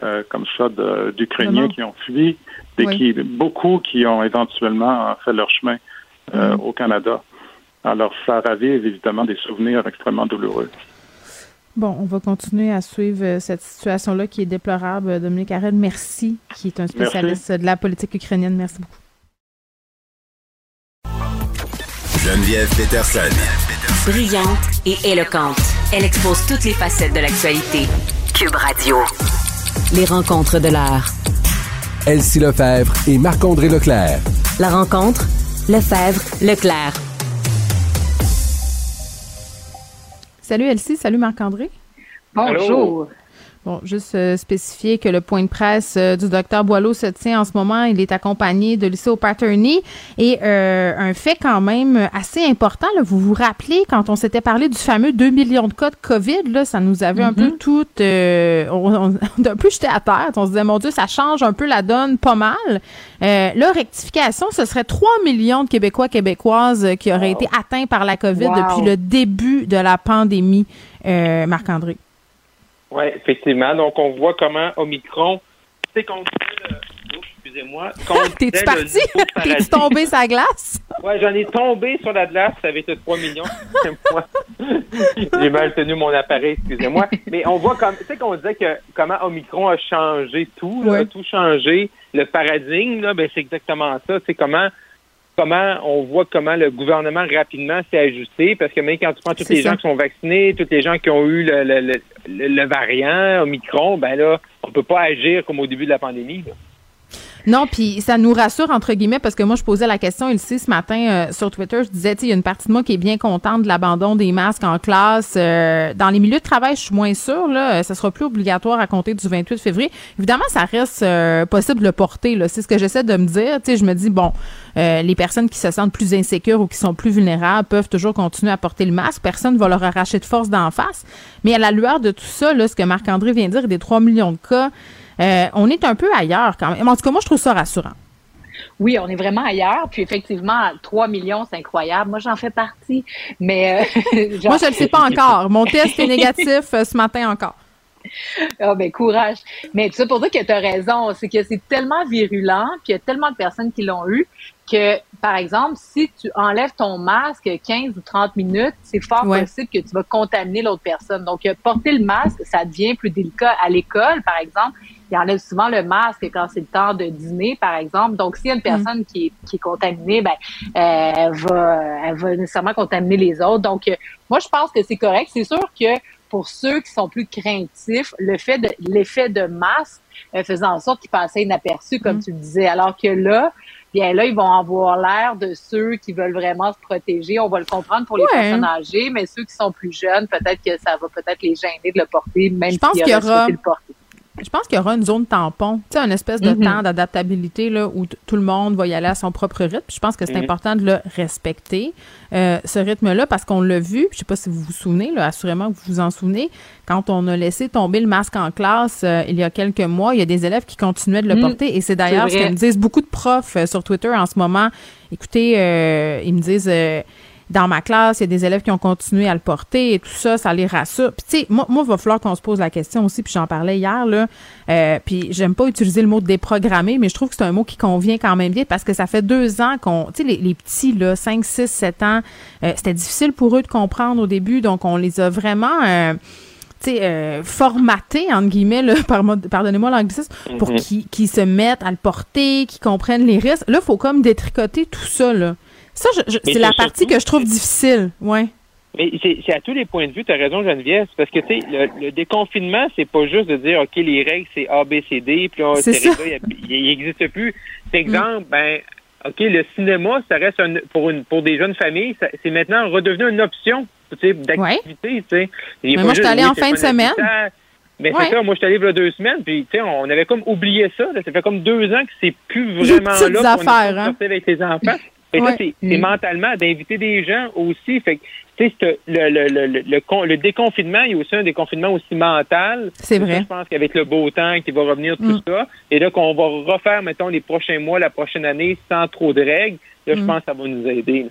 euh, comme ça d'Ukrainiens qui ont fui, et Oui. qui, beaucoup qui ont éventuellement fait leur chemin euh, Mhm. au Canada. Alors, ça ravive évidemment des souvenirs extrêmement douloureux. Bon, on va continuer à suivre euh, cette situation-là qui est déplorable. Dominique Arrête, merci, qui est un spécialiste de la politique ukrainienne. Merci beaucoup. Geneviève Peterson. Brillante et éloquente, elle expose toutes les facettes de l'actualité. Cube Radio. Les rencontres de l'heure. Elsie Lefebvre et Marc-André Leclerc. La rencontre, Lefebvre, Leclerc. Salut Elsie, salut Marc-André. Bonjour. Bon, juste euh, spécifier que le point de presse euh, du docteur Boileau se tient en ce moment. Il est accompagné de Lucie Paterny. Et euh, un fait quand même assez important, là, vous vous rappelez quand on s'était parlé du fameux 2 millions de cas de COVID, là, ça nous avait un peu tout... euh, on, on, on a un peu jeté à terre. On se disait, mon Dieu, ça change un peu la donne pas mal. Euh, là, rectification, ce serait 3 millions de Québécois, Québécoises euh, qui auraient été atteints par la COVID Wow. depuis le début de la pandémie, euh, Marc-André. Oui, effectivement. Donc, on voit comment Omicron, qu'on disait le- oh, excusez-moi. T'es-tu disait le parti? T'es-tu tombé sa glace? Ouais, j'en ai tombé sur la glace avec le 3 millions. Excusez-moi. J'ai mal tenu mon appareil, excusez-moi. Mais on voit comme, tu sais qu'on disait que comment Omicron a changé tout, là, a tout changé. Le paradigme, là, ben, c'est exactement ça. C'est comment, comment on voit comment le gouvernement rapidement s'est ajusté. Parce que même quand tu prends tous les ça. gens qui sont vaccinés, tous les gens qui ont eu le, le, le, le- le variant Omicron, ben là, on peut pas agir comme au début de la pandémie. là. Non, puis ça nous rassure, entre guillemets, parce que moi, je posais la question ici ce matin euh, sur Twitter. Je disais, il y a une partie de moi qui est bien contente de l'abandon des masques en classe. Euh, dans les milieux de travail, je suis moins sûre. Là, Euh, ça sera plus obligatoire à compter du 28 février. Évidemment, ça reste euh, possible de le porter. C'est ce que j'essaie de me dire. Tu sais, je me dis, bon, les personnes qui se sentent plus insécures ou qui sont plus vulnérables peuvent toujours continuer à porter le masque. Personne ne va leur arracher de force d'en face. Mais à la lueur de tout ça, là, ce que Marc-André vient de dire, des 3 millions de cas, euh, on est un peu ailleurs quand même. En tout cas, moi, je trouve ça rassurant. Oui, on est vraiment ailleurs. Puis effectivement, 3 millions, c'est incroyable. Moi, j'en fais partie. Mais euh, genre- Moi, je ne le sais pas encore. Mon test est négatif euh, ce matin encore. Ah ben courage. Mais ça pour dire que tu as raison, c'est que c'est tellement virulent, puis il y a tellement de personnes qui l'ont eu que par exemple, si tu enlèves ton masque 15 ou 30 minutes, c'est fort Ouais. possible que tu vas contaminer l'autre personne. Donc porter le masque, ça devient plus délicat à l'école par exemple. Ils enlèvent souvent le masque quand c'est le temps de dîner, par exemple. Donc, s'il y a une personne qui, est, qui est contaminée, ben, elle, va, elle va nécessairement contaminer les autres. Donc, euh, moi, je pense que c'est correct. C'est sûr que pour ceux qui sont plus craintifs, le fait de l'effet de masque euh, faisait en sorte qu'ils passaient inaperçus, comme Mm. tu le disais. Alors que là, bien là, ils vont avoir l'air de ceux qui veulent vraiment se protéger. On va le comprendre pour les Ouais. personnes âgées, mais ceux qui sont plus jeunes, peut-être que ça va peut-être les gêner de le porter, même Je pense s'ils qu'il y aura- le porter. Je pense qu'il y aura une zone tampon, tu sais, un espèce de Mhm. temps d'adaptabilité là où tout le monde va y aller à son propre rythme. Puis Je pense que c'est Mhm. important de le respecter, euh, ce rythme-là, parce qu'on l'a vu. Je sais pas si vous vous souvenez, là, assurément que vous vous en souvenez, quand on a laissé tomber le masque en classe euh, il y a quelques mois, il y a des élèves qui continuaient de le Mhm. porter. Et c'est d'ailleurs ce que me disent beaucoup de profs euh, sur Twitter en ce moment. Écoutez, euh, ils me disent. Dans ma classe, il y a des élèves qui ont continué à le porter et tout ça, ça les rassure. Puis tu sais, moi, moi, il va falloir qu'on se pose la question aussi, puis j'en parlais hier, là. Euh, puis j'aime pas utiliser le mot déprogrammé, mais je trouve que c'est un mot qui convient quand même bien parce que ça fait deux ans qu'on, tu sais, les, les petits, là, 5, 6, 7 ans, euh, c'était difficile pour eux de comprendre au début, donc on les a vraiment... euh, tu sais, euh, formatés, entre guillemets, là, par- pardonnez-moi l'anglicisme, pour Mhm. qu'ils qu'ils se mettent à le porter, qu'ils comprennent les risques. Là, il faut comme détricoter tout ça, là. Ça, je- je- c'est la partie surtout- que je trouve difficile, ouais. Mais c'est à tous les points de vue, tu as raison, Geneviève, parce que, tu sais, le, le déconfinement, c'est pas juste de dire, OK, les règles, c'est A, B, C, D, puis on, il n'existe plus. C'est exemple, ben, OK, le cinéma, ça reste un, pour, une, pour des jeunes familles, c'est maintenant redevenu une option, d'activité, Mais moi, juste, j'étais allée en fin de semaine. Mais c'est ça, moi, je suis allé il y a deux semaines, puis, tu sais, on avait comme oublié ça, là. ça fait comme deux ans que c'est plus vraiment là est affaires, hein. avec les enfants. Et Ouais. ça, c'est Mm. mentalement d'inviter des gens aussi. Fait que, tu sais, c'est- le, le, le, le, le con- le déconfinement, il y a aussi un déconfinement aussi mental. C'est Ça, vrai. Je pense qu'avec le beau temps qui va revenir, tout Mm. ça, et là, qu'on va refaire, mettons, les prochains mois, la prochaine année, sans trop de règles, là, je Mm. pense que ça va nous aider. là.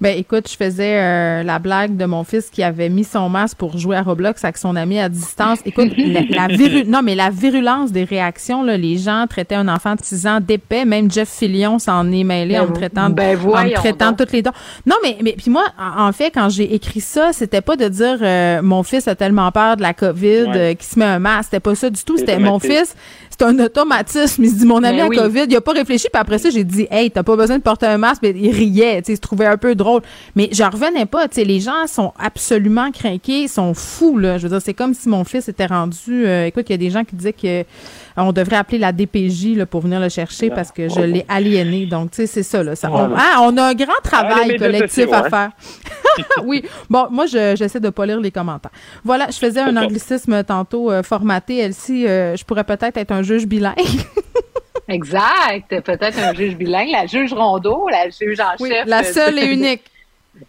Ben écoute, je faisais euh, la blague de mon fils qui avait mis son masque pour jouer à Roblox avec son ami à distance. Écoute, la, la viru- non mais la virulence des réactions là, les gens traitaient un enfant de 6 ans d'épais, même Jeff Fillion s'en est mêlé en me Ben, traitant ben, en me traitant donc. toutes les dents. Non mais mais puis moi en fait quand j'ai écrit ça, c'était pas de dire euh, mon fils a tellement peur de la Covid Ouais. euh, qu'il se met un masque, c'était pas ça du tout, C'est c'était mon fils c'est un automatisme. Il se dit, mon ami Ben a oui. COVID, il a pas réfléchi. Puis après ça, j'ai dit, hey, t'as pas besoin de porter un masque. Mais il riait, tu sais, il se trouvait un peu drôle. Mais j'en revenais pas, tu sais, les gens sont absolument craqués, ils sont fous, là. Je veux dire, c'est comme si mon fils était rendu, euh, écoute, il y a des gens qui disaient que on devrait appeler la DPJ, là, pour venir le chercher parce que je l'ai aliéné. Donc, tu sais, c'est ça, là. Ça, on, ah, on a un grand travail collectif sociaux, à hein. faire. oui. Bon, moi, je- j'essaie de pas lire les commentaires. Voilà, je faisais un anglicisme tantôt euh, formaté. Elsie, euh, je pourrais peut-être être un juge bilingue. Exact. Peut-être un juge bilingue, la juge Rondeau, la juge en Oui, chef. la euh, seule et unique.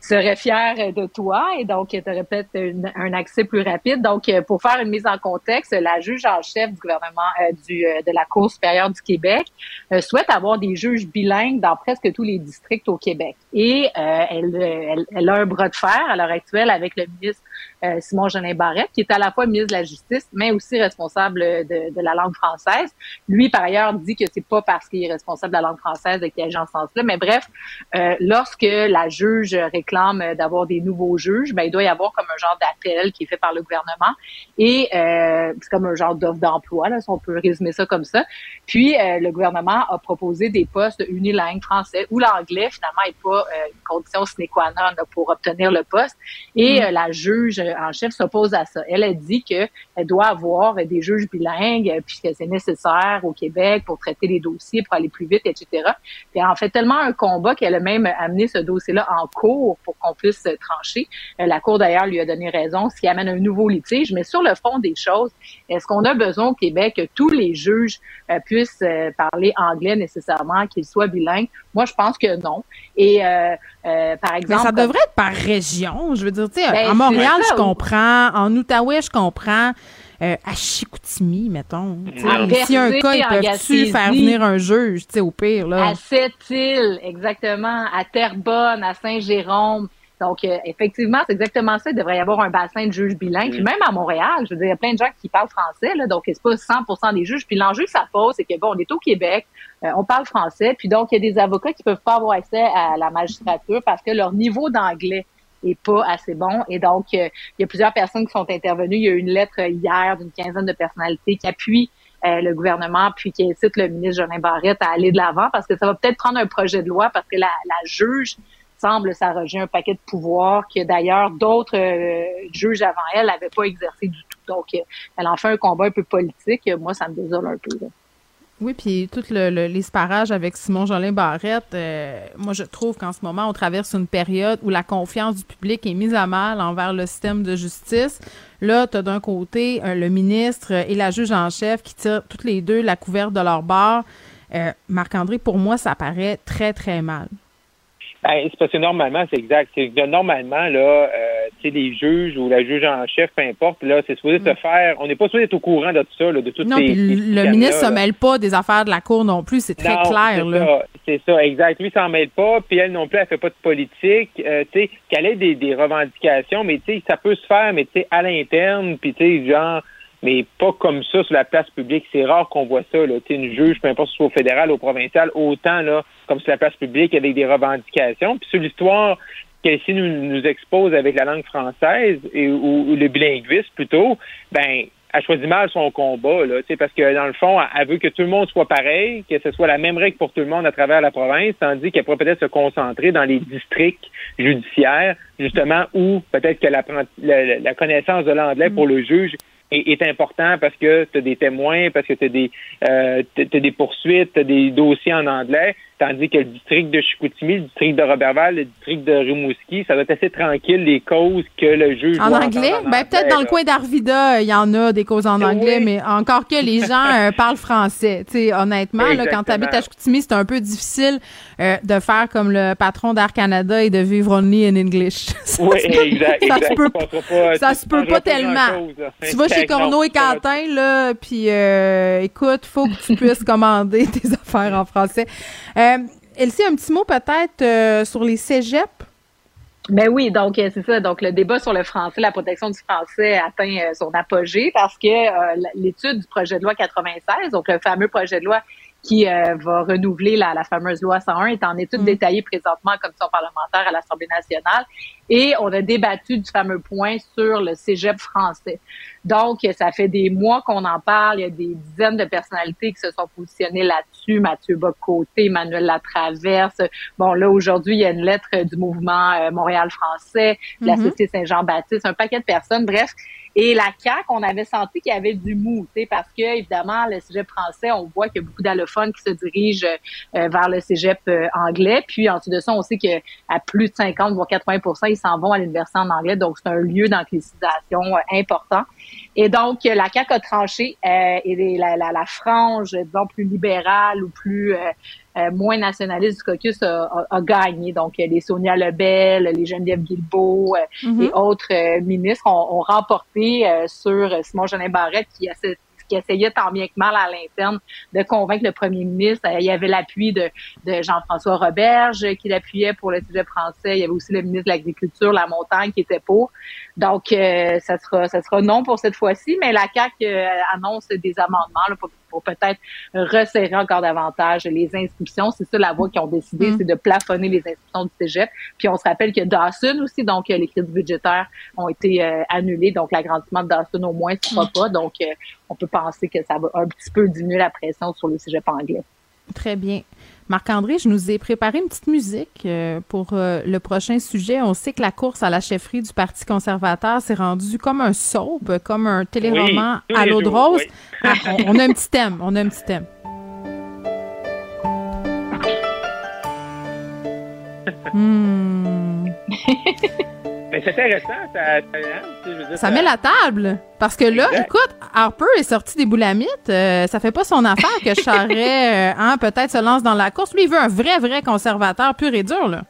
Serait fière de toi et donc tu aurais peut-être un accès plus rapide. Donc, euh, pour faire une mise en contexte, la juge en chef du gouvernement euh, du, euh, de la Cour supérieure du Québec euh, souhaite avoir des juges bilingues dans presque tous les districts au Québec. Et euh, elle, elle, elle a un bras de fer à l'heure actuelle avec le ministre euh, Simon Jolin Barrette, qui est à la fois ministre de la Justice, mais aussi responsable de, de la langue française. Lui, par ailleurs, dit que c'est pas parce qu'il est responsable de la langue française qu'il agit en ce sens-là. Mais bref, euh, lorsque la juge réclame d'avoir des nouveaux juges, ben, il doit y avoir comme un genre d'appel qui est fait par le gouvernement et euh, c'est comme un genre d'offre d'emploi, là, si on peut résumer ça comme ça. Puis euh, le gouvernement a proposé des postes unilingues français où l'anglais finalement est pas euh, une condition sine qua non là, pour obtenir le poste. Et euh, la juge en chef s'oppose à ça. Elle a dit que elle doit avoir des juges bilingues euh, puisque c'est nécessaire au Québec pour traiter les dossiers, pour aller plus vite, etc. Puis elle en fait tellement un combat qu'elle a même amené ce dossier-là en cours pour qu'on puisse trancher. Euh, la Cour d'ailleurs lui a donné raison, ce qui amène un nouveau litige. Mais sur le fond des choses, est-ce qu'on a besoin au Québec que tous les juges euh, puissent parler anglais nécessairement, qu'ils soient bilingues? Moi, je pense que non. Et euh, euh, par Mais exemple, ça devrait être par région. Je veux dire, tu sais, Ben, à Montréal. Je comprends. En Outaouais, je comprends. Euh, à Chicoutimi, mettons. Y a un cas, ils en peuvent-tu faire venir un juge, tu sais, au pire, là? À Sept-Îles, exactement. À Terrebonne, à Saint-Jérôme. Donc, euh, effectivement, c'est exactement ça. Il devrait y avoir un bassin de juges bilingues. Puis même à Montréal, je veux dire, il y a plein de gens qui parlent français, là, donc c'est pas 100% des juges. Puis l'enjeu que ça pose, c'est que, bon, on est au Québec, euh, on parle français, puis donc il y a des avocats qui peuvent pas avoir accès à la magistrature parce que leur niveau d'anglais pas assez bon. Et donc, euh, il y a plusieurs personnes qui sont intervenues. Il y a eu une lettre hier d'une quinzaine de personnalités qui appuient euh, le gouvernement, puis qui incite le ministre Jolin Barrette à aller de l'avant, parce que ça va peut-être prendre un projet de loi, parce que la, juge semble s'arroger un paquet de pouvoirs que d'ailleurs d'autres euh, juges avant elle n'avaient pas exercé du tout. Donc, euh, elle en fait un combat un peu politique. Moi, ça me désole un peu. Oui, puis tout le, le- l'esparage avec Simon Jolin Barrette, euh, moi je trouve qu'en ce moment, on traverse une période où la confiance du public est mise à mal envers le système de justice. Là, tu d'un côté euh, le ministre et la juge en chef qui tirent toutes les deux la couverte de leur barre. Euh, Marc-André, pour moi, ça paraît très, très mal. Ben, c'est parce que normalement, c'est exact. C'est que normalement, là, euh, tu sais, les juges ou la juge en chef, peu importe, là, c'est supposé se faire. On n'est pas supposé être au courant de tout ça, là, de toutes Non, ces. puis ces le ministre se là. mêle pas des affaires de la Cour non plus, c'est très Non, clair. c'est Là. ça, C'est ça, exact. Lui, s'en mêle pas, puis elle non plus, elle fait pas de politique. Euh, tu sais, qu'elle ait des, des revendications, mais tu sais, ça peut se faire, mais tu sais, à l'interne, puis tu sais, genre, mais pas comme ça sur la place publique. C'est rare qu'on voit ça, là. Une juge, peu importe si c'est au fédéral ou au provincial, autant, là, comme sur la place publique, avec des revendications. Puis sur l'histoire qu'elle ici nous, nous expose avec la langue française et, ou, le bilinguisme plutôt, ben, elle choisit mal son combat, là, parce que dans le fond, elle- veut que tout le monde soit pareil, que ce soit la même règle pour tout le monde à travers la province, tandis qu'elle pourrait peut-être se concentrer dans les districts judiciaires, justement, où peut-être que la connaissance de l'anglais pour le juge est, est important parce que tu as des témoins, parce que tu as euh, t'as des poursuites, tu as des dossiers en anglais, tandis que le district de Chicoutimi, le district de Roberval, le district de Rimouski, ça doit être assez tranquille les causes que le juge En anglais? en Ben, peut-être dans le là. coin d'Arvida, il y en a des causes en anglais, mais encore que les gens euh, parlent français. Tu sais, honnêtement, là, quand tu habites à Chicoutimi, c'est un peu difficile euh, de faire comme le patron d'Air Canada et de vivre only in English. Ça Oui, se peut- exact, Ça exact. se peut, Tu pas- ça tu se peut changeras pas tellement. Tu vas chez Corneau et Quentin, là, puis euh, écoute, faut que tu puisses commander tes affaires en français. Euh, Elsie, un petit mot peut-être euh, sur les cégeps? Ben oui, donc euh, c'est ça. Donc le débat sur le français, la protection du français atteint euh, son apogée parce que euh, l'étude du projet de loi 96, donc le fameux projet de loi qui euh, va renouveler la, la fameuse loi 101, est en étude détaillée présentement en commission parlementaire à l'Assemblée nationale. Et on a débattu du fameux point sur le cégep français. Donc, ça fait des mois qu'on en parle. Il y a des dizaines de personnalités qui se sont positionnées là-dessus. Mathieu Bocoté, Emmanuel Latraverse. Bon, là, aujourd'hui, il y a une lettre du mouvement euh, Montréal français, de la Mhm. Société Saint-Jean-Baptiste, un paquet de personnes. Bref, et la CAQ, on avait senti qu'il y avait du mou, parce que, évidemment, le cégep français, on voit qu'il y a beaucoup d'allophones qui se dirigent euh, vers le cégep euh, anglais. Puis, ensuite de ça, on sait qu'à plus de 50, voire 80% ils s'en vont à l'université en anglais. Donc, c'est un lieu d'anglicisation euh, important. Et donc, la CAQ a tranché euh, et la, la, la frange, disons, plus libérale ou plus euh, euh, moins nationaliste du caucus a, a- a gagné. Donc, les Sonia Lebel, les Geneviève Guilbeault Mhm. et autres euh, ministres ont, ont remporté sur Simon Jolin Barrette qui, qui essayait tant bien que mal à l'interne de convaincre le premier ministre. Euh, il y avait l'appui de, Jean-François Roberge euh, qui l'appuyait pour le sujet français. Il y avait aussi le ministre de l'Agriculture, la Montagne, qui était pour. Donc, euh, ça sera non pour cette fois-ci, mais la CAQ annonce des amendements pour peut-être resserrer encore davantage les inscriptions. C'est ça la voie qu'ils ont décidé, Mm. c'est de plafonner les inscriptions du cégep. Puis on se rappelle que Dawson aussi, donc euh, les crédits budgétaires ont été euh, annulés, donc l'agrandissement de Dawson au moins ne sera pas. Donc, euh, on peut penser que ça va un petit peu diminuer la pression sur le cégep anglais. Très bien. Marc-André, je nous ai préparé une petite musique euh, pour euh, le prochain sujet. On sait que la course à la chefferie du Parti conservateur s'est rendue comme un soap, comme un téléroman à l'eau de rose. oui. Ah, on, on a un petit thème. On a un petit thème. Hmm. Mais c'est intéressant, ça, ça, hein, tu sais, je veux dire, Ça met la table. Parce que là, Exact. écoute, Harper est sorti des boulamites. Euh, ça fait pas son affaire que Charret, euh, hein, peut-être se lance dans la course. Lui, il veut un vrai, vrai conservateur pur et dur, là.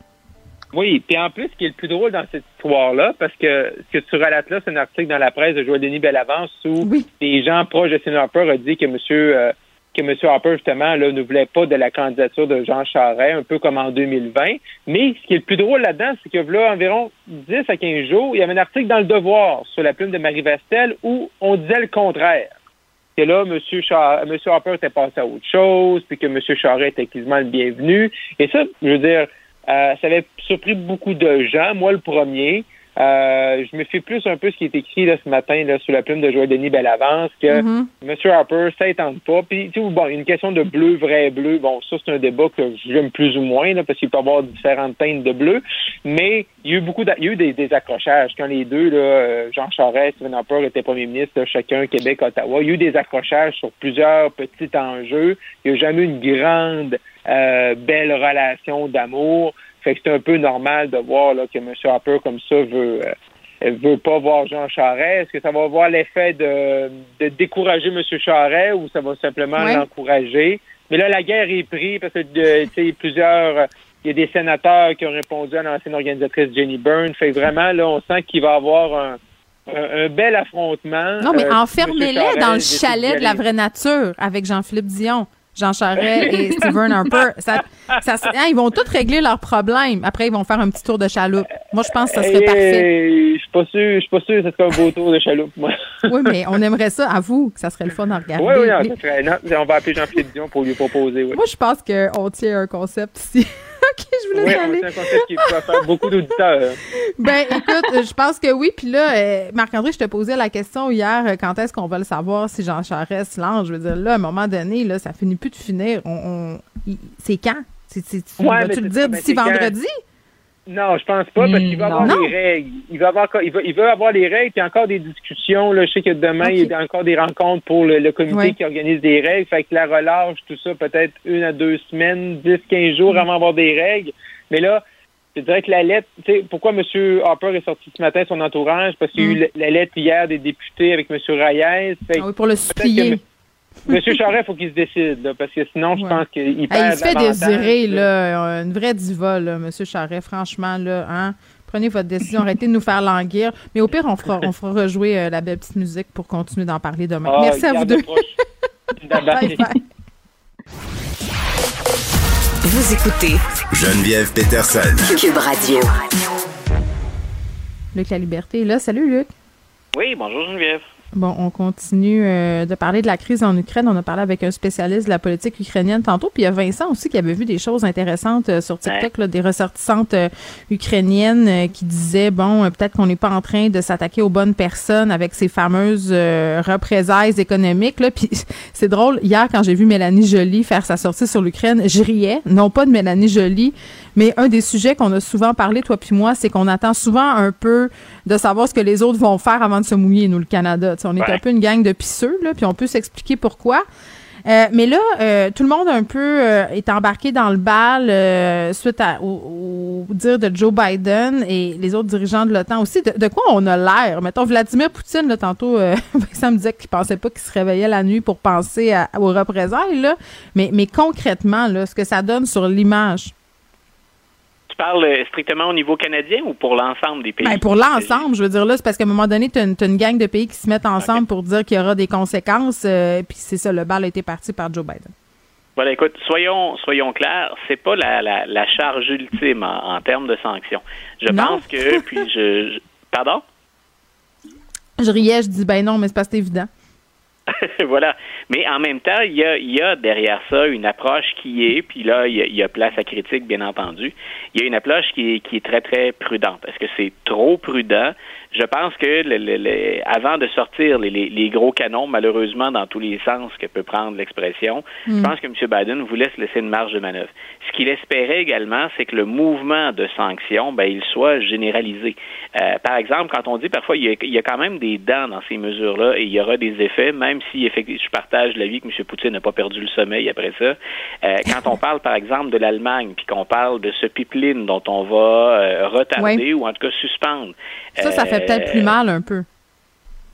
Oui, puis en plus, ce qui est le plus drôle dans cette histoire-là, parce que ce que tu relates là, c'est un article dans la presse de Joël Denis Bellavance où des gens proches de Stephen Harper ont dit que monsieur euh, que M. Harper, justement, là, ne voulait pas de la candidature de Jean Charest, un peu comme en 2020. Mais ce qui est le plus drôle là-dedans, c'est que là, environ 10 à 15 jours, il y avait un article dans le Devoir sur la plume de Marie Vastel où on disait le contraire. Que là, M. Char M. Harper était passé à autre chose, puis que M. Charest était quasiment le bienvenu. Et ça, je veux dire, euh, ça avait surpris beaucoup de gens, moi le premier. Euh, je me fie plus un peu ce qui est écrit là, ce matin là, sous la plume de Joël Denis Bellavance que Mhm. M. Harper, ça tente pas. Puis, bon, une question de bleu, vrai bleu, bon, ça, c'est un débat que j'aime plus ou moins, là, parce qu'il peut y avoir différentes teintes de bleu. Mais il y a eu beaucoup, il y a eu des, des accrochages. Quand les deux, là, euh, Jean Charest, Stephen Harper étaient premiers ministres, là, chacun Québec, Ottawa, il y a eu des accrochages sur plusieurs petits enjeux. Il n'y a jamais eu une grande, euh, belle relation d'amour. Fait que c'est un peu normal de voir là, que M. Harper, comme ça, veut. euh, veut pas voir Jean Charest. Est-ce que ça va avoir l'effet de, de décourager M. Charest ou ça va simplement Ouais. l'encourager? Mais là, la guerre est prise parce que de- tu sais, plusieurs. euh, Il y a des sénateurs qui ont répondu à l'ancienne organisatrice Jenny Byrne. Fait que vraiment, là, on sent qu'il va y avoir un, un, un bel affrontement. Non, mais Euh, enfermez-les dans le chalet de la vraie nature avec Jean-Philippe Dion. Jean Charest et Stephen Harper. Ça, ça, hein, ils vont tous régler leurs problèmes. Après, ils vont faire un petit tour de chaloupe. Moi, je pense que ça serait parfait. Je suis pas sûr, je suis pas sûr que ce serait un beau tour de chaloupe, moi. Oui, mais on aimerait ça, à vous, que ça serait le fun à regarder. Oui, oui, non, ça serait- non, on va appeler Jean-Philippe Dion pour lui proposer, oui. Moi, je pense qu'on tient un concept ici. OK, je Oui, on- aller. c'est un concept qui va faire beaucoup d'auditeurs. Ben, écoute, euh, je pense que oui. Puis là, euh, Marc-André, je te posais la question hier, euh, quand est-ce qu'on va le savoir si Jean Charest lance? Je veux dire, là, à un moment donné, là, ça finit plus de finir. On, on- c'est quand? C'est, c'est- tu Ouais, vas-tu le dire mais d'ici quand- vendredi? Non, je pense pas, parce qu'il va avoir non. des règles. Il va avoir, il va, il va avoir les règles, puis encore des discussions. Là, je sais que demain, il y a encore des rencontres pour le, le comité Ouais. qui organise des règles. Fait que la relâche, tout ça, peut-être une à deux semaines, 10, 15 jours avant d'avoir des règles. Mais là, je dirais que la lettre, tu sais, pourquoi M. Harper est sorti ce matin, son entourage? Parce qu'il y a eu Mm. la, lettre hier des députés avec M. Reyes. Fait Ah oui, pour le supplier. que M. Charest, il faut qu'il se décide, là, parce que sinon, je Ouais. pense qu'il Hey, perd il se fait désirer, là. là, une vraie diva, là, M. Charret. Franchement, là, hein? Prenez votre décision, arrêtez de nous faire languir. Mais au pire, on fera, on fera rejouer euh, la belle petite musique pour continuer d'en parler demain. Ah, Merci à vous deux. proche. Bye bye. Vous écoutez Geneviève Peterson. Cube Radio. Luc La Liberté est là. Salut, Luc. Oui, bonjour Geneviève. Bon, on continue euh, de parler de la crise en Ukraine. On a parlé avec un spécialiste de la politique ukrainienne tantôt. Puis il y a Vincent aussi qui avait vu des choses intéressantes euh, sur TikTok, là, des ressortissantes euh, ukrainiennes qui disaient, bon, peut-être qu'on n'est pas en train de s'attaquer aux bonnes personnes avec ces fameuses représailles économiques. Là. Puis c'est drôle, hier, quand j'ai vu Mélanie Joly faire sa sortie sur l'Ukraine, je riais, non pas de Mélanie Joly, mais un des sujets qu'on a souvent parlé, toi puis moi, c'est qu'on attend souvent un peu de savoir ce que les autres vont faire avant de se mouiller, nous, le Canada. On est Ouais. un peu une gang de pisseux, là, puis on peut s'expliquer pourquoi. Euh, mais là, euh, tout le monde un peu euh, est embarqué dans le bal suite à, au, au dire de Joe Biden et les autres dirigeants de l'OTAN aussi. De, de quoi on a l'air? Mettons, Vladimir Poutine, là, tantôt, Vincent me disait qu'il pensait pas qu'il se réveillait la nuit pour penser à- aux représailles, là. Mais, mais concrètement, là, ce que ça donne sur l'image. Tu parles euh, strictement au niveau canadien ou pour l'ensemble des pays? Ben, pour l'ensemble, je veux dire là, c'est parce qu'à un moment donné, tu as, une gang de pays qui se mettent ensemble pour dire qu'il y aura des conséquences. euh, puis c'est ça, le bal a été parti par Joe Biden. Voilà, écoute, soyons, soyons clairs, c'est pas la, la, la charge ultime en, en termes de sanctions. Je Non. pense que, puis je, je- Pardon? Je riais, je dis ben non, mais c'est pas c'est évident. voilà. Mais en même temps, il y a, y a derrière ça une approche qui est, puis là, il y, a, il y a place à critique, bien entendu. Il y a une approche qui est, qui est très, très prudente. Est-ce que c'est trop prudent? Je pense que le, le- le- avant de sortir les, les- les gros canons, malheureusement, dans tous les sens que peut prendre l'expression, Mm. je pense que M. Biden voulait se laisser une marge de manœuvre. Ce qu'il espérait également, c'est que le mouvement de sanctions, ben, il soit généralisé. Euh, par exemple, quand on dit parfois, il y, a, il y a quand même des dents dans ces mesures-là et il y aura des effets, même si effectivement, je partage l'avis que M. Poutine n'a pas perdu le sommeil après ça. Euh, quand on parle, par exemple, de l'Allemagne, puis qu'on parle de ce pipeline dont on va euh, retarder ou en tout cas suspendre. Ça, ça fait peut-être plus mal un peu.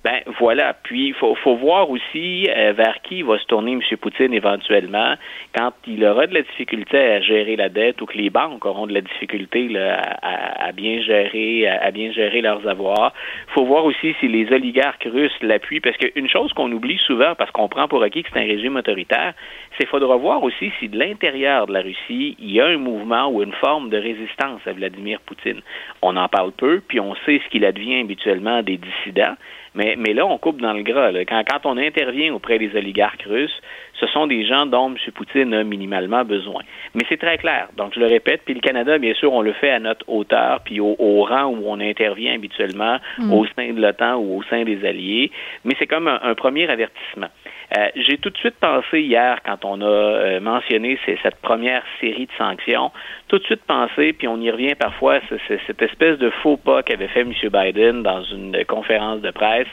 Ben voilà. Puis il faut, faut voir aussi euh, vers qui va se tourner M. Poutine éventuellement quand il aura de la difficulté à gérer la dette ou que les banques auront de la difficulté là, à, à- bien gérer à, à bien gérer leurs avoirs. faut voir aussi si les oligarques russes l'appuient parce qu'une chose qu'on oublie souvent parce qu'on prend pour acquis que c'est un régime autoritaire, c'est faudra voir aussi si de l'intérieur de la Russie, il y a un mouvement ou une forme de résistance à Vladimir Poutine. On en parle peu, puis on sait ce qu'il advient habituellement des dissidents. Mais, mais là, on coupe dans le gras. là. Quand, quand on intervient auprès des oligarques russes, ce sont des gens dont M. Poutine a minimalement besoin. Mais c'est très clair. Donc, je le répète, puis le Canada, bien sûr, on le fait à notre hauteur, puis au, au rang où on intervient habituellement, Mm. au sein de l'OTAN ou au sein des alliés. Mais c'est comme un, un premier avertissement. Euh, J'ai tout de suite pensé hier, quand on a euh, mentionné ces- cette première série de sanctions, tout de suite pensé, puis on y revient parfois, c'est- c'est cette espèce de faux pas qu'avait fait M. Biden dans une conférence de presse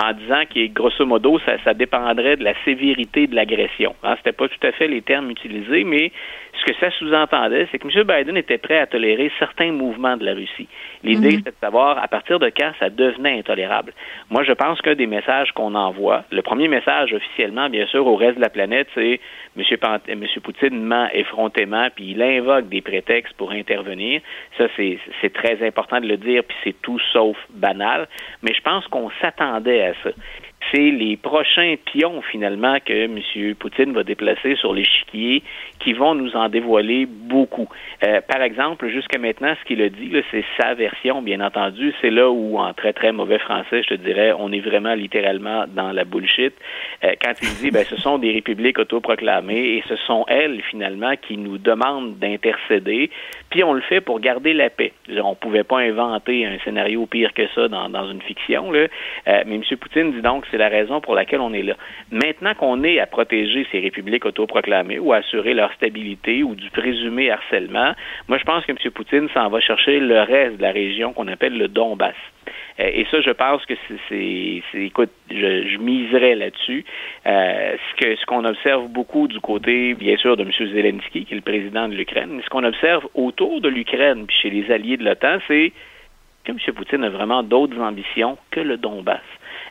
en disant que, grosso modo, ça, ça dépendrait de la sévérité de l'agression. Hein, C'était pas tout à fait les termes utilisés, mais ce que ça sous-entendait, c'est que M. Biden était prêt à tolérer certains mouvements de la Russie. L'idée, Mhm. c'était de savoir à partir de quand ça devenait intolérable. Moi, je pense qu'un des messages qu'on envoie, le premier message officiellement, bien sûr, au reste de la planète, c'est M. Poutine ment effrontément, puis il invoque des prétextes pour intervenir. Ça, c'est très important de le dire, puis c'est tout sauf banal. Mais je pense qu'on s'attendait à ça. C'est les prochains pions, finalement, que M. Poutine va déplacer sur l'échiquier qui vont nous en dévoiler beaucoup. Euh, par exemple, jusqu'à maintenant, ce qu'il a dit, c'est sa version, bien entendu. C'est là où, en très, très mauvais français, je te dirais, on est vraiment littéralement dans la bullshit. Euh, quand il dit, ben, ce sont des républiques autoproclamées et ce sont elles, finalement, qui nous demandent d'intercéder, puis on le fait pour garder la paix. On ne pouvait pas inventer un scénario pire que ça dans, une fiction, là. Euh, mais M. Poutine dit donc c'est la raison pour laquelle on est là. Maintenant qu'on est à protéger ces républiques autoproclamées ou à assurer leur stabilité ou du présumé harcèlement, moi je pense que M. Poutine s'en va chercher le reste de la région qu'on appelle le Donbass. Euh, Et ça, je pense que c'est, écoute, je, je miserais là-dessus. Euh, ce qu'on observe beaucoup du côté, bien sûr, de M. Zelensky, qui est le président de l'Ukraine, mais ce qu'on observe autour de l'Ukraine, chez les alliés de l'OTAN, c'est que M. Poutine a vraiment d'autres ambitions que le Donbass.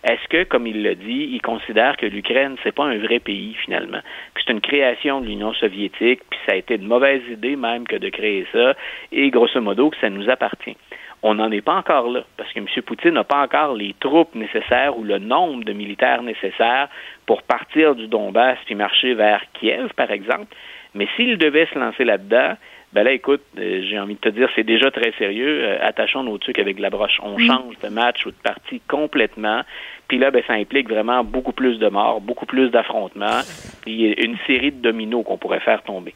Est-ce que, comme il l'a dit, il considère que l'Ukraine, c'est pas un vrai pays finalement, que c'est une création de l'Union soviétique, puis ça a été une mauvaise idée même que de créer ça, et grosso modo que ça nous appartient. On n'en est pas encore là, parce que M. Poutine n'a pas encore les troupes nécessaires ou le nombre de militaires nécessaires pour partir du Donbass puis marcher vers Kiev, par exemple. Mais s'il devait se lancer là-dedans, ben là, écoute, euh, j'ai envie de te dire, c'est déjà très sérieux. Euh, attachons nos trucs avec de la broche. On Mm. change de match ou de partie complètement. Puis là, ben, ça implique vraiment beaucoup plus de morts, beaucoup plus d'affrontements, puis une série de dominos qu'on pourrait faire tomber.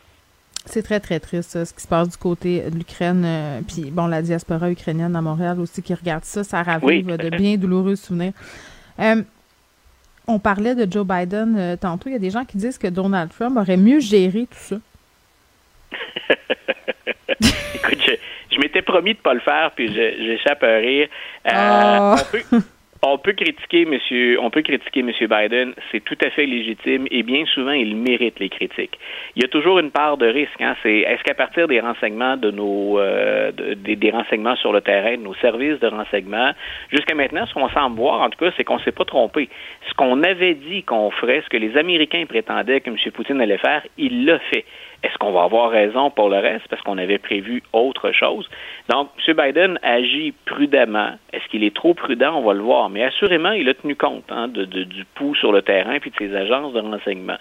C'est très, très triste, ça, ce qui se passe du côté de l'Ukraine. euh, puis, bon, la diaspora ukrainienne à Montréal aussi qui regarde ça, ça ravive Oui, de bien douloureux souvenirs. Euh, on parlait de Joe Biden euh, tantôt. Il y a des gens qui disent que Donald Trump aurait mieux géré tout ça. Écoute, je, je m'étais promis de pas le faire, puis j'échappe à rire. Euh, Ah. on, peut, on peut critiquer monsieur, on peut critiquer monsieur Biden, c'est tout à fait légitime et bien souvent il mérite les critiques. Il y a toujours une part de risque. Hein, c'est est-ce qu'à partir des renseignements de nos, euh, de- des, des renseignements sur le terrain, de nos services de renseignement, jusqu'à maintenant, ce qu'on semble voir, en tout cas, c'est qu'on s'est pas trompé. Ce qu'on avait dit qu'on ferait, ce que les Américains prétendaient que M. Poutine allait faire, il l'a fait. Est-ce qu'on va avoir raison pour le reste parce qu'on avait prévu autre chose? Donc, M. Biden agit prudemment. Est-ce qu'il est trop prudent? On va le voir. Mais assurément, il a tenu compte hein, de, de- du pouls sur le terrain puis de ses agences de renseignement.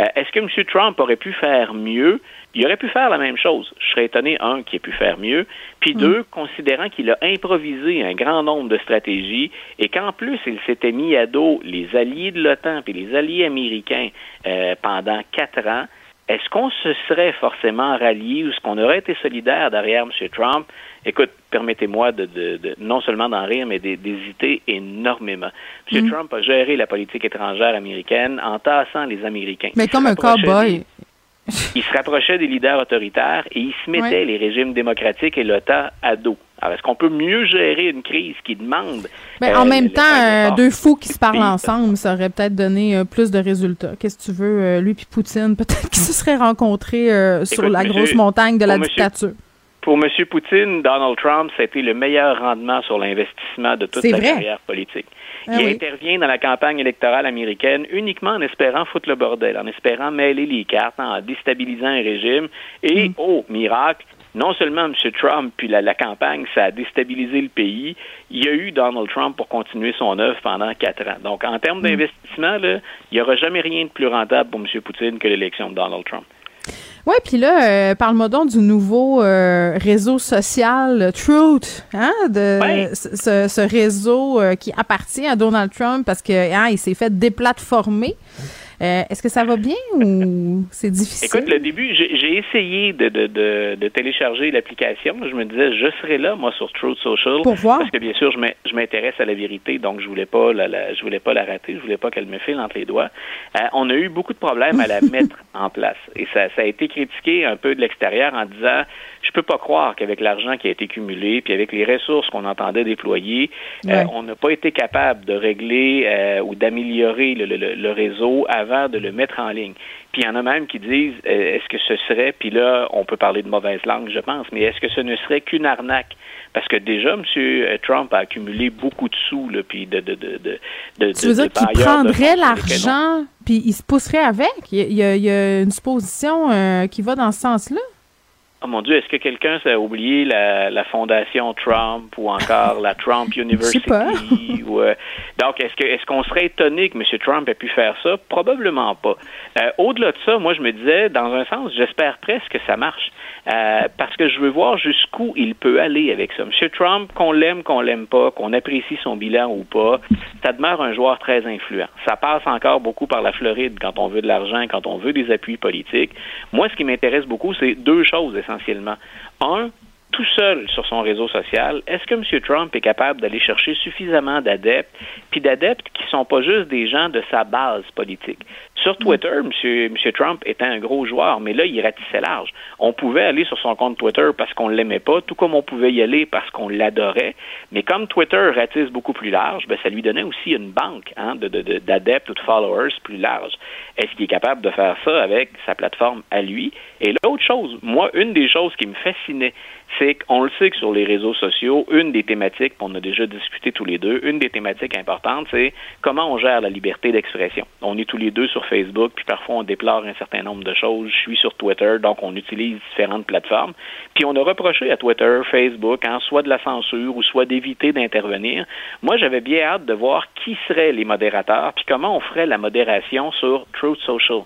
Euh, Est-ce que M. Trump aurait pu faire mieux? Il aurait pu faire la même chose. Je serais étonné, un, qu'il ait pu faire mieux. Puis deux, considérant qu'il a improvisé un grand nombre de stratégies et qu'en plus, il s'était mis à dos les alliés de l'OTAN puis les alliés américains euh, pendant quatre ans, est-ce qu'on se serait forcément rallié ou est-ce qu'on aurait été solidaire derrière M. Trump? Écoute, permettez-moi de, de- de- non seulement d'en rire, mais d'hé- d'hésiter énormément. M. Mm. Trump a géré la politique étrangère américaine en tassant les Américains. Mais comme un cow-boy. des- il se rapprochait des leaders autoritaires et il se mettait Ouais. les régimes démocratiques et l'OTAN à dos. Alors, est-ce qu'on peut mieux gérer une crise qui demande... Ben, euh, en même temps, euh, deux fous qui se parlent ensemble, ça aurait peut-être donné euh, plus de résultats. Qu'est-ce que tu veux, euh, lui puis Poutine, peut-être qu'ils se seraient rencontrés sur Écoute, la monsieur- grosse montagne de la monsieur- dictature. Pour M. Poutine, Donald Trump, ça a été le meilleur rendement sur l'investissement de toute sa carrière politique. Ah il oui. intervient dans la campagne électorale américaine uniquement en espérant foutre le bordel, en espérant mêler les cartes, en déstabilisant un régime. Et, Mm. oh, miracle, non seulement M. Trump puis la, la campagne, ça a déstabilisé le pays, il y a eu Donald Trump pour continuer son œuvre pendant quatre ans. Donc, en termes d'investissement, là, il n'y aura jamais rien de plus rentable pour M. Poutine que l'élection de Donald Trump. Ouais, puis là, euh, parle-moi donc du nouveau euh, réseau social euh, Truth, hein, de Ouais. ce, ce- ce réseau euh, qui appartient à Donald Trump parce que hein, il s'est fait déplatformer. Euh, Est-ce que ça va bien ou c'est difficile? Écoute, le début, j'ai essayé de, de, de, de télécharger l'application. Je me disais, je serai là, moi, sur Truth Social. Pour voir. Parce que, bien sûr, je m'in- je m'intéresse à la vérité, donc je voulais pas la, la- je voulais pas la rater, je voulais pas qu'elle me file entre les doigts. Euh, on a eu beaucoup de problèmes à la mettre en place. Et ça, ça a été critiqué un peu de l'extérieur en disant, je peux pas croire qu'avec l'argent qui a été cumulé, puis avec les ressources qu'on entendait déployer, euh, on n'a pas été capable de régler euh, ou d'améliorer le, le- le- le réseau avant de le mettre en ligne. Puis il y en a même qui disent, euh, est-ce que ce serait, puis là, on peut parler de mauvaise langue, je pense, mais est-ce que ce ne serait qu'une arnaque? Parce que déjà, M. Trump a accumulé beaucoup de sous, là, puis de... de, de, de, de Tu veux de- dire qu'il prendrait l'argent puis il se pousserait avec? Il y a, il y une supposition qui va dans ce sens-là? Oh mon Dieu, est-ce que quelqu'un s'est oublié la, la fondation Trump ou encore la Trump University? ou, euh, donc, est-ce que est-ce qu'on serait étonné que M. Trump ait pu faire ça? Probablement pas. Euh, Au-delà de ça, moi, je me disais, dans un sens, j'espère presque que ça marche. Euh, parce que je veux voir jusqu'où il peut aller avec ça. M. Trump, qu'on l'aime, qu'on l'aime pas, qu'on apprécie son bilan ou pas, ça demeure un joueur très influent. Ça passe encore beaucoup par la Floride quand on veut de l'argent, quand on veut des appuis politiques. Moi, ce qui m'intéresse beaucoup, c'est deux choses essentiellement. Un, tout seul sur son réseau social, est-ce que M. Trump est capable d'aller chercher suffisamment d'adeptes, puis d'adeptes qui sont pas juste des gens de sa base politique? Sur Twitter, M. Trump était un gros joueur, mais là, il ratissait large. On pouvait aller sur son compte Twitter parce qu'on l'aimait pas, tout comme on pouvait y aller parce qu'on l'adorait. Mais comme Twitter ratisse beaucoup plus large, ben, ça lui donnait aussi une banque hein, de- de- de- d'adeptes ou de followers plus large. Est-ce qu'il est capable de faire ça avec sa plateforme à lui? Et l'autre chose, moi, une des choses qui me fascinait, qu'on le sait que sur les réseaux sociaux, une des thématiques, puis on a déjà discuté tous les deux, une des thématiques importantes, c'est comment on gère la liberté d'expression. On est tous les deux sur Facebook, puis parfois on déplore un certain nombre de choses. Je suis sur Twitter, donc on utilise différentes plateformes. Puis on a reproché à Twitter, Facebook, hein, soit de la censure ou soit d'éviter d'intervenir. Moi, j'avais bien hâte de voir qui seraient les modérateurs, puis comment on ferait la modération sur Truth Social.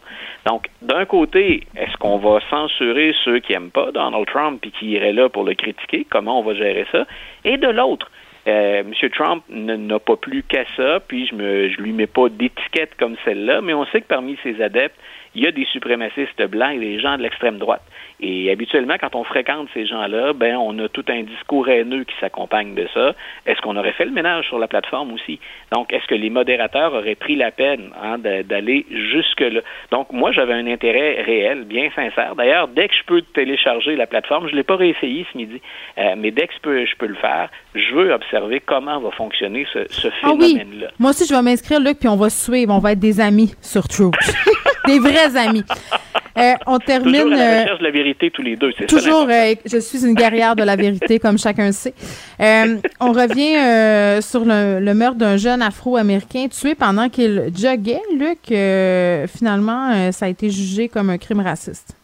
Donc, d'un côté, est-ce qu'on va censurer ceux qui n'aiment pas Donald Trump et qui iraient là pour le critiquer? Comment on va gérer ça? Et de l'autre, euh, M. Trump ne- n'a pas plus qu'à ça, puis je je lui mets pas d'étiquette comme celle-là, mais on sait que parmi ses adeptes, il y a des suprémacistes blancs et des gens de l'extrême droite. Et habituellement, quand on fréquente ces gens-là, ben on a tout un discours haineux qui s'accompagne de ça. Est-ce qu'on aurait fait le ménage sur la plateforme aussi? Donc, est-ce que les modérateurs auraient pris la peine hein, d'aller jusque-là? Donc, moi, j'avais un intérêt réel, bien sincère. D'ailleurs, dès que je peux télécharger la plateforme, je ne l'ai pas réessayé ce midi, euh, mais dès que je peux, je peux le faire, je veux observer comment va fonctionner ce, ce Ah oui, phénomène-là. moi aussi je vais m'inscrire, Luc, puis on va suivre. On va être des amis sur Truth. des vrais amis. Euh, on termine... Toujours à la euh, recherche de la vérité tous les deux, c'est Toujours, euh, je suis une guerrière de la vérité, comme chacun sait. Euh, on revient sur le, le meurtre d'un jeune Afro-Américain tué pendant qu'il joguait. Luc, finalement, ça a été jugé comme un crime raciste.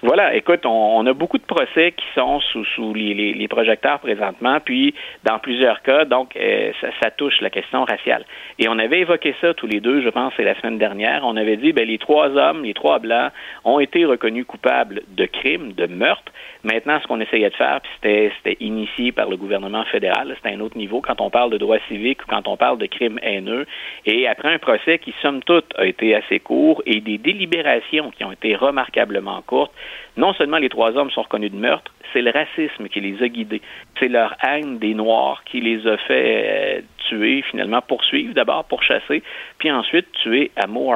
Voilà, écoute, on, on a beaucoup de procès qui sont sous, sous les, projecteurs présentement, puis dans plusieurs cas, donc euh, ça, ça touche la question raciale. Et on avait évoqué ça tous les deux, je pense, c'est la semaine dernière. On avait dit, ben les trois hommes, les trois blancs, ont été reconnus coupables de crimes, de meurtres. Maintenant, ce qu'on essayait de faire, puis c'était initié par le gouvernement fédéral, c'était un autre niveau quand on parle de droits civiques ou quand on parle de crimes haineux. Et après un procès qui, somme toute, a été assez court et des délibérations qui ont été remarquablement courtes, non seulement les trois hommes sont reconnus de meurtre, c'est le racisme qui les a guidés. C'est leur haine des Noirs qui les a fait euh, tuer, finalement poursuivre d'abord, pourchasser, puis ensuite tuer à Mo.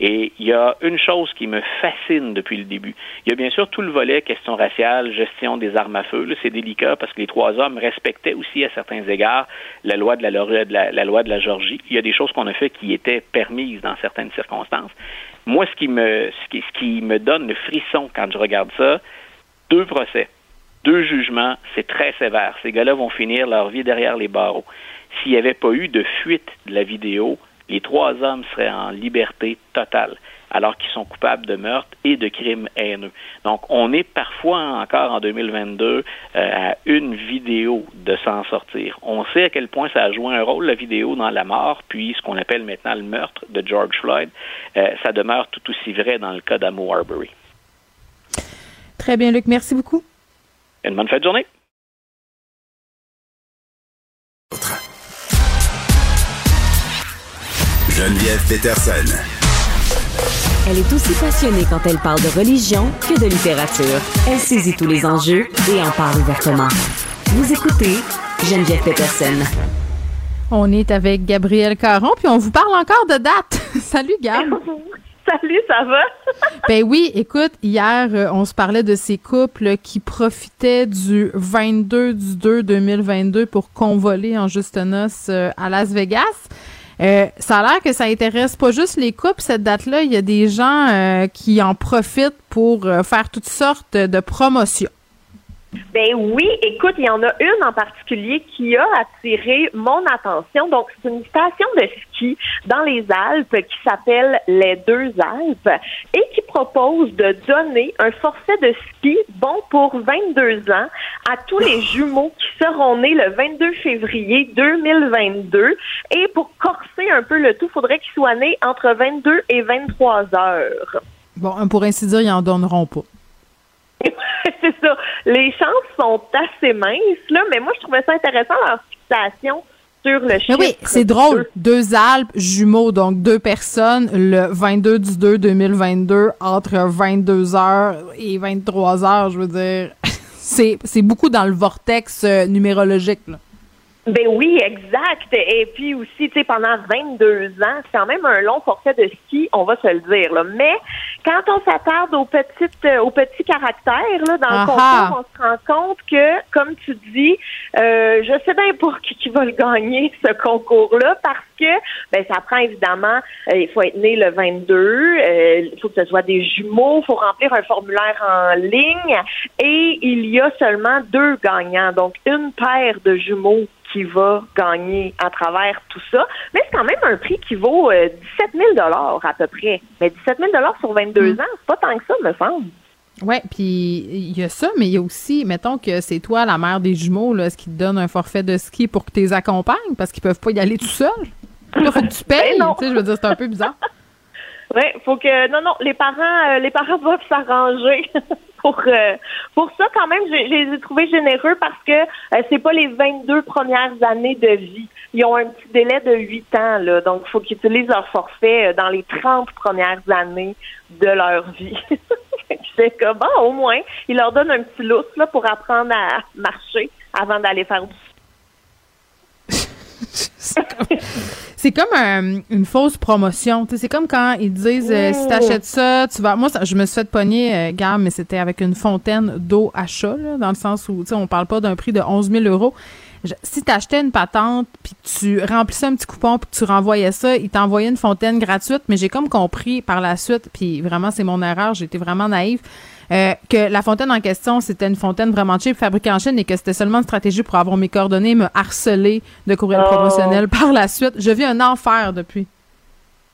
Et il y a une chose qui me fascine depuis le début. Il y a bien sûr tout le volet question raciale, gestion des armes à feu. C'est délicat parce que les trois hommes respectaient aussi à certains égards la loi de la, Georgie. Il y a des choses qu'on a fait qui étaient permises dans certaines circonstances. Moi, ce qui me, ce qui me donne le frisson quand je regarde ça, deux procès, deux jugements, c'est très sévère. Ces gars-là vont finir leur vie derrière les barreaux. S'il n'y avait pas eu de fuite de la vidéo, les trois hommes seraient en liberté totale, alors qu'ils sont coupables de meurtre et de crimes haineux. Donc, on est parfois encore en 2022 euh, à une vidéo de s'en sortir. On sait à quel point ça a joué un rôle, la vidéo, dans la mort, puis ce qu'on appelle maintenant le meurtre de George Floyd. Euh, ça demeure tout aussi vrai dans le cas d'Amo Arbery. Très bien, Luc. Merci beaucoup. Une bonne fin de journée. Geneviève Peterson. Elle est aussi passionnée quand elle parle de religion que de littérature. Elle saisit tous les enjeux et en parle ouvertement. Vous écoutez Geneviève Peterson. On est avec Gabrielle Caron, puis on vous parle encore de date. Salut, Gab. Salut, ça va? ben oui, écoute, hier, euh, on se parlait de ces couples qui profitaient du 22 du 2 2022 pour convoler en juste noces euh, à Las Vegas. Euh, ça a l'air que ça intéresse pas juste les couples, cette date-là. Il y a des gens euh, qui en profitent pour euh, faire toutes sortes de promotions. Ben oui, écoute, il y en a une en particulier qui a attiré mon attention. Donc, c'est une station de ski dans les Alpes qui s'appelle les Deux Alpes et qui propose de donner un forfait de ski bon pour 22 ans à tous les jumeaux qui seront nés le 22 février 2022. Et pour corser un peu le tout, faudrait qu'ils soient nés entre 22 et 23 heures. Bon, pour ainsi dire, ils en donneront pas. C'est ça. Les chances sont assez minces, là, mais moi, je trouvais ça intéressant, leur fixation sur le chiffre. Mais oui, c'est drôle. Deux Alpes jumeaux, donc deux personnes, le 22 du 2 2022, entre 22 heures et 23 heures, je veux dire. C'est, c'est beaucoup dans le vortex euh, numérologique, là. Ben oui, exact. Et puis aussi, tu sais, pendant 22 ans, c'est quand même un long forfait de ski, on va se le dire. Là. Mais quand on s'attarde aux petites, euh, aux petits caractères là, dans le concours, on se rend compte que, comme tu dis, euh, je sais bien pour qui, qui va le gagner ce concours-là, parce que ben ça prend évidemment, euh, il faut être né le 22, euh, il faut que ce soit des jumeaux, il faut remplir un formulaire en ligne, et il y a seulement deux gagnants, donc une paire de jumeaux qui va gagner à travers tout ça. Mais c'est quand même un prix qui vaut euh, 17 000 à peu près. Mais 17 000 sur 22 ans, c'est pas tant que ça, me semble. Ouais, puis il y a ça, mais il y a aussi, mettons que c'est toi, la mère des jumeaux, là, ce qui te donne un forfait de ski pour que tu les accompagnes parce qu'ils peuvent pas y aller tout seuls. Là, faut que tu payes. Ben sais, je veux dire, c'est un peu bizarre. Faut que non non, les parents euh, les parents doivent s'arranger pour euh, pour ça quand même, je, les ai trouvés généreux parce que euh, c'est pas les 22 premières années de vie. Ils ont un petit délai de 8 ans là, donc faut qu'ils utilisent leur forfait euh, dans les 30 premières années de leur vie. c'est comme bon, au moins, ils leur donnent un petit lousse là pour apprendre à marcher avant d'aller faire du C'est comme un- une fausse promotion. C'est comme quand ils disent euh, si t'achètes ça, tu vas. Moi, je me suis fait pogner, euh, mais c'était avec une fontaine d'eau à chat, dans le sens où on parle pas d'un prix de 11 000 euros. Je- si t'achetais une patente, puis tu remplissais un petit coupon, puis tu renvoyais ça, ils t'envoyaient une fontaine gratuite. Mais j'ai comme compris par la suite, puis vraiment, c'est mon erreur, été vraiment naïve, euh, que la fontaine en question, c'était une fontaine vraiment cheap, fabriquée en Chine, et que c'était seulement une stratégie pour avoir mes coordonnées, me harceler de courriel Oh. promotionnel par la suite. Je vis un enfer depuis.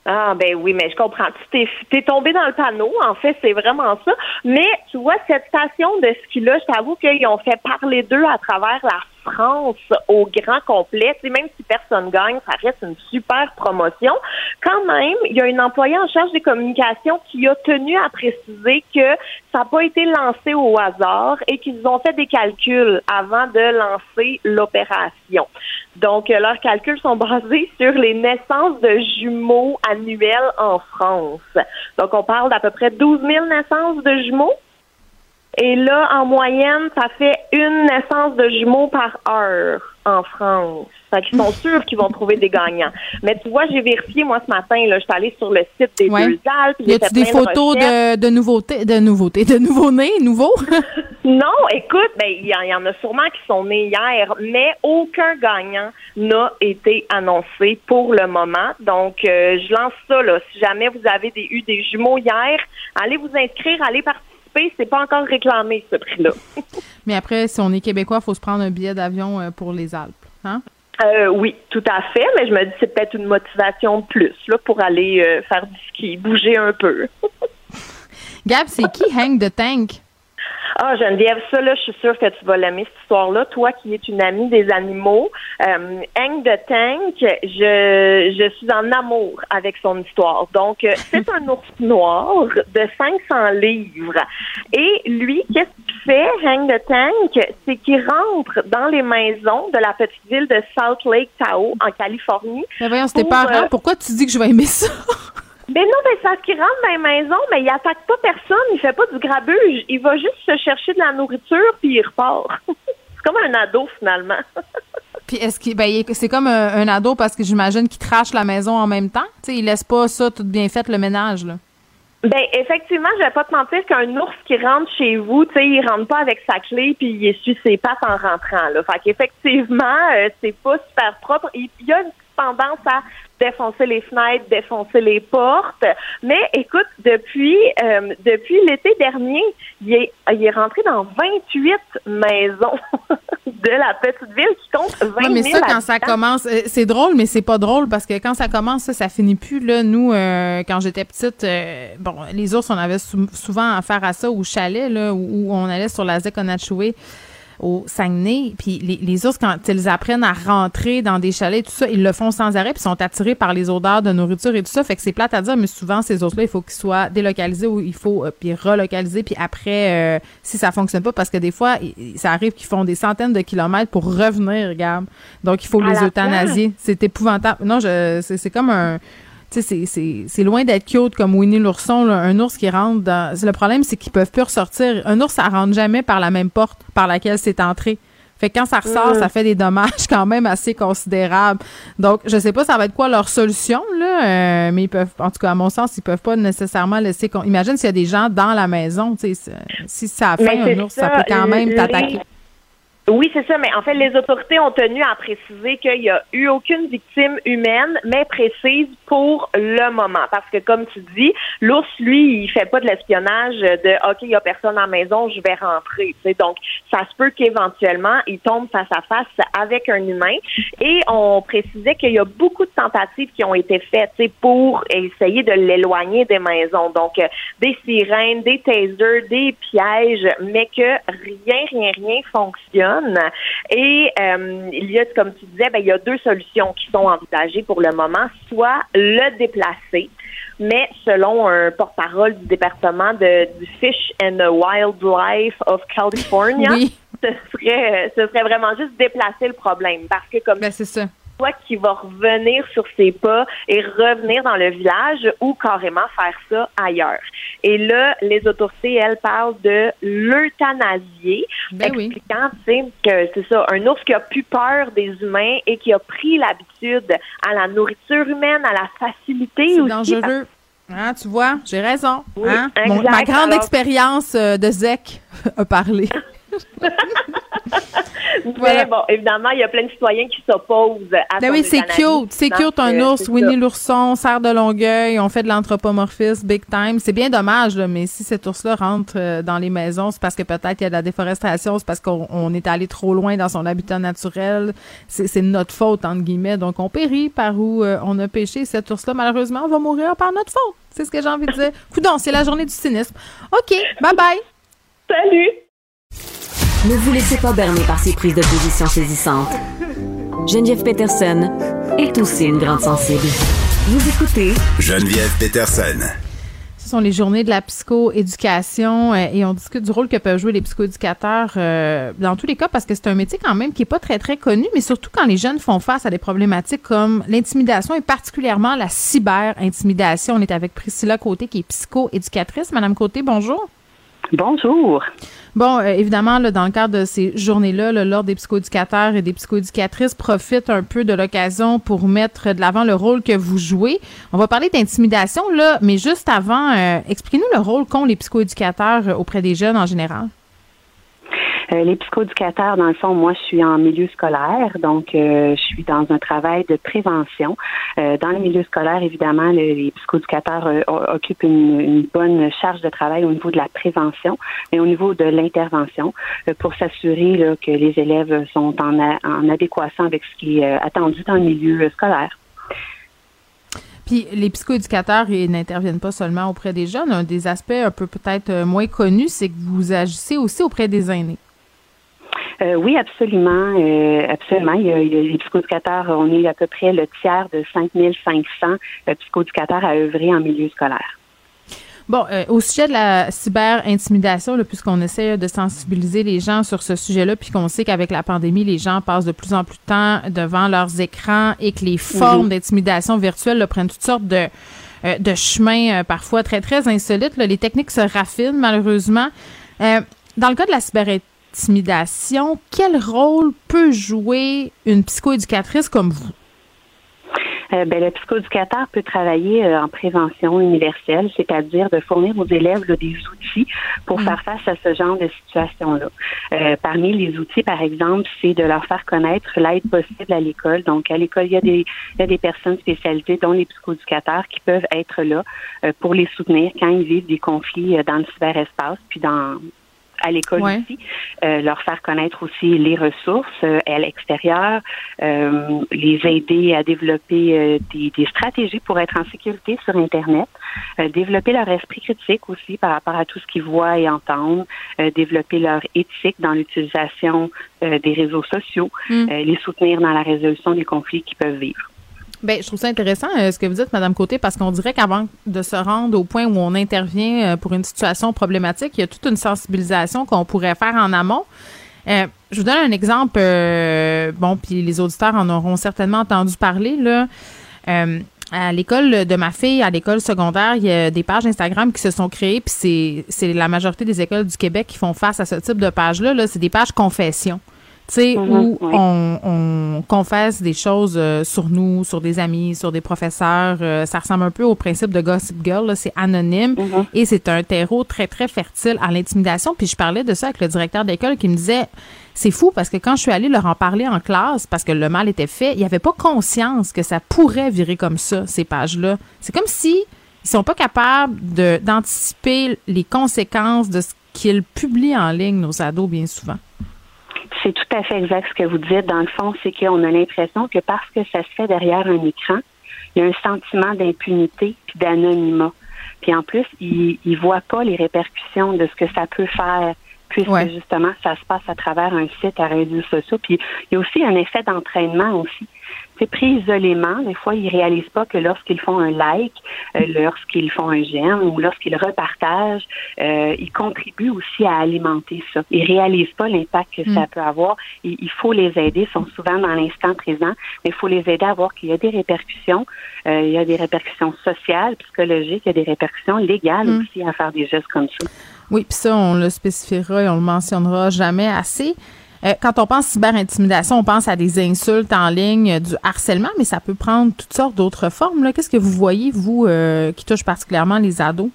Ah ben oui, mais je comprends. Tu t'es, t'es tombé dans le panneau, en fait, c'est vraiment ça. Mais tu vois, cette station de ski-là, je t'avoue qu'ils ont fait parler d'eux à travers la France au grand complet. Tu sais, même si personne gagne, ça reste une super promotion. Quand même, il y a une employée en charge des communications qui a tenu à préciser que ça n'a pas été lancé au hasard et qu'ils ont fait des calculs avant de lancer l'opération. Donc, euh, leurs calculs sont basés sur les naissances de jumeaux annuelles en France. Donc, on parle d'à peu près 12 000 naissances de jumeaux. Et là, en moyenne, ça fait une naissance de jumeaux par heure en France. Fait qu'ils sont sûrs qu'ils vont trouver des gagnants. Mais tu vois, j'ai vérifié, moi, ce matin, là, je suis allée sur le site des Ouais. deux Alpes. Y a-tu fait des photos de, de nouveautés, de nouveautés, de nouveaux-nés, nouveaux? Non, écoute, ben il y, en- il y en a sûrement qui sont nés hier, mais aucun gagnant n'a été annoncé pour le moment. Donc, euh, je lance ça là. Si jamais vous avez des, eu des jumeaux hier, allez vous inscrire, allez participer. C'est pas encore réclamé ce prix-là. Mais après, si on est québécois, il faut se prendre un billet d'avion euh, pour les Alpes. Hein? Euh, oui, tout à fait. Mais je me dis c'est peut-être une motivation de plus là pour aller euh, faire du ski, bouger un peu. Gab, c'est qui Hang the Tank? Ah, Geneviève, ça, là, je suis sûre que tu vas l'aimer, cette histoire-là. Toi qui es une amie des animaux, euh, Hank de Tank, je, je suis en amour avec son histoire. Donc, euh, c'est un ours noir de 500 livres. Et lui, qu'est-ce qu'il fait, Hank de Tank? C'est qu'il rentre dans les maisons de la petite ville de Salt Lake Tahoe, en Californie. Mais voyons, c'était pas euh, Pourquoi tu dis que je vais aimer ça? ben non, ben c'est parce qu'il rentre dans les maisons, mais il attaque pas personne, il fait pas du grabuge. Il va juste se chercher de la nourriture, puis il repart. c'est comme un ado, finalement. Puis est-ce qu'il ben, c'est comme un, un ado parce que j'imagine qu'il trache la maison en même temps. Tu sais, il laisse pas ça tout bien fait le ménage là. Ben effectivement, je vais pas te mentir qu'un ours qui rentre chez vous, tu sais, il rentre pas avec sa clé puis il essuie ses pattes en rentrant là. Fait qu'effectivement, euh, c'est pas super propre. Il y a une tendance à défoncer les fenêtres, défoncer les portes. Mais écoute, depuis euh, depuis l'été dernier, il est il est rentré dans 28 maisons de la petite ville qui compte 20 Ouais, mais 000 ça, quand ça commence, euh, c'est drôle, mais c'est pas drôle parce que quand ça commence, ça, ça finit plus. Là, nous, euh, quand j'étais petite, euh, bon, les ours, on avait sou- souvent affaire à ça au chalet, là, où, où on allait sur la Zekonachoué au Saguenay. Puis les, les ours, quand ils apprennent à rentrer dans des chalets, tout ça, ils le font sans arrêt, puis sont attirés par les odeurs de nourriture et tout ça. Fait que c'est plate à dire, mais souvent, ces ours-là, il faut qu'ils soient délocalisés ou il faut euh, puis relocaliser. Puis après, euh, si ça fonctionne pas, parce que des fois, ça arrive qu'ils font des centaines de kilomètres pour revenir, regarde. Donc, il faut À les euthanasier. C'est épouvantable. Non, je, c'est, c'est comme un... Tu sais, c'est- loin d'être cute comme Winnie l'ourson, un ours qui rentre dans... Le problème, c'est qu'ils peuvent plus ressortir. Un ours, ça rentre jamais par la même porte par laquelle c'est entré. Fait que quand ça ressort, Mm. ça fait des dommages quand même assez considérables. Donc, je sais pas ça va être quoi leur solution, là, euh, mais ils peuvent, en tout cas, à mon sens, ils peuvent pas nécessairement laisser... Imagine s'il y a des gens dans la maison, tu sais, si ça a Mais un ours, ça, peut quand même t'attaquer. Oui, c'est ça, mais en fait, les autorités ont tenu à préciser qu'il n'y a eu aucune victime humaine, mais précise pour le moment. Parce que, comme tu dis, l'ours, lui, il fait pas de l'espionnage de OK, il y a personne à la maison, je vais rentrer. tu sais. Donc, ça se peut qu'éventuellement, il tombe face à face avec un humain. Et on précisait qu'il y a beaucoup de tentatives qui ont été faites pour essayer de l'éloigner des maisons. Donc, euh, des sirènes, des tasers, des pièges, mais que rien, rien, rien fonctionne. Et euh, il y a, comme tu disais, ben, il y a deux solutions qui sont envisagées pour le moment. Soit le déplacer, mais selon un porte-parole du département de, du Fish and Wildlife of California, Oui. ce serait, ce serait vraiment juste déplacer le problème. Parce que comme Ben, c'est ça. Soit qui va revenir sur ses pas et revenir dans le village ou carrément faire ça ailleurs. Et là, les autorités, elles, parlent de l'euthanasier, Ben oui. expliquant, sais, que c'est ça, un ours qui a plus peur des humains et qui a pris l'habitude à la nourriture humaine, à la facilité C'est aussi. dangereux. Hein, tu vois, j'ai raison. Oui, hein? Mon- ma grande Alors- expérience euh, de ZEC a parlé. Mais Voilà. bon, évidemment, il y a plein de citoyens qui s'opposent à Ben oui, c'est cute. C'est cute, un euh, ours. Winnie l'ourson, serre de Longueuil. On fait de l'anthropomorphisme big time. C'est bien dommage, là, mais si cet ours-là rentre euh, dans les maisons, c'est parce que peut-être il y a de la déforestation, c'est parce qu'on on est allé trop loin dans son habitat naturel. C'est c'est notre faute, entre guillemets. Donc, on périt par où euh, on a pêché. Cet ours-là, malheureusement, va mourir par notre faute. C'est ce que j'ai envie de dire. Coudon, c'est la journée du cynisme. OK, bye-bye. Salut! Ne vous laissez pas berner par ces prises de position saisissantes. Geneviève Peterson est aussi une grande sensible. Vous écoutez Geneviève Peterson. Ce sont les journées de la psychoéducation euh, et on discute du rôle que peuvent jouer les psychoéducateurs euh, dans tous les cas parce que c'est un métier quand même qui est pas très très connu, mais surtout quand les jeunes font face à des problématiques comme l'intimidation et particulièrement la cyber-intimidation. On est avec Priscilla Côté qui est psychoéducatrice. Madame Côté, bonjour. Bonjour. Bon, euh, évidemment, là, dans le cadre de ces journées-là, là, l'Ordre des psychoéducateurs et des psychoéducatrices profite un peu de l'occasion pour mettre de l'avant le rôle que vous jouez. On va parler d'intimidation, là, mais juste avant, euh, expliquez-nous le rôle qu'ont les psychoéducateurs euh, auprès des jeunes en général. Euh, les psychoéducateurs, dans le fond, moi, je suis en milieu scolaire, donc euh, je suis dans un travail de prévention. Euh, dans le milieu scolaire, évidemment, le- les psychoéducateurs occupent une, bonne charge de travail au niveau de la prévention et au niveau de l'intervention pour s'assurer que les élèves sont en, a- en adéquation avec ce qui est attendu dans le milieu scolaire. Puis les psychoéducateurs, ils n'interviennent pas seulement auprès des jeunes. Un des aspects un peu peut-être moins connus, c'est que vous agissez aussi auprès des aînés. Euh, oui, absolument. euh, absolument. Il y, a, il y a les psychoéducateurs, on est à peu près le tiers de 5500 euh, psychoéducateurs à œuvrer en milieu scolaire. Bon, euh, au sujet de la cyber-intimidation, puisqu'on essaie de sensibiliser les gens sur ce sujet-là, puis qu'on sait qu'avec la pandémie, les gens passent de plus en plus de temps devant leurs écrans et que les formes d'intimidation virtuelle là, prennent toutes sortes de, euh, de chemins euh, parfois très, très insolites. là. Les techniques se raffinent, malheureusement. Dans le cas de la cyber-intimidation, quel rôle peut jouer une psychoéducatrice comme vous? Euh, ben, le psychoéducateur peut travailler euh, en prévention universelle, c'est-à-dire de fournir aux élèves là, des outils pour faire face à ce genre de situation-là. Euh, parmi les outils, par exemple, c'est de leur faire connaître l'aide possible à l'école. Donc, à l'école, il y a des, il y a des personnes spécialisées, dont les psychoéducateurs, qui peuvent être là euh, pour les soutenir quand ils vivent des conflits dans le cyberespace, puis dans à l'école Ouais. aussi, euh, leur faire connaître aussi les ressources euh, à l'extérieur, euh, les aider à développer euh, des, des stratégies pour être en sécurité sur Internet, euh, développer leur esprit critique aussi par rapport à tout ce qu'ils voient et entendent, euh, développer leur éthique dans l'utilisation euh, des réseaux sociaux, Mm. euh, les soutenir dans la résolution des conflits qu'ils peuvent vivre. Ben, je trouve ça intéressant euh, ce que vous dites, Madame Côté, parce qu'on dirait qu'avant de se rendre au point où on intervient euh, pour une situation problématique, il y a toute une sensibilisation qu'on pourrait faire en amont. Euh, je vous donne un exemple. bon, puis les auditeurs en auront certainement entendu parler. Là, à l'école de ma fille, à l'école secondaire, il y a des pages Instagram qui se sont créées, puis c'est c'est la majorité des écoles du Québec qui font face à ce type de pages-là. Là, c'est des pages confession. Tu sais, Mhm, où oui. on, on confesse des choses euh, sur nous, sur des amis, sur des professeurs. Euh, ça ressemble un peu au principe de Gossip Girl. C'est anonyme et c'est un terreau très, très fertile à l'intimidation. Puis je parlais de ça avec le directeur d'école qui me disait c'est fou parce que quand je suis allée leur en parler en classe, parce que le mal était fait, il n'y avait pas conscience que ça pourrait virer comme ça, ces pages-là. C'est comme si ils sont pas capables d'anticiper les conséquences de ce qu'ils publient en ligne, nos ados, bien souvent. C'est tout à fait exact ce que vous dites. Dans le fond, c'est qu'on a l'impression que parce que ça se fait derrière un écran, il y a un sentiment d'impunité puis d'anonymat. Puis en plus, ils ne voient pas les répercussions de ce que ça peut faire puisque justement, ça se passe à travers un site à réseaux sociaux. Puis il y a aussi un effet d'entraînement aussi. C'est pris isolément. Des fois, ils réalisent pas que lorsqu'ils font un like, euh, lorsqu'ils font un j'aime ou lorsqu'ils repartagent, euh, ils contribuent aussi à alimenter ça. Ils réalisent pas l'impact que ça Mm. peut avoir. Il, il faut les aider. Ils sont souvent dans l'instant présent, mais il faut les aider à voir qu'il y a des répercussions. Euh, il y a des répercussions sociales, psychologiques, il y a des répercussions légales Mm. aussi à faire des gestes comme ça. Oui, puis ça, on le spécifiera et on le mentionnera jamais assez. Euh, quand on pense cyber-intimidation, on pense à des insultes en ligne, du harcèlement, mais ça peut prendre toutes sortes d'autres formes. là. Qu'est-ce que vous voyez, vous, euh, qui touche particulièrement les ados?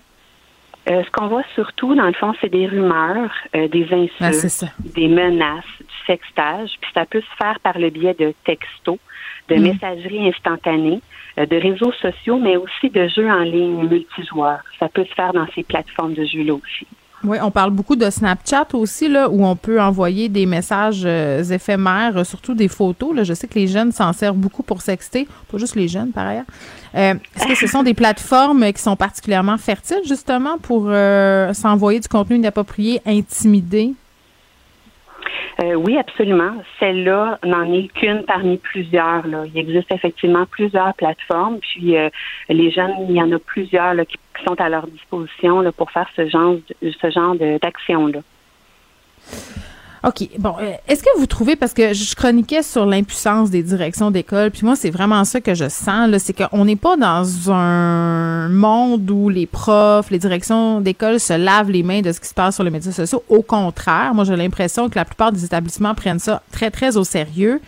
Euh, ce qu'on voit surtout, dans le fond, c'est des rumeurs, euh, des insultes, Ah, des menaces, du sextage. Puis ça peut se faire par le biais de textos, de Mm. messagerie instantanée, euh, de réseaux sociaux, mais aussi de jeux en ligne multijoueurs. Ça peut se faire dans ces plateformes de jeux-là aussi. Oui, on parle beaucoup de Snapchat aussi, là, où on peut envoyer des messages euh, éphémères, euh, surtout des photos. Là. Je sais que les jeunes s'en servent beaucoup pour sexter, pas juste les jeunes par ailleurs. Euh, Est-ce que ce sont des plateformes qui sont particulièrement fertiles, justement, pour s'envoyer du contenu inapproprié, intimider? Euh, oui, absolument. Celle-là n'en est qu'une parmi plusieurs. Il existe effectivement plusieurs plateformes, puis euh, les jeunes, il y en a plusieurs qui, sont à leur disposition pour faire ce genre, ce genre d'action-là. OK. Bon, euh, est-ce que vous trouvez, parce que je chroniquais sur l'impuissance des directions d'école, puis moi, c'est vraiment ça que je sens, là, c'est qu'on n'est pas dans un monde où les profs, les directions d'école se lavent les mains de ce qui se passe sur les médias sociaux. Au contraire, moi, j'ai l'impression que la plupart des établissements prennent ça très, très au sérieux.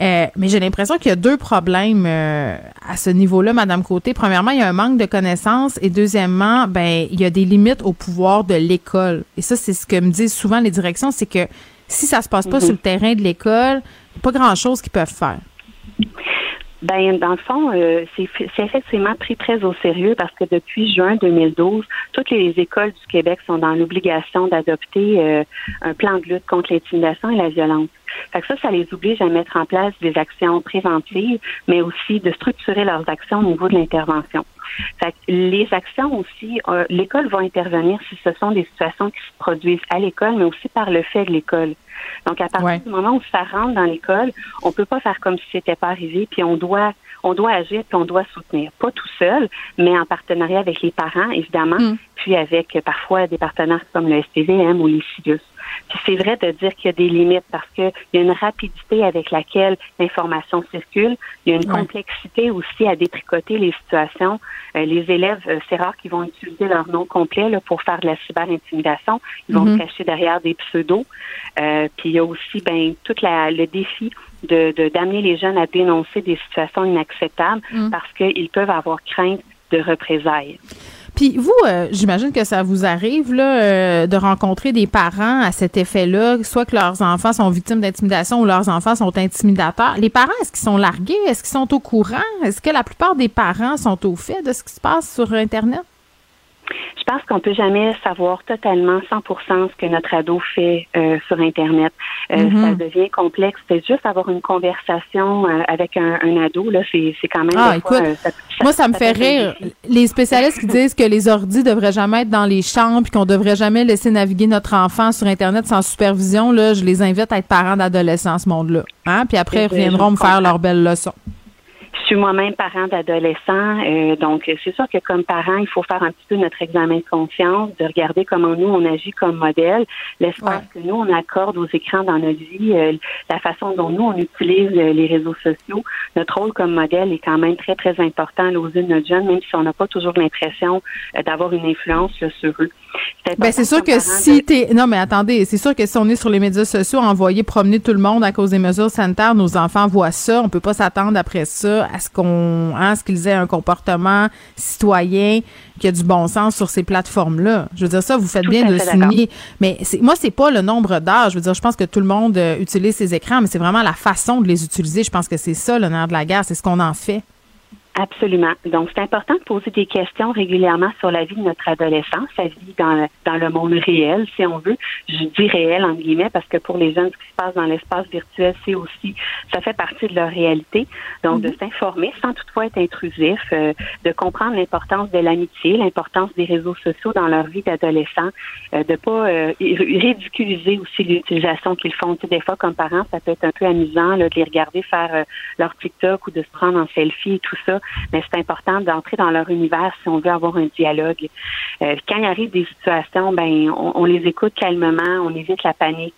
Euh, mais j'ai l'impression qu'il y a deux problèmes euh, à ce niveau-là, Madame Côté. Premièrement, il y a un manque de connaissances et deuxièmement, ben il y a des limites au pouvoir de l'école. Et ça, c'est ce que me disent souvent les directions, c'est que si ça se passe pas Mhm. sur le terrain de l'école, pas grand-chose qu'ils peuvent faire. Ben, dans le fond, euh, c'est c'est effectivement pris très au sérieux parce que depuis juin 2012, toutes les écoles du Québec sont dans l'obligation d'adopter euh, un plan de lutte contre l'intimidation et la violence. Fait que ça, ça les oblige à mettre en place des actions préventives, mais aussi de structurer leurs actions au niveau de l'intervention. Fait que les actions aussi, euh, l'école va intervenir si ce sont des situations qui se produisent à l'école, mais aussi par le fait de l'école. Donc, à partir Ouais. du moment où ça rentre dans l'école, on peut pas faire comme si c'était pas arrivé, puis on doit on doit agir puis on doit soutenir. Pas tout seul, mais en partenariat avec les parents, évidemment, puis avec euh, parfois des partenaires comme le STVM ou les CIUS. Puis c'est vrai de dire qu'il y a des limites parce qu'il y a une rapidité avec laquelle l'information circule. Il y a une complexité aussi à détricoter les situations. Euh, les élèves, euh, c'est rare qu'ils vont utiliser leur nom complet là, pour faire de la cyber-intimidation. Ils vont Mhm. se cacher derrière des pseudos. Euh, puis il y a aussi ben tout la, le défi de de- d'amener les jeunes à dénoncer des situations inacceptables Mm. parce qu'ils peuvent avoir crainte de représailles. Puis vous, euh, j'imagine que ça vous arrive là, euh, de rencontrer des parents à cet effet-là, soit que leurs enfants sont victimes d'intimidation ou leurs enfants sont intimidateurs. Les parents, est-ce qu'ils sont largués? Est-ce qu'ils sont au courant? Est-ce que la plupart des parents sont au fait de ce qui se passe sur Internet? Je pense qu'on peut jamais savoir totalement 100% ce que notre ado fait euh, sur Internet. Euh. Ça devient complexe. C'est juste avoir une conversation euh, avec un, un ado là, c'est quand même. Ah, fois, écoute, ça- Moi, ça me fait rire. Les spécialistes qui disent que les ordis devraient jamais être dans les chambres puis qu'on devrait jamais laisser naviguer notre enfant sur Internet sans supervision, là, je les invite à être parents d'adolescents, ce monde-là. Hein? Puis après, ils Je- reviendront me faire leurs belles leçons. Je suis moi-même parent d'adolescents, euh, donc c'est sûr que comme parent, il faut faire un petit peu notre examen de conscience, de regarder comment nous on agit comme modèle, l'espace que nous on accorde aux écrans dans notre vie, euh, la façon dont nous on utilise euh, les réseaux sociaux. Notre rôle comme modèle est quand même très très important là, aux yeux de notre jeune, même si on n'a pas toujours l'impression euh, d'avoir une influence là, sur eux. Ben, c'est sûr que si de- t'es. Non, mais attendez, c'est sûr que si on est sur les médias sociaux, envoyer promener tout le monde à cause des mesures sanitaires, nos enfants voient ça. On peut pas s'attendre après ça à ce qu'on, hein, ce qu'ils aient un comportement citoyen qui a du bon sens sur ces plateformes-là. Je veux dire ça, vous faites Tout bien de le souligner. Mais c'est, moi, c'est pas le nombre d'âge. Je veux dire, je pense que tout le monde euh, utilise ces écrans, mais c'est vraiment la façon de les utiliser. Je pense que c'est ça le nerf de la guerre. C'est ce qu'on en fait. Absolument. Donc, c'est important de poser des questions régulièrement sur la vie de notre adolescent, sa vie dans le, dans le monde réel, si on veut. Je dis réel, entre guillemets, parce que pour les jeunes, ce qui se passe dans l'espace virtuel, c'est aussi, ça fait partie de leur réalité. Donc, de s'informer sans toutefois être intrusif, euh, de comprendre l'importance de l'amitié, l'importance des réseaux sociaux dans leur vie d'adolescent, euh, de pas euh, ridiculiser aussi l'utilisation qu'ils font. Tu sais, des fois, comme parents, ça peut être un peu amusant là, de les regarder faire euh, leur TikTok ou de se prendre en selfie et tout ça mais c'est important d'entrer dans leur univers si on veut avoir un dialogue. Euh, quand il arrive des situations, ben on, on les écoute calmement, on évite la panique.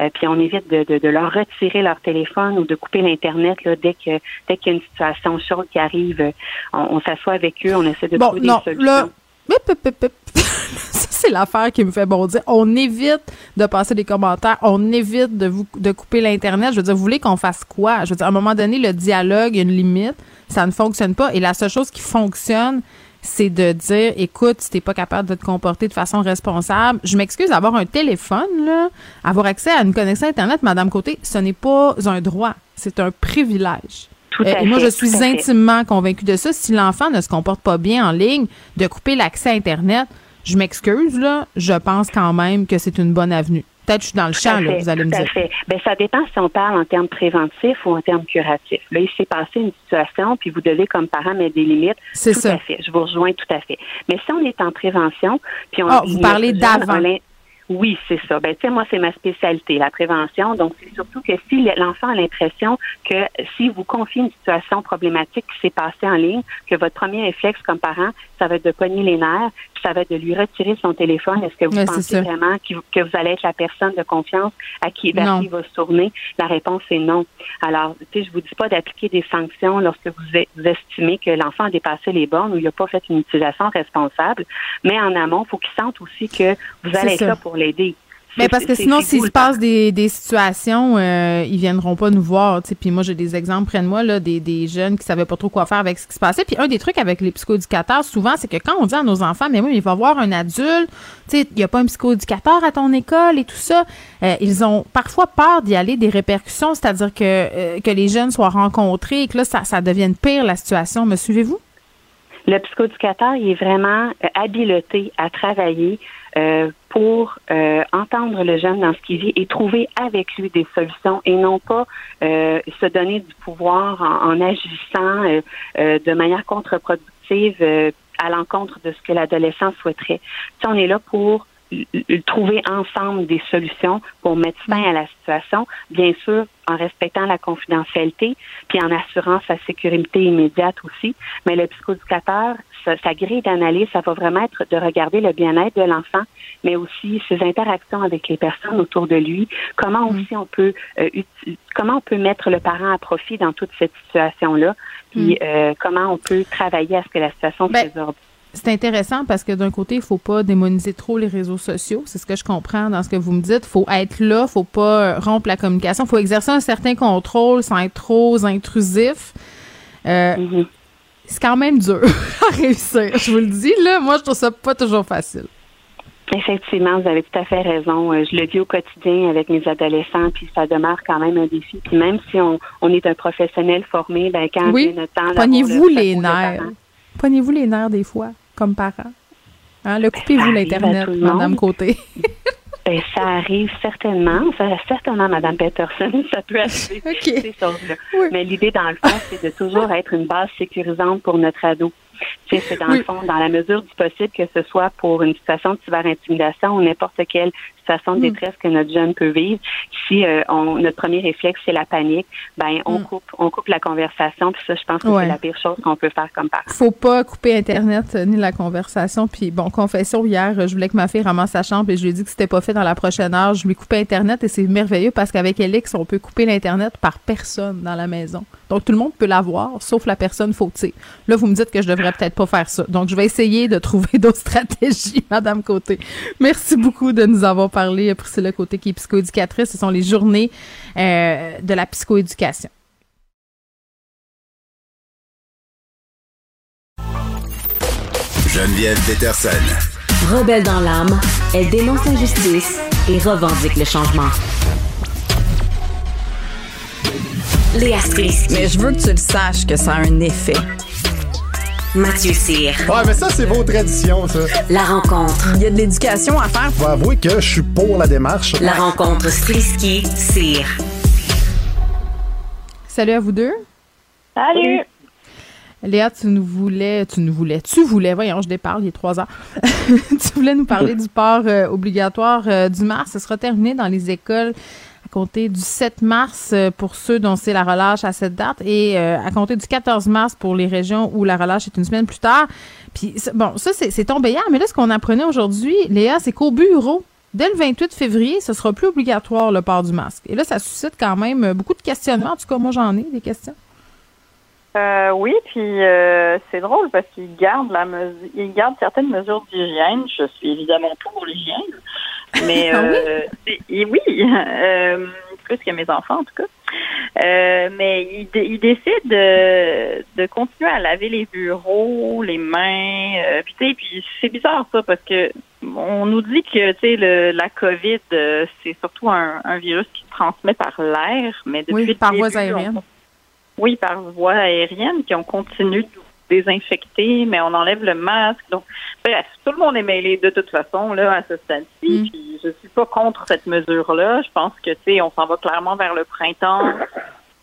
Euh, puis on évite de, de, de leur retirer leur téléphone ou de couper l'internet dès que dès qu'il y a une situation chaude qui arrive, on, on s'assoit avec eux, on essaie de Bon, trouver non, des solutions. hip. ça, c'est l'affaire qui me fait bondir. On évite de passer des commentaires. On évite de, vous, de couper l'Internet. Je veux dire, vous voulez qu'on fasse quoi? Je veux dire, à un moment donné, le dialogue, il y a une limite. Ça ne fonctionne pas. Et la seule chose qui fonctionne, c'est de dire, écoute, si t'es pas capable de te comporter de façon responsable, je m'excuse d'avoir un téléphone, là, avoir accès à une connexion Internet, Madame Côté, ce n'est pas un droit. C'est un privilège. Tout Euh, et moi, fait, je suis fait. intimement convaincue de ça. Si l'enfant ne se comporte pas bien en ligne, de couper l'accès à Internet, je m'excuse, là, je pense quand même que c'est une bonne avenue. Peut-être je suis dans le champ, là, vous allez me tout à dire. fait. Ben, ça dépend si on parle en termes préventifs ou en termes curatifs. Là, il s'est passé une situation, puis vous devez, comme parent, mettre des limites. C'est tout ça. à fait. Je vous rejoins tout à fait. Mais si on est en prévention, puis on Ah, vous parlez d'avant. Oui, c'est ça. Ben, tu sais, moi, c'est ma spécialité, la prévention. Donc, c'est surtout que si l'enfant a l'impression que si vous confiez une situation problématique qui s'est passée en ligne, que votre premier réflexe comme parent, ça va être de pogner les nerfs, ça va être de lui retirer son téléphone. Est-ce que vous pensez vraiment qu'il- que vous allez être la personne de confiance à qui, vers Non. qui il va se tourner? La réponse est non. Alors, tu sais, je vous dis pas d'appliquer des sanctions lorsque vous, estimez que l'enfant a dépassé les bornes ou il n'a pas fait une utilisation responsable, mais en amont, il faut qu'il sente aussi que vous allez être ça. là pour l'aider. Mais parce que sinon, s'il se passe des, des situations, euh, ils viendront pas nous voir. tu sais. Puis moi, j'ai des exemples près de moi, là, des, des jeunes qui savaient pas trop quoi faire avec ce qui se passait. Puis un des trucs avec les psychoéducateurs, souvent, c'est que quand on dit à nos enfants, mais oui, mais il va voir un adulte, il n'y a pas un psychoéducateur à ton école et tout ça, euh, ils ont parfois peur d'y aller des répercussions, c'est-à-dire que, euh, que les jeunes soient rencontrés et que là, ça, ça devienne pire la situation. Me suivez-vous? Le psychoéducateur, il est vraiment euh, habilité à travailler euh, pour euh, entendre le jeune dans ce qu'il vit et trouver avec lui des solutions et non pas euh, se donner du pouvoir en, en agissant euh, euh, de manière contre-productive à l'encontre de ce que l'adolescent souhaiterait. Tu sais, on est là pour trouver ensemble des solutions pour mettre fin à la situation, bien sûr en respectant la confidentialité, puis en assurant sa sécurité immédiate aussi. Mais le psychoéducateur, sa, sa grille d'analyse, ça va vraiment être de regarder le bien-être de l'enfant, mais aussi ses interactions avec les personnes autour de lui. Comment aussi on peut euh, comment on peut mettre le parent à profit dans toute cette situation-là, puis Mm. euh, comment on peut travailler à ce que la situation se Ben, résorbe. C'est intéressant parce que d'un côté, il faut pas démoniser trop les réseaux sociaux. C'est ce que je comprends dans ce que vous me dites. faut être là, faut pas euh, rompre la communication. faut exercer un certain contrôle sans être trop intrusif. Euh, Mm-hmm. C'est quand même dur à réussir. Je vous le dis, là, moi, je trouve ça pas toujours facile. Effectivement, vous avez tout à fait raison. Euh, Je le vis au quotidien avec mes adolescents, puis ça demeure quand même un défi. Puis même si on, on est un professionnel formé, ben quand Oui. vient le temps Pognez-vous le les nerfs. Pognez-vous les nerfs des fois, comme parents. Hein, le coupez-vous l'Internet. Madame Côté. Ben, ça arrive certainement. Ça, certainement, Madame Peterson, ça peut arriver ces choses-là. Mais l'idée, dans le fond, c'est de toujours être une base sécurisante pour notre ado. Tu sais, c'est dans le fond, dans la mesure du possible, que ce soit pour une situation de cyberintimidation ou n'importe quelle situation de Mm. détresse que notre jeune peut vivre. Si euh, on, notre premier réflexe, c'est la panique, ben on Mm. coupe on coupe la conversation. Puis ça, je pense que Ouais. c'est la pire chose qu'on peut faire comme parent. faut pas couper Internet euh, ni la conversation. Puis bon, confession, hier, euh, je voulais que ma fille ramasse sa chambre et je lui ai dit que c'était pas fait dans la prochaine heure. Je lui ai coupé Internet et c'est merveilleux parce qu'avec Elix, on peut couper l'Internet par personne dans la maison. Donc tout le monde peut l'avoir, sauf la personne fautée. Là, vous me dites que je devrais peut-être pas faire ça. Donc je vais essayer de trouver d'autres stratégies, Madame Côté. Merci beaucoup de nous avoir parlé, Priscilla Côté, qui est psychoéducatrice. Ce sont les journées euh, de la psychoéducation. Geneviève Peterson. Rebelle dans l'âme, elle dénonce l'injustice et revendique le changement. Léa Strisky. Mais je veux que tu le saches que ça a un effet. Mathieu Cyr. Ouais, mais ça, c'est vos traditions, ça. La rencontre. Il y a de l'éducation à faire. Faut avouer que je suis pour la démarche. La rencontre Strisky-Cyr. Salut à vous deux. Salut. Léa, tu nous voulais, tu nous voulais, tu voulais, voyons, je déparle, il est trois heures. tu voulais nous parler du port euh, obligatoire euh, du mars. Ce sera terminé dans les écoles compter du 7 mars euh, pour ceux dont c'est la relâche à cette date et euh, à compter du 14 mars pour les régions où la relâche est une semaine plus tard. Puis, bon, ça, c'est c'est tombé hier, mais là, ce qu'on apprenait aujourd'hui, Léa, c'est qu'au bureau, dès le 28 février, ce sera plus obligatoire le port du masque. Et là, ça suscite quand même euh, beaucoup de questionnements. En tout cas, moi, j'en ai des questions. Euh, oui, puis euh, c'est drôle parce qu'ils gardent la mesure, ils gardent certaines mesures d'hygiène. Je suis évidemment pour l'hygiène, mais Ah oui? euh, oui, euh, plus que mes enfants en tout cas. Euh, mais ils, ils décident de, de continuer à laver les bureaux, les mains. euh, puis tu sais, puis c'est bizarre ça parce que on nous dit que tu sais le, la COVID euh, c'est surtout un, un virus qui se transmet par l'air, mais depuis Oui, le par on- aériennes. oui, par voie aérienne, qui ont continué de désinfecter, mais on enlève le masque. Donc, bref, tout le monde est mêlé de toute façon, là, à ce stade-ci. Puis, je suis pas contre cette mesure-là. Je pense que, tu sais, on s'en va clairement vers le printemps.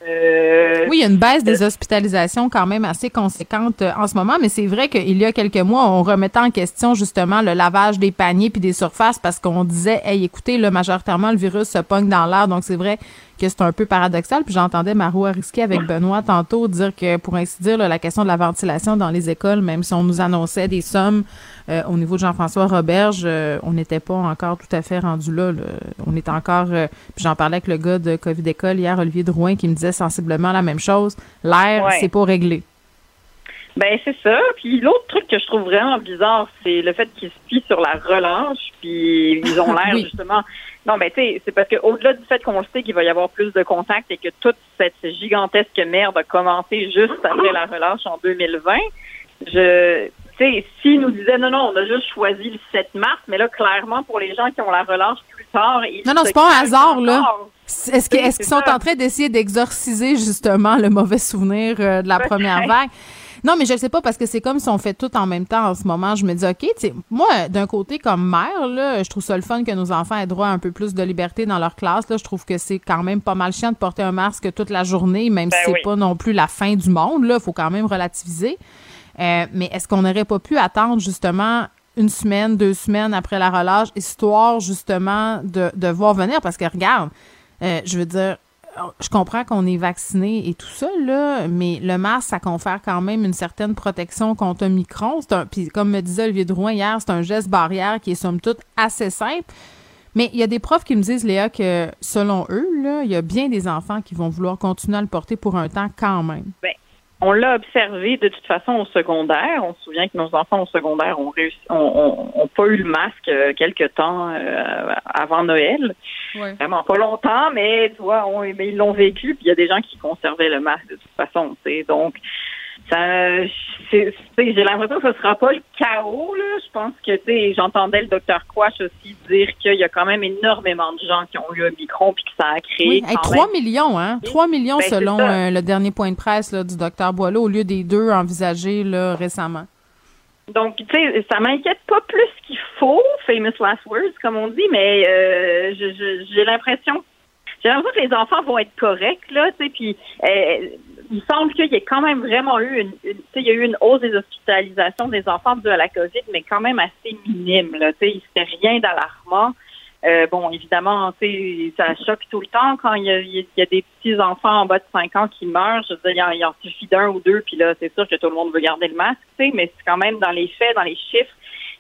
Euh, Oui, il y a une baisse des hospitalisations quand même assez conséquente euh, en ce moment, mais c'est vrai qu'il y a quelques mois, on remettait en question justement le lavage des paniers puis des surfaces parce qu'on disait, hey, écoutez, là, majoritairement, le virus se pogne dans l'air, donc c'est vrai que c'est un peu paradoxal. Puis j'entendais Marois risquer avec Benoît tantôt dire que, pour ainsi dire, là, la question de la ventilation dans les écoles, même si on nous annonçait des sommes euh, au niveau de Jean-François Roberge, euh, on n'était pas encore tout à fait rendu là. là. On est encore, euh, puis j'en parlais avec le gars de COVID École hier, Olivier Drouin, qui me disait sensiblement la même chose. L'air, Ouais. c'est pas réglé. Ben c'est ça. Puis l'autre truc que je trouve vraiment bizarre, c'est le fait qu'ils se fient sur la relâche, puis ils ont l'air Oui. justement. Non, ben tu sais, c'est parce que au-delà du fait qu'on le sait qu'il va y avoir plus de contacts et que toute cette gigantesque merde a commencé juste après la relâche en 2020, je, sais, s'ils nous disaient non, non, on a juste choisi le 7 mars, mais là clairement pour les gens qui ont la relâche plus tard, ils Non, non, c'est pas un hasard, là. Est-ce qu'ils sont en train d'essayer d'exorciser justement le mauvais souvenir euh, de la première vague? Non, mais je le sais pas parce que c'est comme si on fait tout en même temps en ce moment. Je me dis, OK, tu moi, d'un côté, comme mère, là, je trouve ça le fun que nos enfants aient droit à un peu plus de liberté dans leur classe. Là. Je trouve que c'est quand même pas mal chiant de porter un masque toute la journée, même Ben si c'est oui. pas non plus la fin du monde. Là, faut quand même relativiser. Euh, mais est-ce qu'on n'aurait pas pu attendre justement une semaine, deux semaines après la relâche, histoire justement de, de voir venir? Parce que regarde, euh, je veux dire, je comprends qu'on est vacciné et tout ça, là, mais le masque, ça confère quand même une certaine protection contre un micron. Un- Puis comme me disait Olivier Drouin hier, c'est un geste barrière qui est somme toute assez simple. Mais il y a des profs qui me disent, Léa, que selon eux, là, il y a bien des enfants qui vont vouloir continuer à le porter pour un temps quand même. Ben, on l'a observé de toute façon au secondaire. On se souvient que nos enfants au secondaire ont réussi, ont, ont- ont pas eu le masque euh, quelque temps euh, avant Noël. Vraiment pas longtemps, mais tu vois, on- mais ils l'ont vécu. Puis il y a des gens qui conservaient le masque de toute façon. tu sais. Donc, j'ai l'impression que ce sera pas le chaos. Là. Je pense que tu sais, j'entendais le docteur Quash aussi dire qu'il y a quand même énormément de gens qui ont eu un micron puis que ça a créé. Oui, hey, quand 3 même- millions, hein? 3 millions Ben, selon euh, le dernier point de presse là, du docteur Boileau au lieu des deux envisagés là, récemment. Donc, tu sais, ça m'inquiète pas plus qu'il faut, famous last words, comme on dit, mais euh, j'ai l'impression j'ai l'impression que les enfants vont être corrects, là, tu sais, puis euh, il semble qu'il y ait quand même vraiment eu une, une- il y a eu une hausse des hospitalisations des enfants due à la COVID, mais quand même assez minime, là, sais, c'était rien d'alarmant. Euh, bon, évidemment, ça choque tout le temps quand il y a, il y a des petits enfants en bas de 5 ans qui meurent. Je veux dire, il en, il en suffit d'un ou deux, puis là, c'est sûr que tout le monde veut garder le masque, mais c'est quand même dans les faits, dans les chiffres,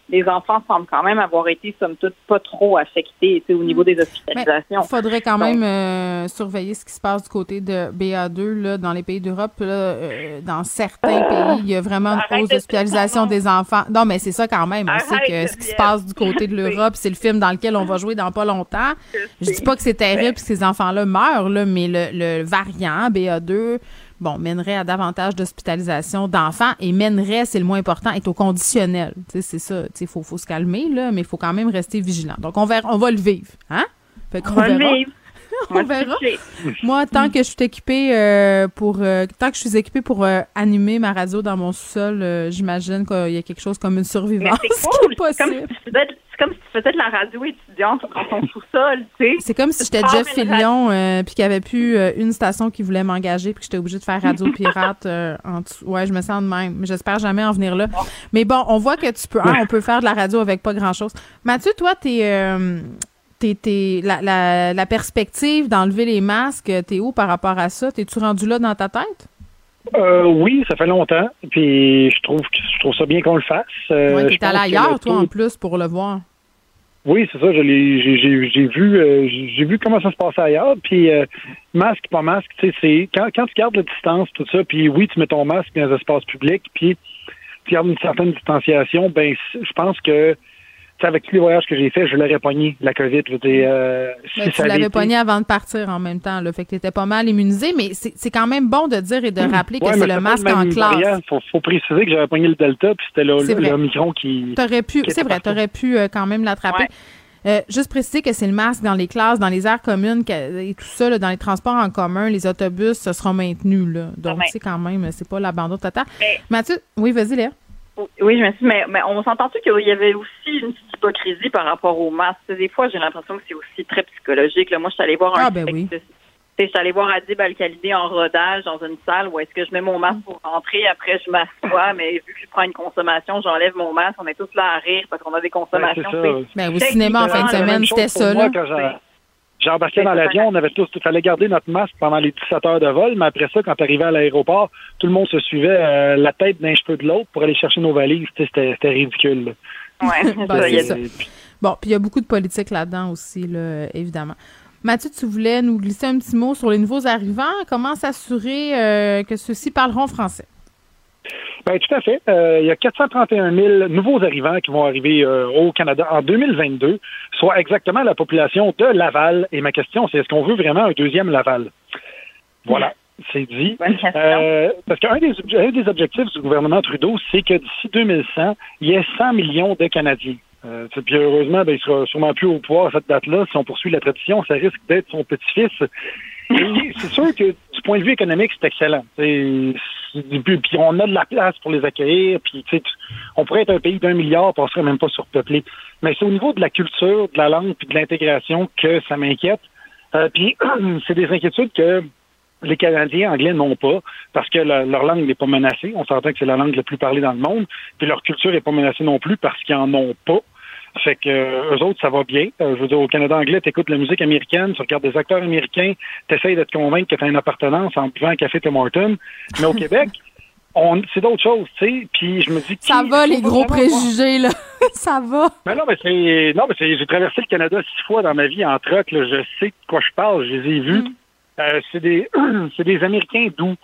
les enfants semblent quand même avoir été, somme toute, pas trop affectés, tu sais, au niveau des hospitalisations. Il faudrait quand Donc, même euh, surveiller ce qui se passe du côté de BA2 là, dans les pays d'Europe. euh, dans certains pays, il y a vraiment une Arrête hausse de d'hospitalisation des enfants. Non, mais c'est ça quand même. On sait que ce qui se passe du côté de l'Europe, c'est le film dans lequel on va jouer dans pas longtemps. Je dis pas que c'est terrible que ces enfants-là meurent, là, mais le, le variant BA2 bon, mènerait à davantage d'hospitalisation d'enfants et mènerait, c'est le moins important, est au conditionnel. Tu sais, c'est ça. Tu sais, faut, faut se calmer, là, mais il faut quand même rester vigilant. Donc, on verra, on va le vivre, hein? Fait On va le vivre. on verra. Moi, tant que je suis équipée euh, pour euh, tant que je suis équipée pour euh, animer ma radio dans mon sous-sol, j'imagine qu'il y a quelque chose comme une survivance c'est cool. C'est comme, possible. si tu c'est comme si tu faisais de la radio étudiante dans ton sous-sol, tu sais. C'est comme si j'étais Tu Jeff Fillion euh, puis qu'il y avait plus euh, une station qui voulait m'engager puis que j'étais obligée de faire radio pirate euh, en dessous. Ouais, je me sens de même. Mais j'espère jamais en venir là. Mais bon, on voit que tu peux hein, on peut faire de la radio avec pas grand-chose. Mathieu, toi t'es- la, la, la perspective d'enlever les masques, t'es où par rapport à ça? T'es-tu rendu là dans ta tête? Euh, oui, ça fait longtemps. Puis je trouve que je trouve ça bien qu'on le fasse. Euh, ouais, t'es allé ailleurs, le toi, en plus, pour le voir. Oui, c'est ça. J'ai, vu, euh, j'ai vu comment ça se passait ailleurs. Puis euh, masque, pas masque, tu sais, c'est quand, quand tu gardes la distance, tout ça. Puis oui, tu mets ton masque dans les espaces publics. Puis tu gardes une certaine distanciation. Ben, je pense que, avec tous les voyages que j'ai faits, je l'aurais pogné la COVID. Je veux dire, euh, si tu ça l'avais été- pogné avant de partir en même temps, là. Fait que t'étais pas mal immunisé, mais c'est quand même bon de dire et de rappeler que Ouais, c'est le masque en classe. Faut, faut préciser que j'avais pogné le Delta, puis c'était le, qui. T'aurais pu, qui c'est vrai, t'aurais pu euh, quand même l'attraper. Euh, juste préciser que c'est le masque dans les classes, dans les aires communes et tout ça, là, dans les transports en commun, les autobus, ce sera maintenu. Là. Donc, c'est quand même, c'est pas l'abandon total. Mathieu, oui, vas-y, Léa. Oui, je me suis dit, mais, mais on s'entend-tu qu'il y avait aussi une petite hypocrisie par rapport au masque? Des fois, j'ai l'impression que c'est aussi très psychologique. Là, moi, je suis allée voir un Ah, ben oui. texte- tu sais, Je suis allée voir Adib Al-Khalidi en rodage dans une salle où est-ce que je mets mon masque pour rentrer, après je m'assois, mais vu que je prends une consommation, j'enlève mon masque. On est tous là à rire parce qu'on a des consommations. Ça. tu sais. Ben, au cinéma en fin de semaine, c'était ça, moi là. J'ai- embarqué dans l'avion, on avait tous, il fallait garder notre masque pendant les 17 heures de vol, mais après ça, quand tu arrivais à l'aéroport, tout le monde se suivait euh, la tête d'un cheveu de l'autre pour aller chercher nos valises. C'était c'était ridicule. Ben, il y c'est ça. Bon, puis il y a beaucoup de politique là-dedans aussi, là, évidemment. Mathieu, tu voulais nous glisser un petit mot sur les nouveaux arrivants. Comment s'assurer euh, que ceux-ci parleront français? Ben, tout à fait. Euh, il y a 431 000 nouveaux arrivants qui vont arriver euh, au Canada en 2022, soit exactement la population de Laval. Et ma question, c'est est-ce qu'on veut vraiment un deuxième Laval? Voilà, c'est dit. Euh, parce qu'un des, obje- un des objectifs du gouvernement Trudeau, c'est que d'ici 2100, il y ait 100 millions de Canadiens. Euh, puis heureusement, ben, il sera sûrement plus au pouvoir à cette date-là. Si on poursuit la tradition, ça risque d'être son petit-fils. Et c'est sûr que du point de vue économique, c'est excellent. C'est- puis, on a de la place pour les accueillir, puis tu sais, on pourrait être un pays d'un milliard, puis on serait même pas surpeuplé. Mais c'est au niveau de la culture, de la langue, puis de l'intégration que ça m'inquiète. Euh, puis c'est des inquiétudes que les Canadiens anglais n'ont pas parce que leur langue n'est pas menacée. On s'entend que c'est la langue la plus parlée dans le monde. Puis leur culture n'est pas menacée non plus parce qu'ils en ont pas. Fait que euh, eux autres, ça va bien. Euh, je veux dire, au Canada anglais, tu écoutes la musique américaine, tu regardes des acteurs américains, tu essayes de te convaincre que tu as une appartenance en buvant un café Tim Hortons. Mais au Québec, c'est d'autres choses, tu sais. Puis je me dis Ça va, les gros préjugés, là? ça va. mais non, mais c'est. Non, mais c'est. J'ai traversé le Canada six fois dans ma vie en truck. Là. Je sais de quoi je parle. Je les ai vus. Mm. Euh, c'est des. c'est des Américains doux.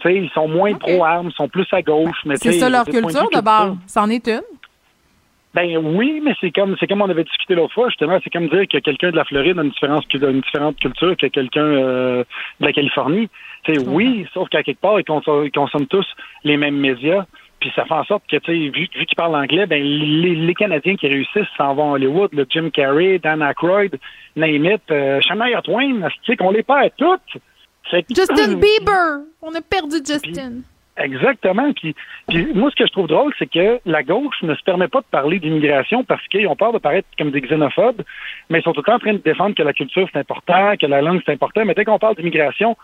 Tu sais, ils sont moins pro-armes, ils sont plus à gauche. mais C'est ça leur culture de base. C'en est une. Ben oui, mais c'est comme c'est comme on avait discuté l'autre fois, justement, c'est comme dire que quelqu'un de la Floride a une différence a une différente culture que quelqu'un euh, de la Californie. Sais, oui, sauf qu'à quelque part, ils consomment, ils consomment tous les mêmes médias. Puis ça fait en sorte que, tu sais, vu, vu qu'ils parlent anglais, ben les, les Canadiens qui réussissent s'en vont à Hollywood, le Jim Carrey, Dan Aykroyd, name it, euh, Shania Twain, tu sais qu'on les perd toutes. Justin Bieber. On a perdu Justin. Exactement. Puis, moi, ce que je trouve drôle, c'est que la gauche ne se permet pas de parler d'immigration parce qu'ils ont peur de paraître comme des xénophobes, mais ils sont tout le temps en train de défendre que la culture, c'est important, que la langue, c'est important. Mais dès qu'on parle d'immigration,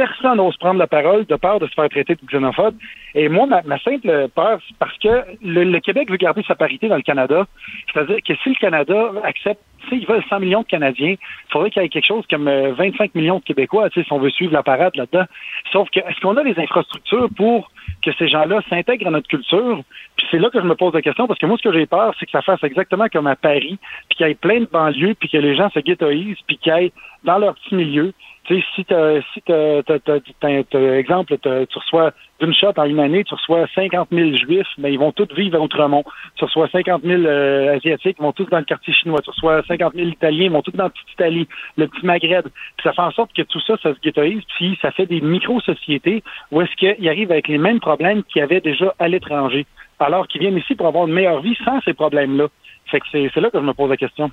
personne n'ose prendre la parole de peur de se faire traiter de xénophobe. Et moi, ma, simple peur, c'est parce que le, Québec veut garder sa parité dans le Canada. C'est-à-dire que si le Canada accepte, s'ils veulent 100 millions de Canadiens, il faudrait qu'il y ait quelque chose comme euh, 25 millions de Québécois, si on veut suivre la parade là-dedans. Sauf que, est-ce qu'on a les infrastructures pour que ces gens-là s'intègrent à notre culture? Puis c'est là que je me pose la question, parce que moi, ce que j'ai peur, c'est que ça fasse exactement comme à Paris, puis qu'il y ait plein de banlieues, puis que les gens se ghettoisent, puis qu'ils aillent dans leur petit milieu. Tu sais, si t'as, si t'as, t'as, t'as, exemple, tu reçois d'une shot en une année, tu reçois 50 000 juifs, mais ils vont tous vivre à Outremont. Tu reçois 50 000 euh, asiatiques, ils vont tous dans le quartier chinois. Tu reçois 50 000 italiens, ils vont tous dans la petite Italie, le petit Maghreb. Puis ça fait en sorte que tout ça, ça se ghettoise, puis ça fait des micro-sociétés où est-ce qu'ils arrivent avec les mêmes problèmes qu'il y avait déjà à l'étranger, alors qu'ils viennent ici pour avoir une meilleure vie sans ces problèmes-là. Fait que c'est, c'est là que je me pose la question.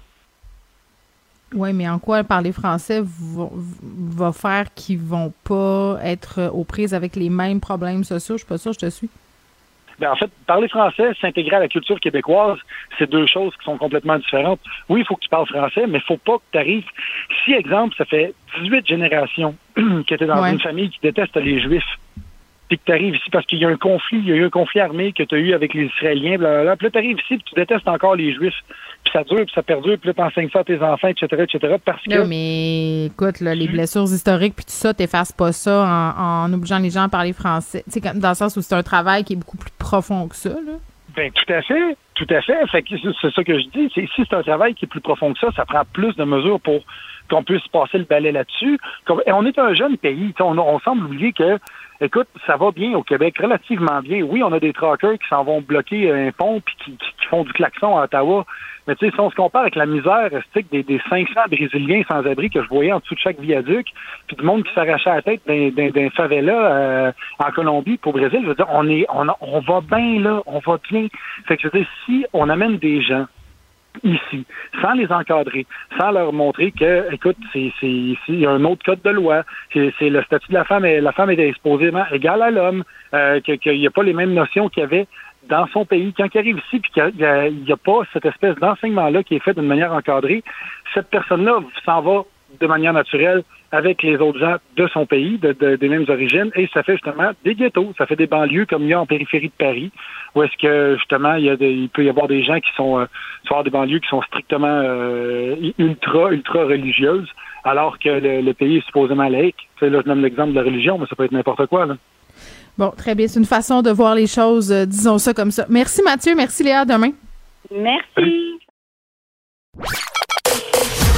Oui, mais en quoi parler français va, va faire qu'ils vont pas être aux prises avec les mêmes problèmes sociaux? Je suis pas sûre, je te suis. Ben, en fait, parler français, s'intégrer à la culture québécoise, c'est deux choses qui sont complètement différentes. Oui, il faut que tu parles français, mais il faut pas que tu arrives. Si, exemple, ça fait 18 générations que tu es dans Ouais. une famille qui déteste les Juifs, puis que tu arrives ici parce qu'il y a un conflit, il y a eu un conflit armé que tu as eu avec les Israéliens, blablabla, puis là, tu arrives ici puis tu détestes encore les Juifs, puis ça dure, puis ça perdure, puis là, tu enseignes ça à tes enfants, etc., etc., parce que... Non, mais écoute, là, les blessures historiques puis tout ça, t'effaces pas ça en, en obligeant les gens à parler français. Tu sais, dans le sens où c'est un travail qui est beaucoup plus profond que ça, là. Ben, tout à fait, tout à fait. Fait que c'est- ça que je dis. C'est, si c'est un travail qui est plus profond que ça, ça prend plus de mesures pour qu'on puisse passer le balai là-dessus. On est un jeune pays. On, on semble oublier que, écoute, ça va bien au Québec, relativement bien. Oui, on a des truckers qui s'en vont bloquer un pont puis qui, qui- qui font du klaxon à Ottawa. Mais tu sais, si on se compare avec la misère des, des 500 Brésiliens sans-abri que je voyais en dessous de chaque viaduc, puis du monde qui s'arrachait la tête d'un favela euh, en Colombie pour au Brésil, je veux dire, on est, on, a- on va bien là, on va bien. Fait que je veux dire, si on amène des gens ici, sans les encadrer, sans leur montrer que, écoute, c'est, ici, il y a un autre code de loi, c'est, le statut de la femme, et la femme est supposément égale à l'homme, euh, qu'il n'y a pas les mêmes notions qu'il y avait dans son pays. Quand il arrive ici, puis qu'il n'y a, a pas cette espèce d'enseignement-là qui est fait d'une manière encadrée, cette personne-là s'en va de manière naturelle avec les autres gens de son pays, de, de- des mêmes origines, et ça fait justement des ghettos, ça fait des banlieues comme il y a en périphérie de Paris, où est-ce que justement il y a des, il peut y avoir des gens qui sont euh, avoir des banlieues qui sont strictement euh, ultra ultra religieuses, alors que le, le pays est supposément laïque. Tu sais, là, je donne l'exemple de la religion, mais ça peut être n'importe quoi. Là. Bon, très bien. C'est une façon de voir les choses, euh, disons ça comme ça. Merci Mathieu, merci Léa, à demain. Merci.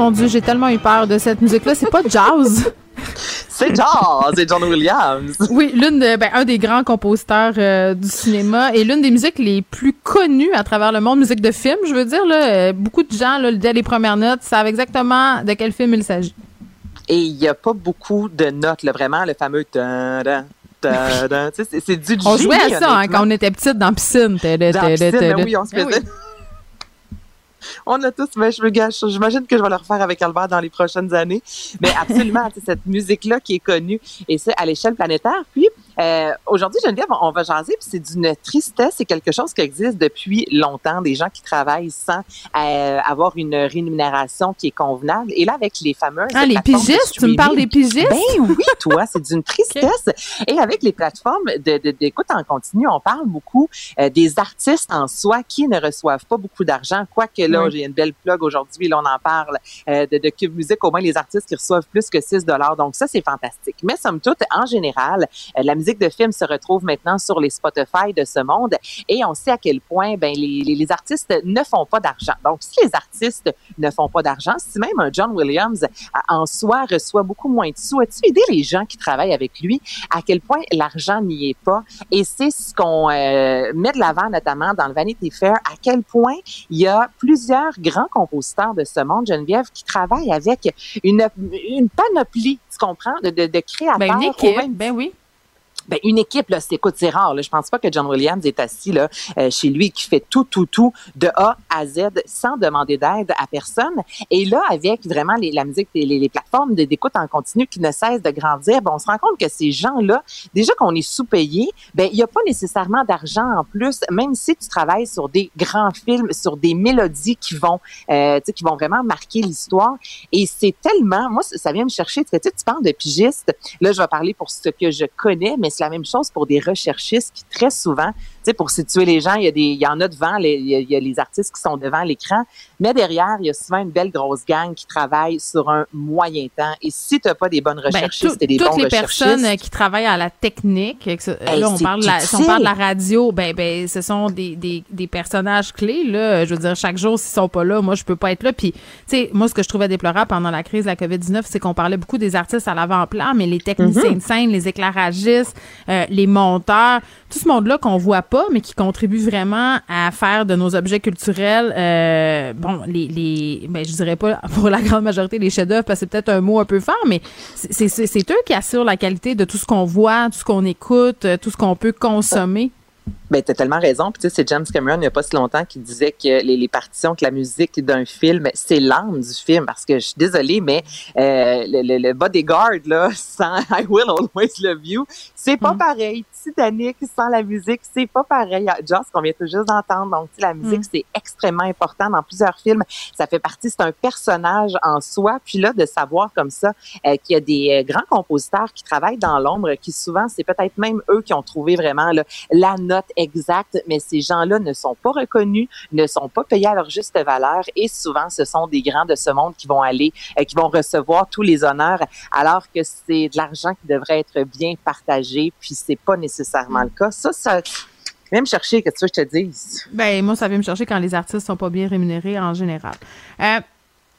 Mon Dieu, j'ai tellement eu peur de cette musique-là. C'est pas jazz. C'est John, c'est John Williams. Oui, l'une de, ben, un des grands compositeurs euh, du cinéma et l'une des musiques les plus connues à travers le monde, musique de film, je veux dire là, euh, beaucoup de gens là, dès les premières notes savent exactement de quel film il s'agit. Et il n'y a pas beaucoup de notes, là, vraiment, le fameux c'est- du On génie, jouait à ça hein, quand on était petite dans la piscine. Dans la piscine, ben oui, on se faisait. On a tous, mais je me gâche. J'imagine que je vais le refaire avec Albert dans les prochaines années. Mais absolument, cette musique-là qui est connue et c'est à l'échelle planétaire. Puis euh, aujourd'hui, Geneviève, on va jaser. Puis c'est d'une tristesse. C'est quelque chose qui existe depuis longtemps. Des gens qui travaillent sans euh, avoir une rémunération qui est convenable. Et là, avec les fameuses Ah, les de pigistes? Tu me parles des pigistes? Ben oui, toi, c'est d'une tristesse. Et avec les plateformes de- de- d'écoute en continu, on parle beaucoup euh, des artistes en soi qui ne reçoivent pas beaucoup d'argent. Quoique là, Oui. j'ai une belle plug aujourd'hui, là, on en parle euh, de, de Cube Music, au moins les artistes qui reçoivent plus que 6 dollars. Donc ça, c'est fantastique. Mais somme toute, en général, euh, la musique de film se retrouve maintenant sur les Spotify de ce monde et on sait à quel point ben, les, les, les artistes ne font pas d'argent. Donc si les artistes ne font pas d'argent, si même un John Williams euh, en soi reçoit beaucoup moins de sous, as-tu aidé les gens qui travaillent avec lui à quel point l'argent n'y est pas? Et c'est ce qu'on euh, met de l'avant notamment dans le Vanity Fair, à quel point il y a plusieurs grands compositeurs de ce monde, Geneviève, qui travaillent avec une, une panoplie, tu comprends, de, de, de créateurs. Ben, une au équipe, même- ben oui. Ben, une équipe, là, c'est, écoute, c'est rare. Là. Je pense pas que John Williams est assis là, euh, chez lui qui fait tout, tout, tout de A à Z sans demander d'aide à personne. Et là, avec vraiment les, la musique, les, les plateformes d'écoute en continu qui ne cessent de grandir, ben, on se rend compte que ces gens-là, déjà qu'on est sous-payés, ben, il n'y a pas nécessairement d'argent en plus, même si tu travailles sur des grands films, sur des mélodies qui vont, euh, qui vont vraiment marquer l'histoire. Et c'est tellement, moi, ça vient me chercher. Tu sais, tu parles de pigistes. Là, je vais parler pour ce que je connais, mais c'est la même chose pour des recherchistes qui, très souvent, tu sais, pour situer les gens, il y, a des, il y en a devant, les, il, y a, il y a les artistes qui sont devant l'écran, mais derrière, il y a souvent une belle grosse gang qui travaille sur un moyen temps. Et si tu n'as pas des bonnes Ben, recherchistes tout- et des toutes bons les recherchistes, personnes euh, qui travaillent à la technique, là on parle, la, si on parle de la radio, ben ben ce sont des, des, des personnages clés là. Je veux dire chaque jour s'ils sont pas là, moi je peux pas être là. Puis tu sais moi ce que je trouvais déplorable pendant la crise de la Covid 19, c'est qu'on parlait beaucoup des artistes à l'avant-plan, mais les techniciens Mhm. de scène, les éclairagistes, euh, les monteurs, tout ce monde là qu'on voit pas, mais qui contribue vraiment à faire de nos objets culturels, euh, bon les les, ben je dirais pas pour la grande majorité les chefs-d'œuvre parce que c'est peut-être un mot un peu fort, mais c'est eux qui assurent la qualité de tout ce qu'on voit, tout ce qu'on écoute, euh, tout ce qu'on peut consommer. Ben, t'as tellement raison. Puis, tu sais, c'est James Cameron, il n'y a pas si longtemps, qui disait que les, les partitions, que la musique d'un film, c'est l'âme du film. Parce que je suis désolée, mais euh, le, le, le bodyguard, là, sans I Will Always Love You, c'est pas pareil. Titanic sans la musique, c'est pas pareil. Joss, qu'on vient tout juste d'entendre. Donc, tu sais, la musique, c'est extrêmement important dans plusieurs films. Ça fait partie, c'est un personnage en soi. Puis là, de savoir comme ça euh, qu'il y a des euh, grands compositeurs qui travaillent dans l'ombre, qui souvent, c'est peut-être même eux qui ont trouvé vraiment là, la note exacte, mais ces gens-là ne sont pas reconnus, ne sont pas payés à leur juste valeur et souvent, ce sont des grands de ce monde qui vont aller, euh, qui vont recevoir tous les honneurs, alors que c'est de l'argent qui devrait être bien partagé, puis c'est pas nécessairement le cas. Ça, ça, même chercher, que tu veux que je te dise? Ben moi ça vient me chercher quand les artistes sont pas bien rémunérés en général. Euh,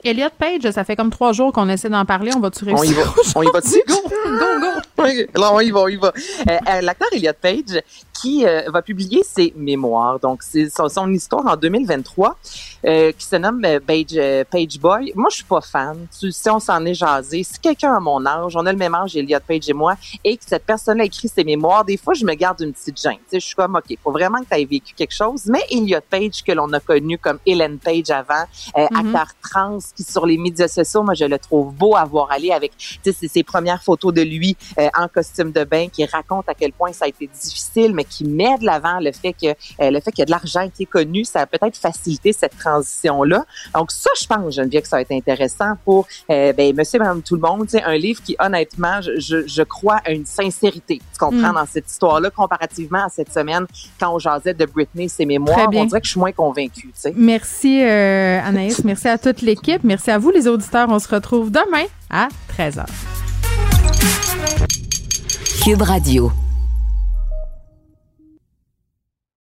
Elliot Page, ça fait comme trois jours qu'on essaie d'en parler. On va-tu réussir? On y va. On y va dessus? Go, go, go. Oui, là, on y va, on y va. Euh, L'acteur Elliot Page, qui euh, va publier ses mémoires, donc c'est son, son histoire en 2023, euh, qui se nomme euh, Page, euh, Page Boy. Moi, je suis pas fan. Tu sais, on s'en est jasé. Si quelqu'un a mon âge, on a le même âge, Elliot Page et moi, et que cette personne-là écrit ses mémoires, des fois, je me garde une petite gêne. Tu sais, je suis comme, OK, faut vraiment que tu aies vécu quelque chose. Mais Elliot Page, que l'on a connu comme Ellen Page avant, euh, Mhm. acteur trans, qui sur les médias sociaux, moi, je le trouve beau à voir aller avec, tu sais, ses- ses premières photos de lui euh, en costume de bain, qui raconte à quel point ça a été difficile, mais qui met de l'avant le fait que euh, le fait qu'il y a de l'argent qui est connu, ça a peut-être facilité cette transition-là. Donc ça, je pense, Geneviève, que ça va être intéressant pour euh, ben, Monsieur, Madame, tout le monde. Un livre qui, honnêtement, je, je, je crois a une sincérité. Tu comprends Mm. dans cette histoire-là, comparativement à cette semaine quand on jasait de Britney, ses mémoires, on dirait que je suis moins convaincue. Tu sais. Merci euh, Anaïs, merci à toute l'équipe, merci à vous les auditeurs. On se retrouve demain à 13h. Cube Radio.